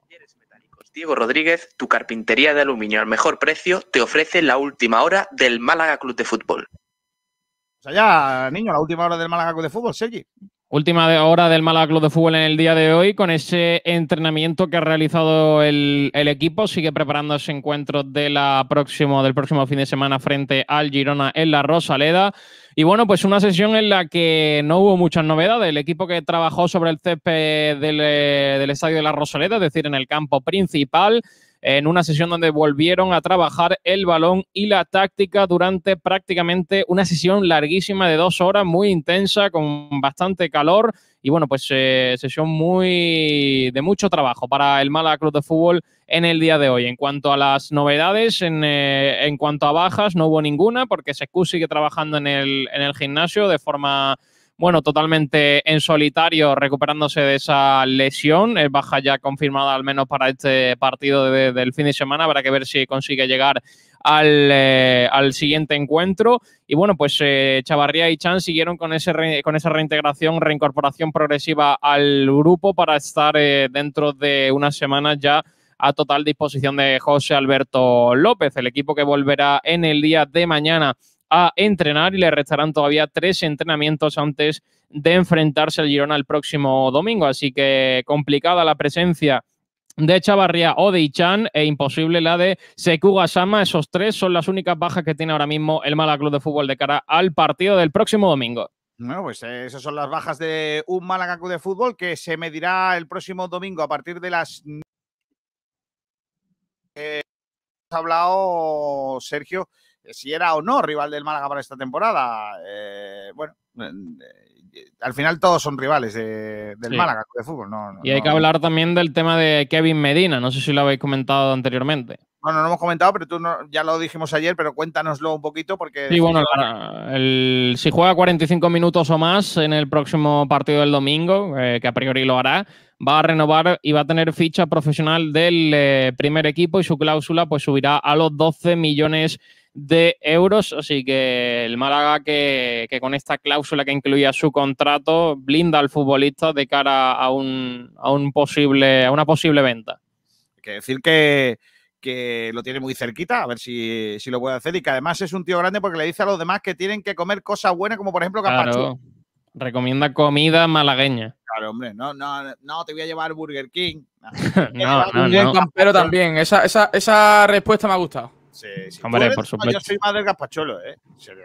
Diego Rodríguez, tu carpintería de aluminio al mejor precio, te ofrece la última hora del Málaga Club de Fútbol. O sea, ya, niño, la última hora del Málaga Club de Fútbol, Sergi. Última hora del Málaga Club de Fútbol en el día de hoy, con ese entrenamiento que ha realizado el, el equipo. Sigue preparando ese encuentro de la próximo, del próximo fin de semana frente al Girona en la Rosaleda. Y bueno, pues una sesión en la que no hubo muchas novedades. El equipo que trabajó sobre el césped del, eh, del estadio de la Rosaleda, es decir, en el campo principal, en una sesión donde volvieron a trabajar el balón y la táctica durante prácticamente una sesión larguísima de dos horas, muy intensa, con bastante calor. Y bueno, pues eh, sesión muy de mucho trabajo para el Málaga Club de Fútbol en el día de hoy. En cuanto a las novedades, en, eh, cuanto a bajas, no hubo ninguna, porque Secu sigue trabajando en el, en el gimnasio de forma bueno, totalmente en solitario, recuperándose de esa lesión. Es baja ya confirmada al menos para este partido de- del fin de semana. Habrá que ver si consigue llegar al, eh, al siguiente encuentro. Y bueno, pues eh, Chavarría y Chan siguieron con, ese re- con esa reintegración, reincorporación progresiva al grupo para estar eh, dentro de unas semanas ya a total disposición de José Alberto López, el equipo que volverá en el día de mañana a entrenar y le restarán todavía tres entrenamientos antes de enfrentarse al Girona el próximo domingo. Así que complicada la presencia de Chavarría o de Ichan e imposible la de Seku Gasama. Esos tres son las únicas bajas que tiene ahora mismo el Málaga Club de Fútbol de cara al partido del próximo domingo. Bueno, pues eh, esas son las bajas de un Málaga Club de Fútbol que se medirá el próximo domingo a partir de las. Eh, hemos hablado, Sergio, si era o no rival del Málaga para esta temporada. Eh, bueno, eh, al final todos son rivales de- del Sí. Málaga de Fútbol. No, no, Y hay no- que hablar también del tema de Kevin Medina. No sé si lo habéis comentado anteriormente. Bueno, no lo hemos comentado, pero tú ya lo dijimos ayer, pero cuéntanoslo un poquito porque. Sí, bueno, la- el- si juega 45 minutos o más en el próximo partido del domingo, eh, que a priori lo hará, va a renovar y va a tener ficha profesional del eh, primer equipo y su cláusula pues subirá a los 12 millones de euros. Así que el Málaga que, que con esta cláusula que incluía su contrato blinda al futbolista de cara a un, a un posible, a una posible venta. Hay que decir que, que lo tiene muy cerquita, a ver si, si lo puede hacer y que además es un tío grande porque le dice a los demás que tienen que comer cosas buenas, como por ejemplo capacho. Claro, recomienda comida malagueña. Claro, hombre, no, no, no te voy a llevar Burger King. No, no. Campero también. Esa, esa, esa respuesta me ha gustado. Sí, sí. Hombre, eres- por supuesto. Yo soy más del gazpachuelo, ¿eh?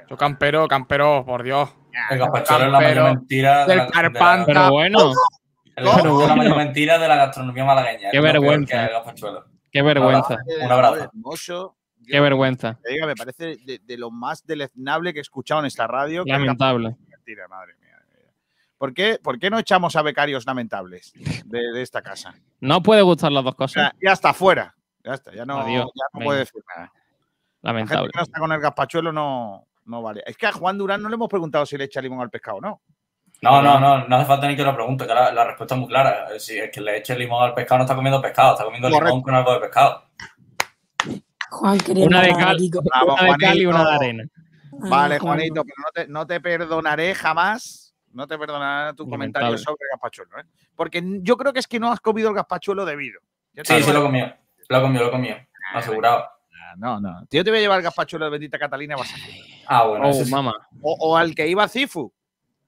Yo campero, campero, por Dios. El gazpachuelo es la mayor mentira de del la, de la- Carpanta. Pero bueno, el gazpachuelo es la mayor mentira de la gastronomía malagueña. Qué vergüenza. qué vergüenza. Un abrazo. Hermoso. Qué vergüenza. Te diga, me parece de, de lo más deleznable que he escuchado en esta radio. Lamentable. Mentira, madre mía. ¿Por qué, por qué no echamos a becarios lamentables de, de esta casa? No puede gustar las dos cosas. Ya, ya está fuera. Ya está, ya no, Adiós, ya no puede decir nada. La gente Lamentable. que no está con el gazpachuelo no, no vale. Es que a Juan Durán no le hemos preguntado si le echa limón al pescado, ¿no? No, no, no, no hace falta ni que lo pregunte, que la, la respuesta es muy clara. Si es que le eche limón al pescado, no está comiendo pescado, está comiendo Correcto. limón con algo de pescado. Juan, quería Una de cal, una de cal y una de arena. Vale, Ah, Juan. Juanito, pero no te, no te perdonaré jamás. No te perdonaré tu comentario Lamentable. sobre el gazpachuelo, ¿eh? Porque yo creo que es que no has comido el gazpachuelo debido. Sí, sí lo he comido. Lo he comido, lo he comido. Asegurado. No, no. Yo te voy a llevar el gazpachuelo de bendita Catalina. Vas a... Ah, bueno, Oh, mamá. o, o al que iba a Cifu.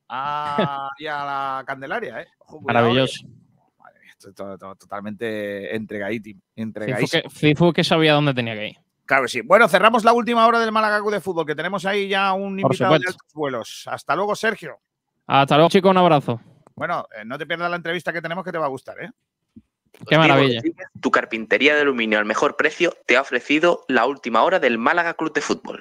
A, y a la Candelaria, ¿eh? Ojo, Maravilloso. Madre mía, esto es todo- todo totalmente entregadísimo. Entregadísimo. que, Fifu que sabía dónde tenía que ir. Claro que sí. Bueno, cerramos la última hora del Málaga Club de Fútbol, que tenemos ahí ya un Por invitado de altos vuelos. Hasta luego, Sergio. Hasta luego, chicos. Un abrazo. Bueno, eh, no te pierdas la entrevista que tenemos que te va a gustar, ¿eh? Qué maravilla. Tu carpintería de aluminio al mejor precio te ha ofrecido la última hora del Málaga Club de Fútbol.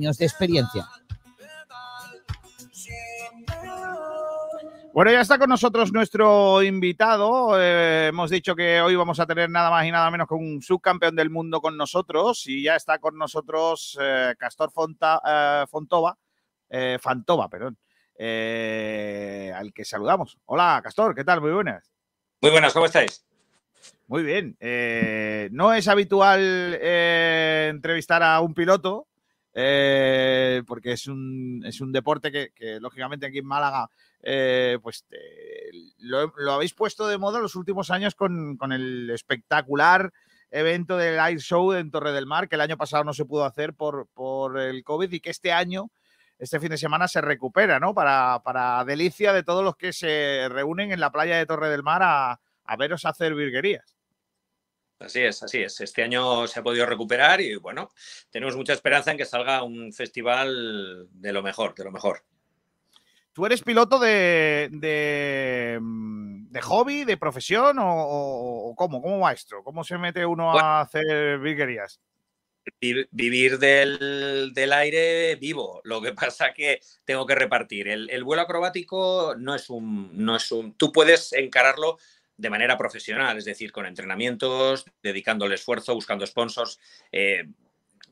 años de experiencia. Bueno, ya está con nosotros nuestro invitado. Eh, hemos dicho que hoy vamos a tener nada más y nada menos que un subcampeón del mundo con nosotros y ya está con nosotros eh, Castor Fonta, eh, Fontova, eh, Fantova, perdón, eh, al que saludamos. Hola, Castor, ¿qué tal? Muy buenas. Muy buenas, ¿cómo estáis? Muy bien. Eh, no es habitual eh, entrevistar a un piloto, eh, porque es un, es un deporte que, lógicamente, aquí en Málaga, eh, pues lo, lo, habéis puesto de moda los últimos años con, con, el espectacular evento del Air Show en Torre del Mar, que el año pasado no se pudo hacer por, por el COVID y que este año, este fin de semana, se recupera, ¿no? Para, para delicia de todos los que se reúnen en la playa de Torre del Mar a, a veros hacer virguerías. Así es, así es. Este año se ha podido recuperar y bueno, tenemos mucha esperanza en que salga un festival de lo mejor, de lo mejor. ¿Tú eres piloto de, de, de hobby, de profesión o, cómo? ¿Cómo maestro? ¿Cómo se mete uno bueno, a hacer virguerías? Vivir del, del, aire vivo. Lo que pasa que tengo que repartir. El, el vuelo acrobático no es un, no es un. Tú puedes encararlo de manera profesional, es decir, con entrenamientos, dedicándole esfuerzo, buscando sponsors, eh,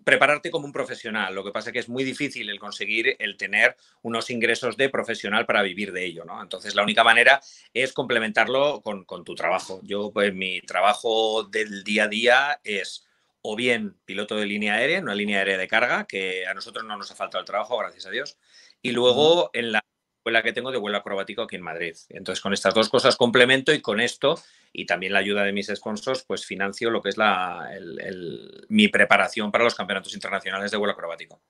prepararte como un profesional. Lo que pasa es que es muy difícil el conseguir el tener unos ingresos de profesional para vivir de ello, ¿no? Entonces, la única manera es complementarlo con, con tu trabajo. Yo, pues, mi trabajo del día a día es o bien piloto de línea aérea, una línea aérea de carga, que a nosotros no nos ha faltado el trabajo, gracias a Dios, y luego en la escuela que tengo de vuelo acrobático aquí en Madrid. Entonces, con estas dos cosas complemento y con esto y también la ayuda de mis sponsors, pues financio lo que es la, mi preparación para los campeonatos internacionales de vuelo acrobático.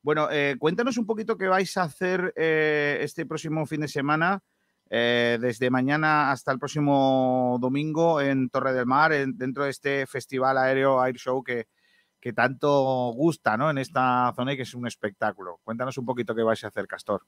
Bueno, eh, cuéntanos un poquito qué vais a hacer eh, este próximo fin de semana, eh, desde mañana hasta el próximo domingo en Torre del Mar, en, dentro de este festival aéreo Air Show que, que tanto gusta ¿no? en esta zona y que es un espectáculo. Cuéntanos un poquito qué vais a hacer, Castor.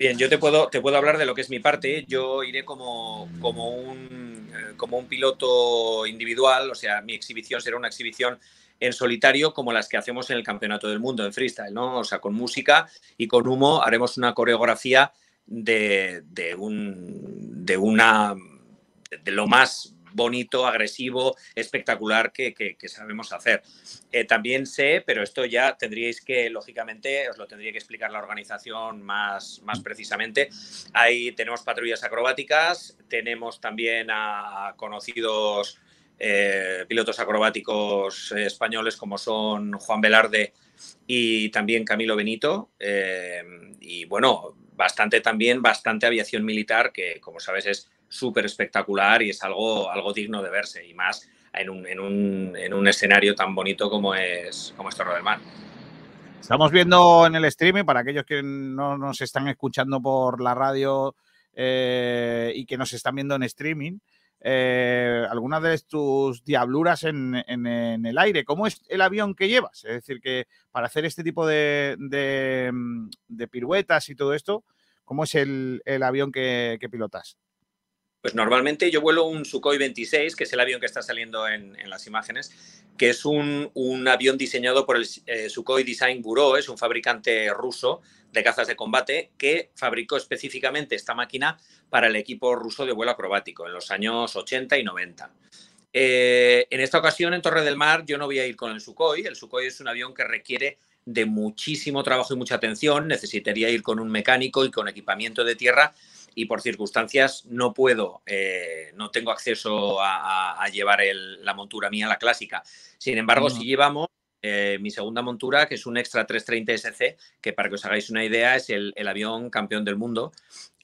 Bien, yo te puedo, te puedo hablar de lo que es mi parte. Yo iré como, como, un, eh, como un piloto individual, o sea, mi exhibición será una exhibición en solitario como las que hacemos en el Campeonato del Mundo en freestyle, ¿no? O sea, con música y con humo haremos una coreografía de, de, un, de una de lo más bonito, agresivo, espectacular que, sabemos hacer. Eh, también sé, pero esto ya tendríais que, lógicamente, os lo tendría que explicar la organización más, más precisamente. Ahí tenemos patrullas acrobáticas, tenemos también a conocidos eh, pilotos acrobáticos españoles como son Juan Velarde y también Camilo Benito. Eh, y bueno, bastante también, bastante aviación militar, que como sabes es súper espectacular y es algo, algo digno de verse, y más en un, en un, en un escenario tan bonito como es, como es Torre del Mar. Estamos viendo en el streaming, para aquellos que no nos están escuchando por la radio eh, y que nos están viendo en streaming, eh, algunas de tus diabluras en, en- el aire. ¿Cómo es el avión que llevas? Es decir, que para hacer este tipo de, de, de piruetas y todo esto, ¿cómo es el, el avión que, que pilotas? Pues normalmente yo vuelo un Sukhoi 26, que es el avión que está saliendo en, las imágenes, que es un, un avión diseñado por el eh, Sukhoi Design Bureau, es un fabricante ruso de cazas de combate que fabricó específicamente esta máquina para el equipo ruso de vuelo acrobático en los años 80 y 90. Eh, en esta ocasión, en Torre del Mar, yo no voy a ir con el Sukhoi. El Sukhoi es un avión que requiere de muchísimo trabajo y mucha atención. Necesitaría ir con un mecánico y con equipamiento de tierra y por circunstancias no puedo, eh, no tengo acceso a, a- a llevar el- la montura mía, la clásica. Sin embargo, Mm. si llevamos eh, mi segunda montura, que es un Extra 330 SC, que para que os hagáis una idea es el, el avión campeón del mundo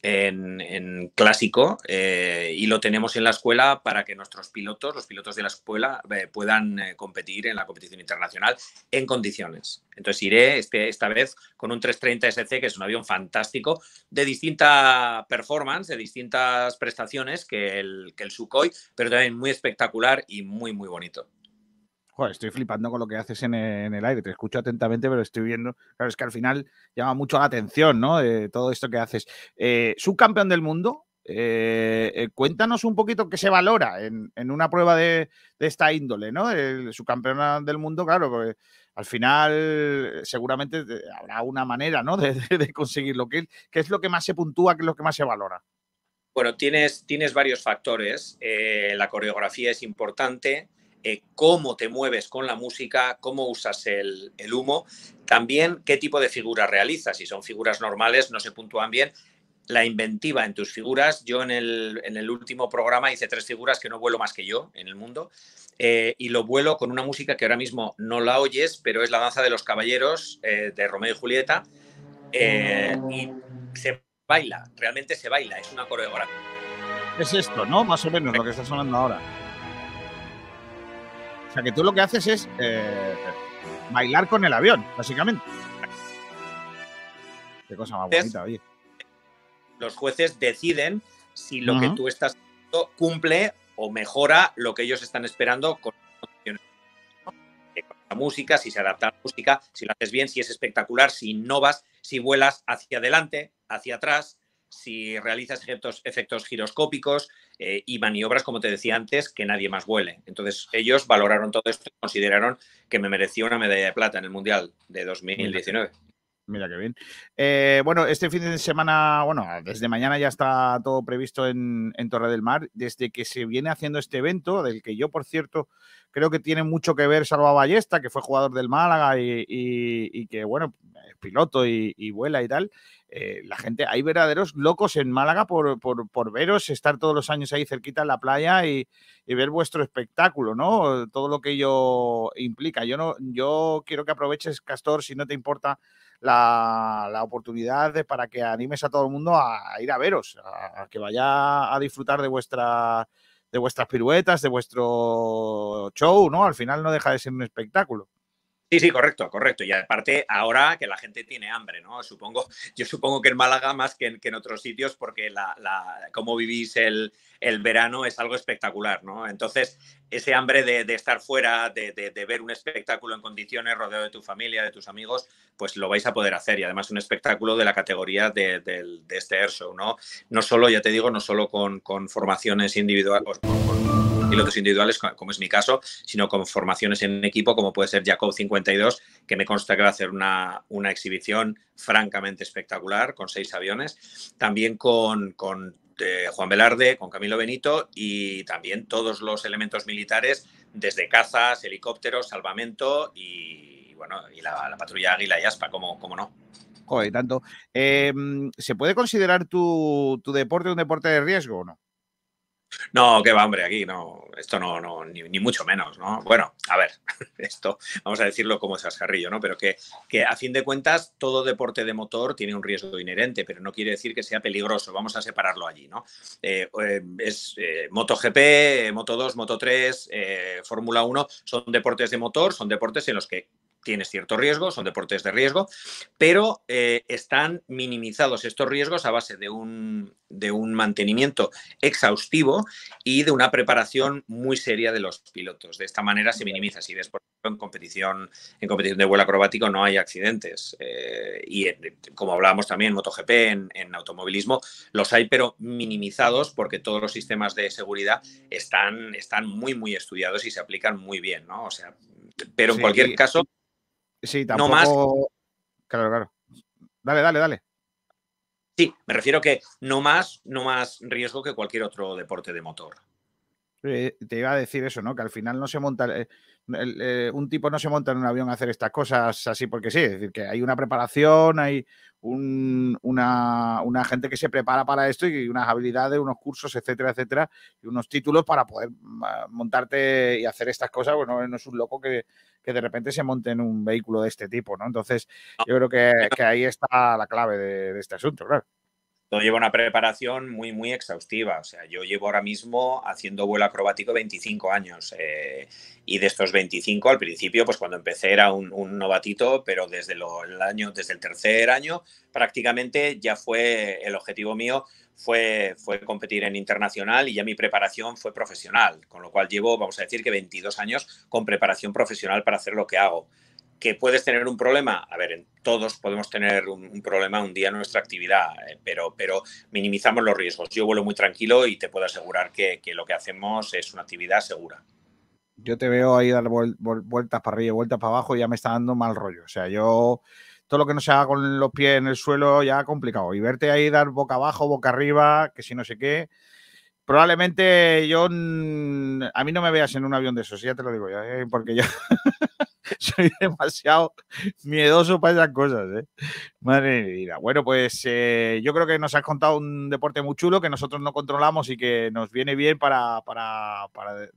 en, clásico eh, y lo tenemos en la escuela para que nuestros pilotos, los pilotos de la escuela, eh, puedan eh, competir en la competición internacional en condiciones. Entonces iré este, esta vez con un 330 SC, que es un avión fantástico, de distinta performance, de distintas prestaciones que el, que el Sukhoi, pero también muy espectacular y muy, muy bonito. Estoy flipando con lo que haces en e- en el, aire. Te escucho atentamente, pero estoy viendo. Claro, es que al final llama mucho la atención, ¿no? De todo esto que haces. Eh, subcampeón del mundo. eh, eh, cuéntanos un poquito qué se valora en, una prueba de, esta índole, ¿no? El subcampeón del mundo, claro, porque al final eh, seguramente eh, habrá una manera, ¿no? De, de- de conseguirlo. ¿Qué, ¿Qué es lo que más se puntúa? ¿Qué es lo que más se valora? Bueno, tienes, tienes varios factores. Eh, la coreografía es importante, eh, cómo te mueves con la música, cómo usas el, humo, también qué tipo de figuras realizas. Si son figuras normales, no se puntúan bien. La inventiva en tus figuras. Yo en el, último programa hice tres figuras que no vuelo más que yo en el mundo. eh, y lo vuelo con una música que ahora mismo no la oyes, pero es la danza de los caballeros eh, de Romeo y Julieta. y se baila, realmente se baila, es una coreografía. Es esto, ¿no? Más o menos lo que está sonando ahora. Sea, que tú lo que haces es eh, bailar con el avión, básicamente. Qué cosa más bonita, oye. Los jueces deciden si lo que tú estás haciendo cumple o mejora lo que ellos están esperando con la música, si se adapta a la música, si lo haces bien, si es espectacular, si innovas, si vuelas hacia adelante, hacia atrás, si realizas efectos, efectos giroscópicos eh, y maniobras, como te decía antes, que nadie más vuele. Entonces, ellos valoraron todo esto y consideraron que me merecía una medalla de plata en el Mundial de 2019. Mira qué bien. Eh, bueno, este fin de semana, bueno, desde mañana ya está todo previsto en, Torre del Mar. Desde que se viene haciendo este evento, del que yo, por cierto, creo que tiene mucho que ver Salva Ballesta, que fue jugador del Málaga y, que, bueno, es piloto y, vuela y tal. eh, la gente, hay verdaderos locos en Málaga por, por- veros, estar todos los años ahí cerquita en la playa y ver vuestro espectáculo, ¿no? Todo lo que ello implica. Yo no, yo quiero que aproveches, Castor, si no te importa, la, la oportunidad de- para que animes a todo el mundo a, ir a veros, a, a que vaya a disfrutar de vuestra de vuestras piruetas, de vuestro show, ¿no? Al final no deja de ser un espectáculo. Sí, sí, correcto, correcto. Y aparte, ahora que la gente tiene hambre, ¿no? Supongo, yo supongo que en Málaga más que en, que en otros sitios, porque la, la- cómo vivís el, el verano es algo espectacular, ¿no? Entonces, ese hambre de, de estar fuera, de, de- ver un espectáculo en condiciones, rodeado de tu familia, de tus amigos, pues lo vais a poder hacer. Y además un espectáculo de la categoría de, este Air Show, ¿no? No solo, ya te digo, no solo con, con formaciones individuales, pilotos individuales, co- como es mi caso, sino con formaciones en equipo, como puede ser Jacob 52, que me consta que va a hacer una, una exhibición francamente espectacular, con seis aviones. También con, con eh, Juan Velarde, con Camilo Benito y también todos los elementos militares, desde cazas, helicópteros, salvamento y, bueno, y la, la patrulla Águila y Aspa, como, como no. Joder, tanto. Eh, ¿Se puede considerar tu, tu deporte un deporte de riesgo o no? No, que va, hombre, aquí no, esto no, no ni, mucho menos, ¿no? Bueno, a ver, esto vamos a decirlo como chascarrillo, ¿no? Pero que, que a fin de cuentas todo deporte de motor tiene un riesgo inherente, pero no quiere decir que sea peligroso, vamos a separarlo allí, ¿no? Eh, eh, es eh, MotoGP, eh, Moto 2, Moto 3, eh, Fórmula 1, son deportes de motor, son deportes en los que tienes cierto riesgo, son deportes de riesgo, pero eh, están minimizados estos riesgos a base de un, de un mantenimiento exhaustivo y de una preparación muy seria de los pilotos. De esta manera se minimiza. Si ves, por ejemplo, en competición, en competición de vuelo acrobático no hay accidentes. eh, y en- como hablábamos también en MotoGP, en, en automovilismo, los hay, pero minimizados porque todos los sistemas de seguridad están, están muy, muy estudiados y se aplican muy bien, ¿no? O sea, pero en Sí, cualquier caso, Sí, no tampoco. más. Claro, claro. Dale, dale, dale. Sí, me refiero que no más, no más riesgo que cualquier otro deporte de motor. Eh, Te iba a decir eso, ¿no? Que al final no se monta. Eh, el- eh, un tipo no se monta en un avión a hacer estas cosas así porque sí. Es decir, que hay una preparación, hay un- una, una gente que se prepara para esto y unas habilidades, unos cursos, etcétera, etcétera, y unos títulos para poder montarte y hacer estas cosas. Bueno, no es un loco que, que de repente se monte en un vehículo de este tipo, ¿no? Entonces, yo creo que, que ahí está la clave de, de este asunto, claro. Todo lleva una preparación muy, muy exhaustiva. O sea, yo llevo ahora mismo haciendo vuelo acrobático 25 años. eh, y de estos 25, al principio, pues cuando empecé era un, un novatito, pero desde lo- el año, desde el tercer año, prácticamente ya fue el objetivo mío fue, fue competir en internacional y ya mi preparación fue profesional. Con lo cual llevo, vamos a decir que 22 años con preparación profesional para hacer lo que hago. ¿Que puedes tener un problema? A ver, todos podemos tener un, problema un día en nuestra actividad, eh, pero, pero minimizamos los riesgos. Yo vuelo muy tranquilo y te puedo asegurar que, que lo que hacemos es una actividad segura. Yo te veo ahí dar vuel- vuel- vueltas para arriba y vueltas para abajo y ya me está dando mal rollo. O sea, yo todo lo que no se haga con los pies en el suelo ya complicado. Y verte ahí dar boca abajo, boca arriba, que si no sé qué. Probablemente yo a mí no me veas en un avión de esos, ya te lo digo ya, ¿eh? porque yo soy demasiado miedoso para esas cosas, ¿eh? Madre vida. Bueno, pues eh, yo creo que nos has contado un deporte muy chulo que nosotros no controlamos y que nos viene bien para, para, para,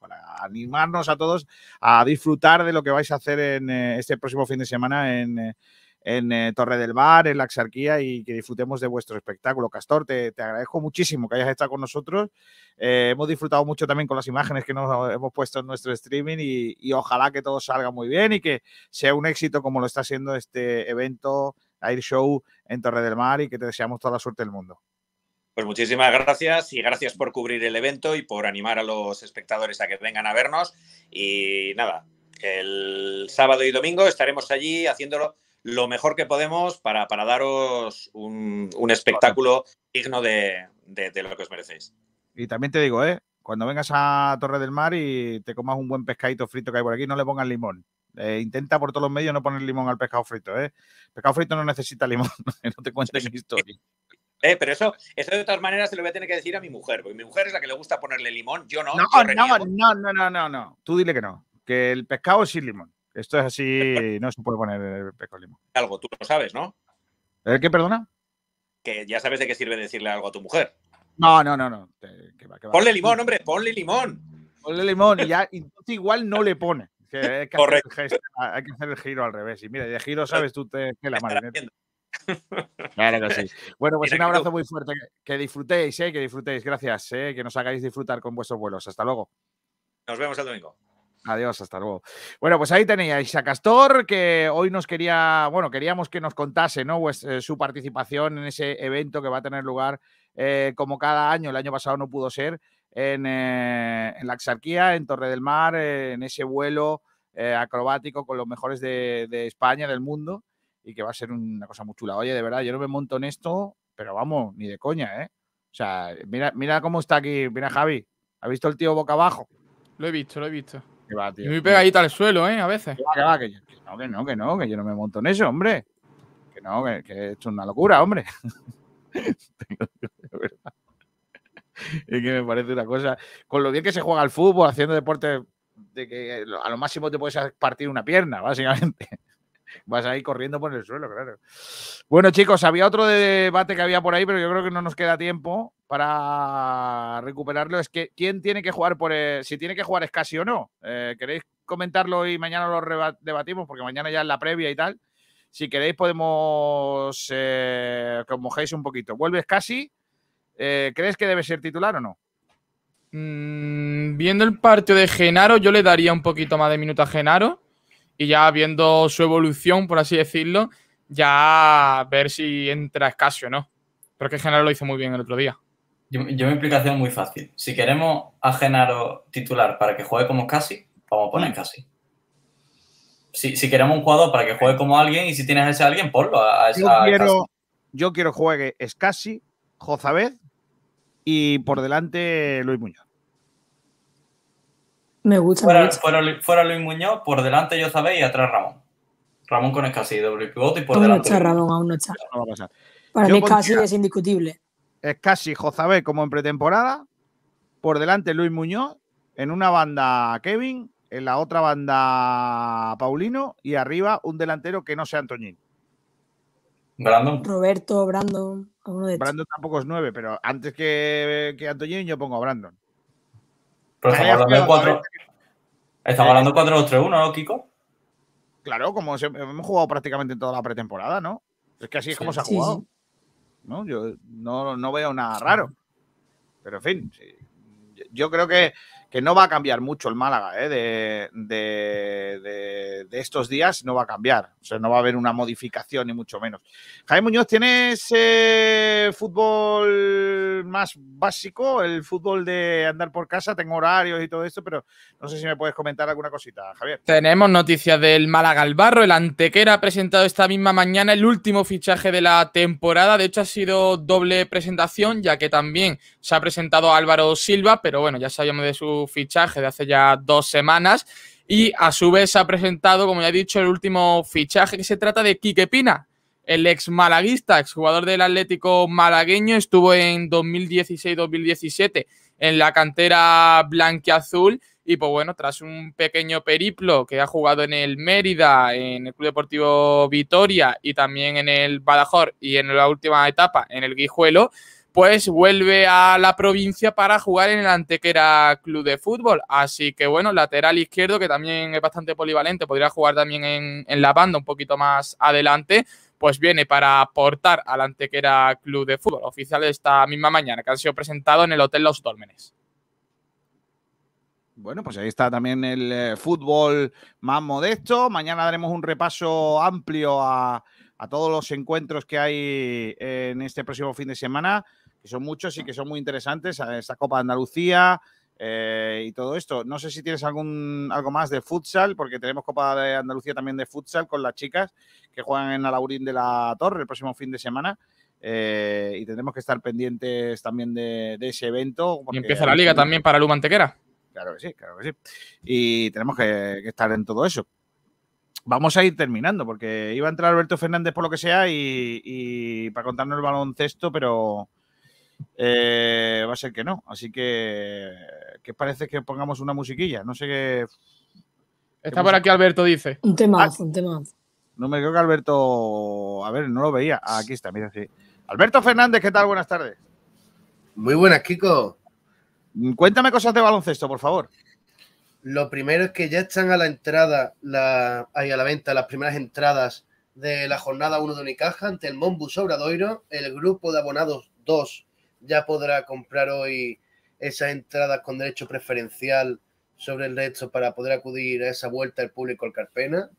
para animarnos a todos a disfrutar de lo que vais a hacer en este próximo fin de semana en, en eh, Torre del Mar, en la Axarquía y que disfrutemos de vuestro espectáculo. Castor, te, te agradezco muchísimo que hayas estado con nosotros. Eh, hemos disfrutado mucho también con las imágenes que nos hemos puesto en nuestro streaming y, y ojalá que todo salga muy bien y que sea un éxito como lo está siendo este evento Air Show en Torre del Mar y que te deseamos toda la suerte del mundo. Pues muchísimas gracias y gracias por cubrir el evento y por animar a los espectadores a que vengan a vernos. Y nada, el sábado y domingo estaremos allí haciéndolo lo mejor que podemos para, para daros un, un espectáculo digno de, de- de lo que os merecéis. Y también te digo, ¿eh? cuando vengas a Torre del Mar y te comas un buen pescadito frito que hay por aquí, no le pongas limón. Eh, intenta por todos los medios no poner limón al pescado frito. ¿eh? pescado frito no necesita limón, no te cuentes mi historia. Eh, pero eso, eso de todas maneras se lo voy a tener que decir a mi mujer, porque mi mujer es la que le gusta ponerle limón, yo no. No, yo no, no, no, no, no. Tú dile que no. Que el pescado es sin limón. Esto es así, no se puede poner el pescado limón. Algo, tú lo sabes, ¿no? ¿El qué, perdona? Que ya sabes de qué sirve decirle algo a tu mujer. No, no, no, no. Va, va. Ponle limón, hombre, ponle limón. Ponle limón y ya, entonces igual no le pone. Que hay, que hacer Correcto. hay que hacer el giro al revés. Y mira, de giro sabes tú te, que la marineta. Claro que sí. Bueno, pues un abrazo muy fuerte. Que, que disfrutéis, eh, que disfrutéis. Gracias, eh, que nos hagáis disfrutar con vuestros vuelos. Hasta luego. Nos vemos el domingo. Adiós, hasta luego. Bueno, pues ahí teníais a Castor, que hoy nos quería, bueno, queríamos que nos contase, ¿no? Pues, eh, su participación en ese evento que va a tener lugar eh, como cada año. El año pasado no pudo ser en, eh, en la Axarquía, en Torre del Mar, eh, en ese vuelo acrobático con los mejores de, de España, del mundo, y que va a ser una cosa muy chula. Oye, de verdad, yo no me monto en esto, pero vamos, ni de coña, ¿eh? O sea, mira, mira cómo está aquí, mira Javi. ¿Ha visto el tío boca abajo? Lo he visto, lo he visto. Que va, tío. muy pegadito al suelo, ¿eh? A veces. Que va, que va, que, yo- que no, que no, que no, que yo no me monto en eso, hombre. Que no, que, que esto es una locura, hombre. Es que me parece una cosa. Con lo bien que se juega al fútbol, haciendo deporte, de que a lo máximo te puedes partir una pierna, básicamente. Vas ahí corriendo por el suelo, claro. Bueno, chicos, había otro debate que había por ahí, pero yo creo que no nos queda tiempo para recuperarlo. Es que quién tiene que jugar por el- si tiene que jugar Escasi o no. Eh, ¿Queréis comentarlo y mañana lo debatimos? Porque mañana ya es la previa y tal. Si queréis, podemos eh, que os mojéis un poquito. ¿Vuelves casi? Eh, ¿Crees que debe ser titular o no? Mm, viendo el partido de Genaro, yo le daría un poquito más de minuto a Genaro. y ya viendo su evolución, por así decirlo, ya ver si entra Escasio o no. Pero que Genaro lo hizo muy bien el otro día. Yo, yo mi explicación es muy fácil. Si queremos a Genaro titular para que juegue como casi, vamos a poner casi. Si, si queremos un jugador para que juegue como alguien y si tienes a ese alguien, ponlo a, a esa Yo quiero, yo quiero juegue Escasi, Jozabed y por delante Luis Muñoz. Me gusta, me Fuera, gusta. fuera, Lu- fuera Luis Muñoz, por delante yo sabéis y atrás Ramón. Ramón con Escasi, doble pivote y por Aún no delante. está Ramón, aún no está. No va a pasar. Para Yo mí casi pondría- es indiscutible. Escasi, Jozabed como en pretemporada. Por delante Luis Muñoz. En una banda Kevin. En la otra banda Paulino. Y arriba un delantero que no sea Antoñín. Brandon. Roberto, Brandon, de. Brandon tampoco es nueve, pero antes que, que Antoñín yo pongo a Brandon. Pero estamos hablando de cuatro. Estamos hablando de 4-2-3-1, ¿no, Kiko? Claro, como hemos jugado prácticamente en toda la pretemporada, ¿no? Es que así es como se ha Sí, jugado. sí. ¿No? Yo no, no veo nada raro. Pero en fin, yo creo que, que no va a cambiar mucho el Málaga ¿eh? de, de- de- estos días, no va a cambiar. O sea, no va a haber una modificación ni mucho menos. Jaime Muñoz, ¿tienes eh, fútbol más básico? El fútbol de andar por casa, tengo horarios y todo esto, pero no sé si me puedes comentar alguna cosita, Javier. Tenemos noticias del Málaga al Barro. El Antequera ha presentado esta misma mañana el último fichaje de la temporada. De hecho, ha sido doble presentación, ya que también se ha presentado Álvaro Silva, pero bueno, ya sabíamos de su fichaje de hace ya dos semanas. Y a su vez ha presentado, como ya he dicho, el último fichaje, que se trata de Quique Pina, el ex malaguista, exjugador del Atlético malagueño, estuvo en 2016-2017 en la cantera blanquiazul y pues bueno, tras un pequeño periplo que ha jugado en el Mérida, en el Club Deportivo Vitoria y también en el Badajoz y en la última etapa en el Guijuelo, pues vuelve a la provincia para jugar en el Antequera Club de Fútbol. Así que bueno, lateral izquierdo, que también es bastante polivalente, podría jugar también en, en la banda un poquito más adelante, pues viene para aportar al Antequera Club de Fútbol, oficial de esta misma mañana, que han sido presentados en el Hotel Los Dólmenes. Bueno, pues ahí está también el eh, fútbol más modesto. Mañana daremos un repaso amplio a, a todos los encuentros que hay en este próximo fin de semana, que son muchos y que son muy interesantes. a Esta Copa de Andalucía eh, y todo esto. No sé si tienes algún algo más de futsal, porque tenemos Copa de Andalucía también de futsal con las chicas que juegan en Alaurín de la Torre el próximo fin de semana. eh, y tendremos que estar pendientes también de, de ese evento. Y empieza la liga también para Luma Antequera. Claro que sí, claro que sí. Y tenemos que, que estar en todo eso. Vamos a ir terminando, porque iba a entrar Alberto Fernández por lo que sea y, y para contarnos el baloncesto, pero eh, va a ser que no. Así que, ¿qué parece que pongamos una musiquilla? No sé qué. Está por aquí Alberto, dice. Un temazo, un temazo. No me creo que Alberto. A ver, no lo veía. Ah, aquí está, mira, sí. Alberto Fernández, ¿qué tal? Buenas tardes. Muy buenas, Kiko. Cuéntame cosas de baloncesto, por favor. Lo primero es que ya están a la entrada, la, ahí a la venta, las primeras entradas de la jornada 1 de Unicaja ante el Monbus Obradoiro. El grupo de abonados 2 ya podrá comprar hoy esas entradas con derecho preferencial sobre el resto para poder acudir a esa vuelta del público al Carpena.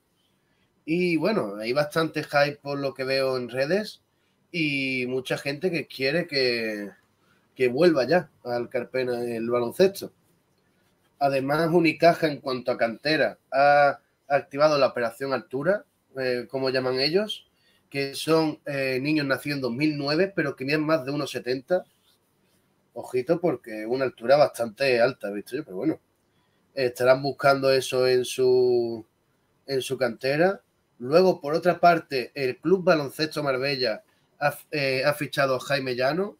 Y bueno, hay bastante hype por lo que veo en redes y mucha gente que quiere que, que vuelva ya al Carpena el baloncesto. Además, Unicaja en cuanto a cantera ha activado la operación altura, eh, como llaman ellos, que son eh, niños nacidos en 2009, pero que miden más de 1,70. Ojito, porque una altura bastante alta, ¿viste? Pero bueno, estarán buscando eso en su, en su cantera. Luego, por otra parte, el Club Baloncesto Marbella ha, eh, ha fichado a Jaime Llano,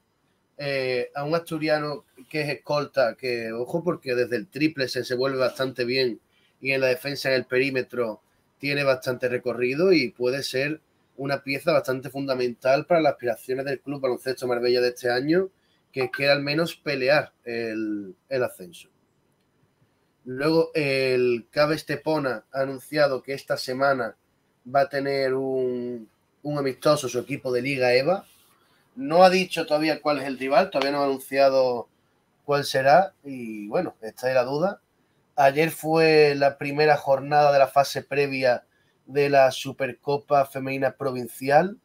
eh, a un asturiano que es escolta, que ojo porque desde el triple se, se vuelve bastante bien y en la defensa en el perímetro tiene bastante recorrido y puede ser una pieza bastante fundamental para las aspiraciones del Club Baloncesto Marbella de este año, que quiere al menos pelear el, el ascenso. Luego el Cabe Estepona ha anunciado que esta semana va a tener un, un amistoso su equipo de Liga EVA. No ha dicho todavía cuál es el rival, todavía no ha anunciado cuál será y bueno, esta es la duda. Ayer fue la primera jornada de la fase previa de la Supercopa Femenina Provincial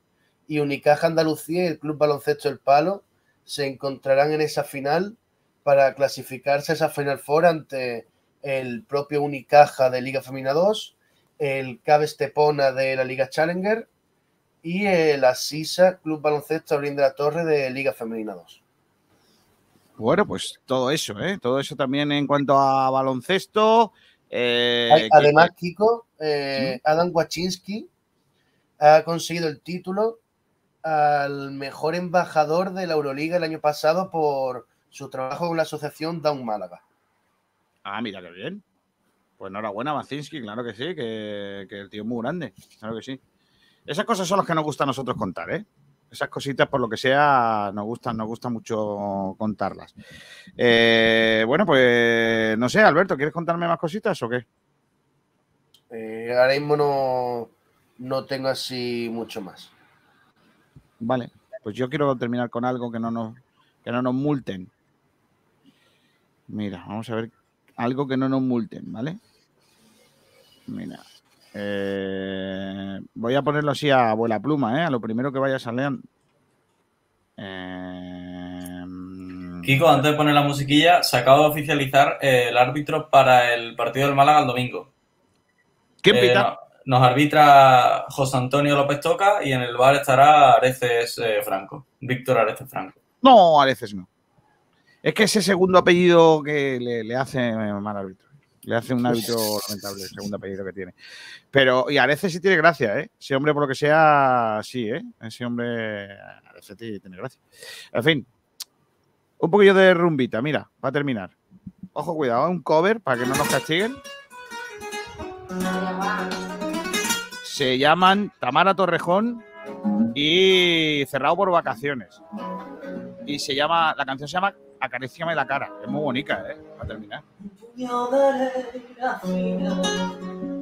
y Unicaja Andalucía y el Club Baloncesto El Palo se encontrarán en esa final para clasificarse a esa Final Four ante el propio Unicaja de Liga Femenina 2, el Cabe Estepona de la Liga Challenger y el Asisa Club Baloncesto Abril de la Torre de Liga Femenina 2. Bueno, pues todo eso, ¿eh? Todo eso también en cuanto a baloncesto. eh, Además, Kiko, eh, Adam Wachinski ha conseguido el título al mejor embajador de la Euroliga el año pasado por su trabajo con la asociación Down Málaga. Ah, mira qué bien. Pues enhorabuena, Bacinski, claro que sí, que, que el tío es muy grande, claro que sí. Esas cosas son las que nos gusta a nosotros contar, ¿eh? Esas cositas, por lo que sea, nos gustan, nos gusta mucho contarlas. Eh, bueno, pues no sé, Alberto, ¿quieres contarme más cositas o qué? Eh, ahora mismo no, no tengo así mucho más. Vale, pues yo quiero terminar con algo que no nos, que no nos multen. Mira, vamos a ver algo que no nos multen, ¿vale? Mira. eh, voy a ponerlo así a abuela pluma, ¿eh? A lo primero que vaya saliendo. Eh, Kiko, antes de poner la musiquilla, se acaba de oficializar eh, el árbitro para el partido del Málaga el domingo. ¿Quién Eh, pita? No- nos arbitra José Antonio López Toca y en el bar estará Areces eh, Franco, Víctor Areces Franco. No, a veces no. Es que ese segundo apellido que le, le hace mal árbitro. Le hace un árbitro lamentable el segundo apellido que tiene. Pero, y Arece sí tiene gracia, ¿eh? Ese hombre, por lo que sea, sí, ¿eh? Ese hombre, Arece sí tiene gracia. En fin, un poquillo de rumbita, mira, para terminar. Ojo, cuidado, un cover para que no nos castiguen. Se llaman Tamara Torrejón y Cerrado por Vacaciones. Y se llama, la canción se llama Acaríciame la cara. Es muy bonita, ¿eh? Para terminar.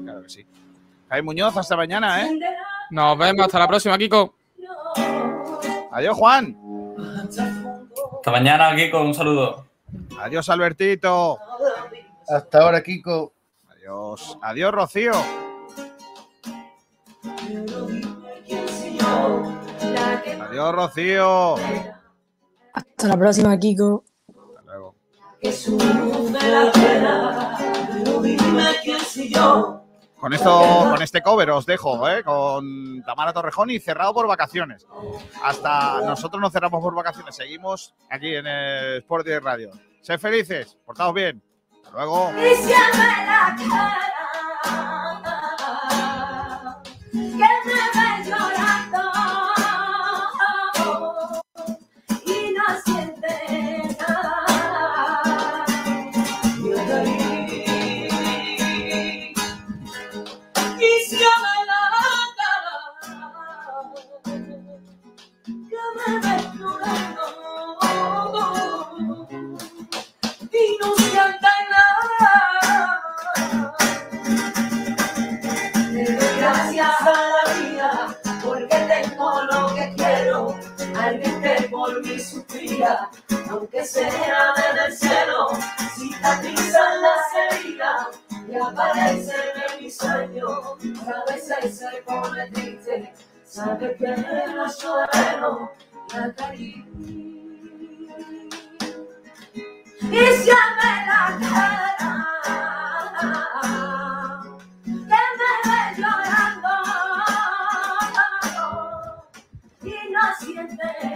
Claro que sí. Javi Muñoz, hasta mañana, ¿eh? Nos vemos, hasta la próxima, Kiko. Adiós, Juan. Hasta mañana, Kiko, un saludo. Adiós, Albertito. Hasta ahora, Kiko. Adiós. Adiós, Rocío. Adiós, Rocío. Hasta la próxima, Kiko. Hasta luego. Con esto, con este cover os dejo, ¿eh? Con Tamara Torrejón y cerrado por vacaciones. Hasta nosotros no cerramos por vacaciones, seguimos aquí en el Sport Direct Radio. Sed felices, portaos bien. Hasta luego. Aunque sea desde el cielo, cicatrizan las heridas y aparecen en mi sueño. A veces se pone triste, sabe que no llorero la cariño. Y se me la cara que me ve llorando y no siente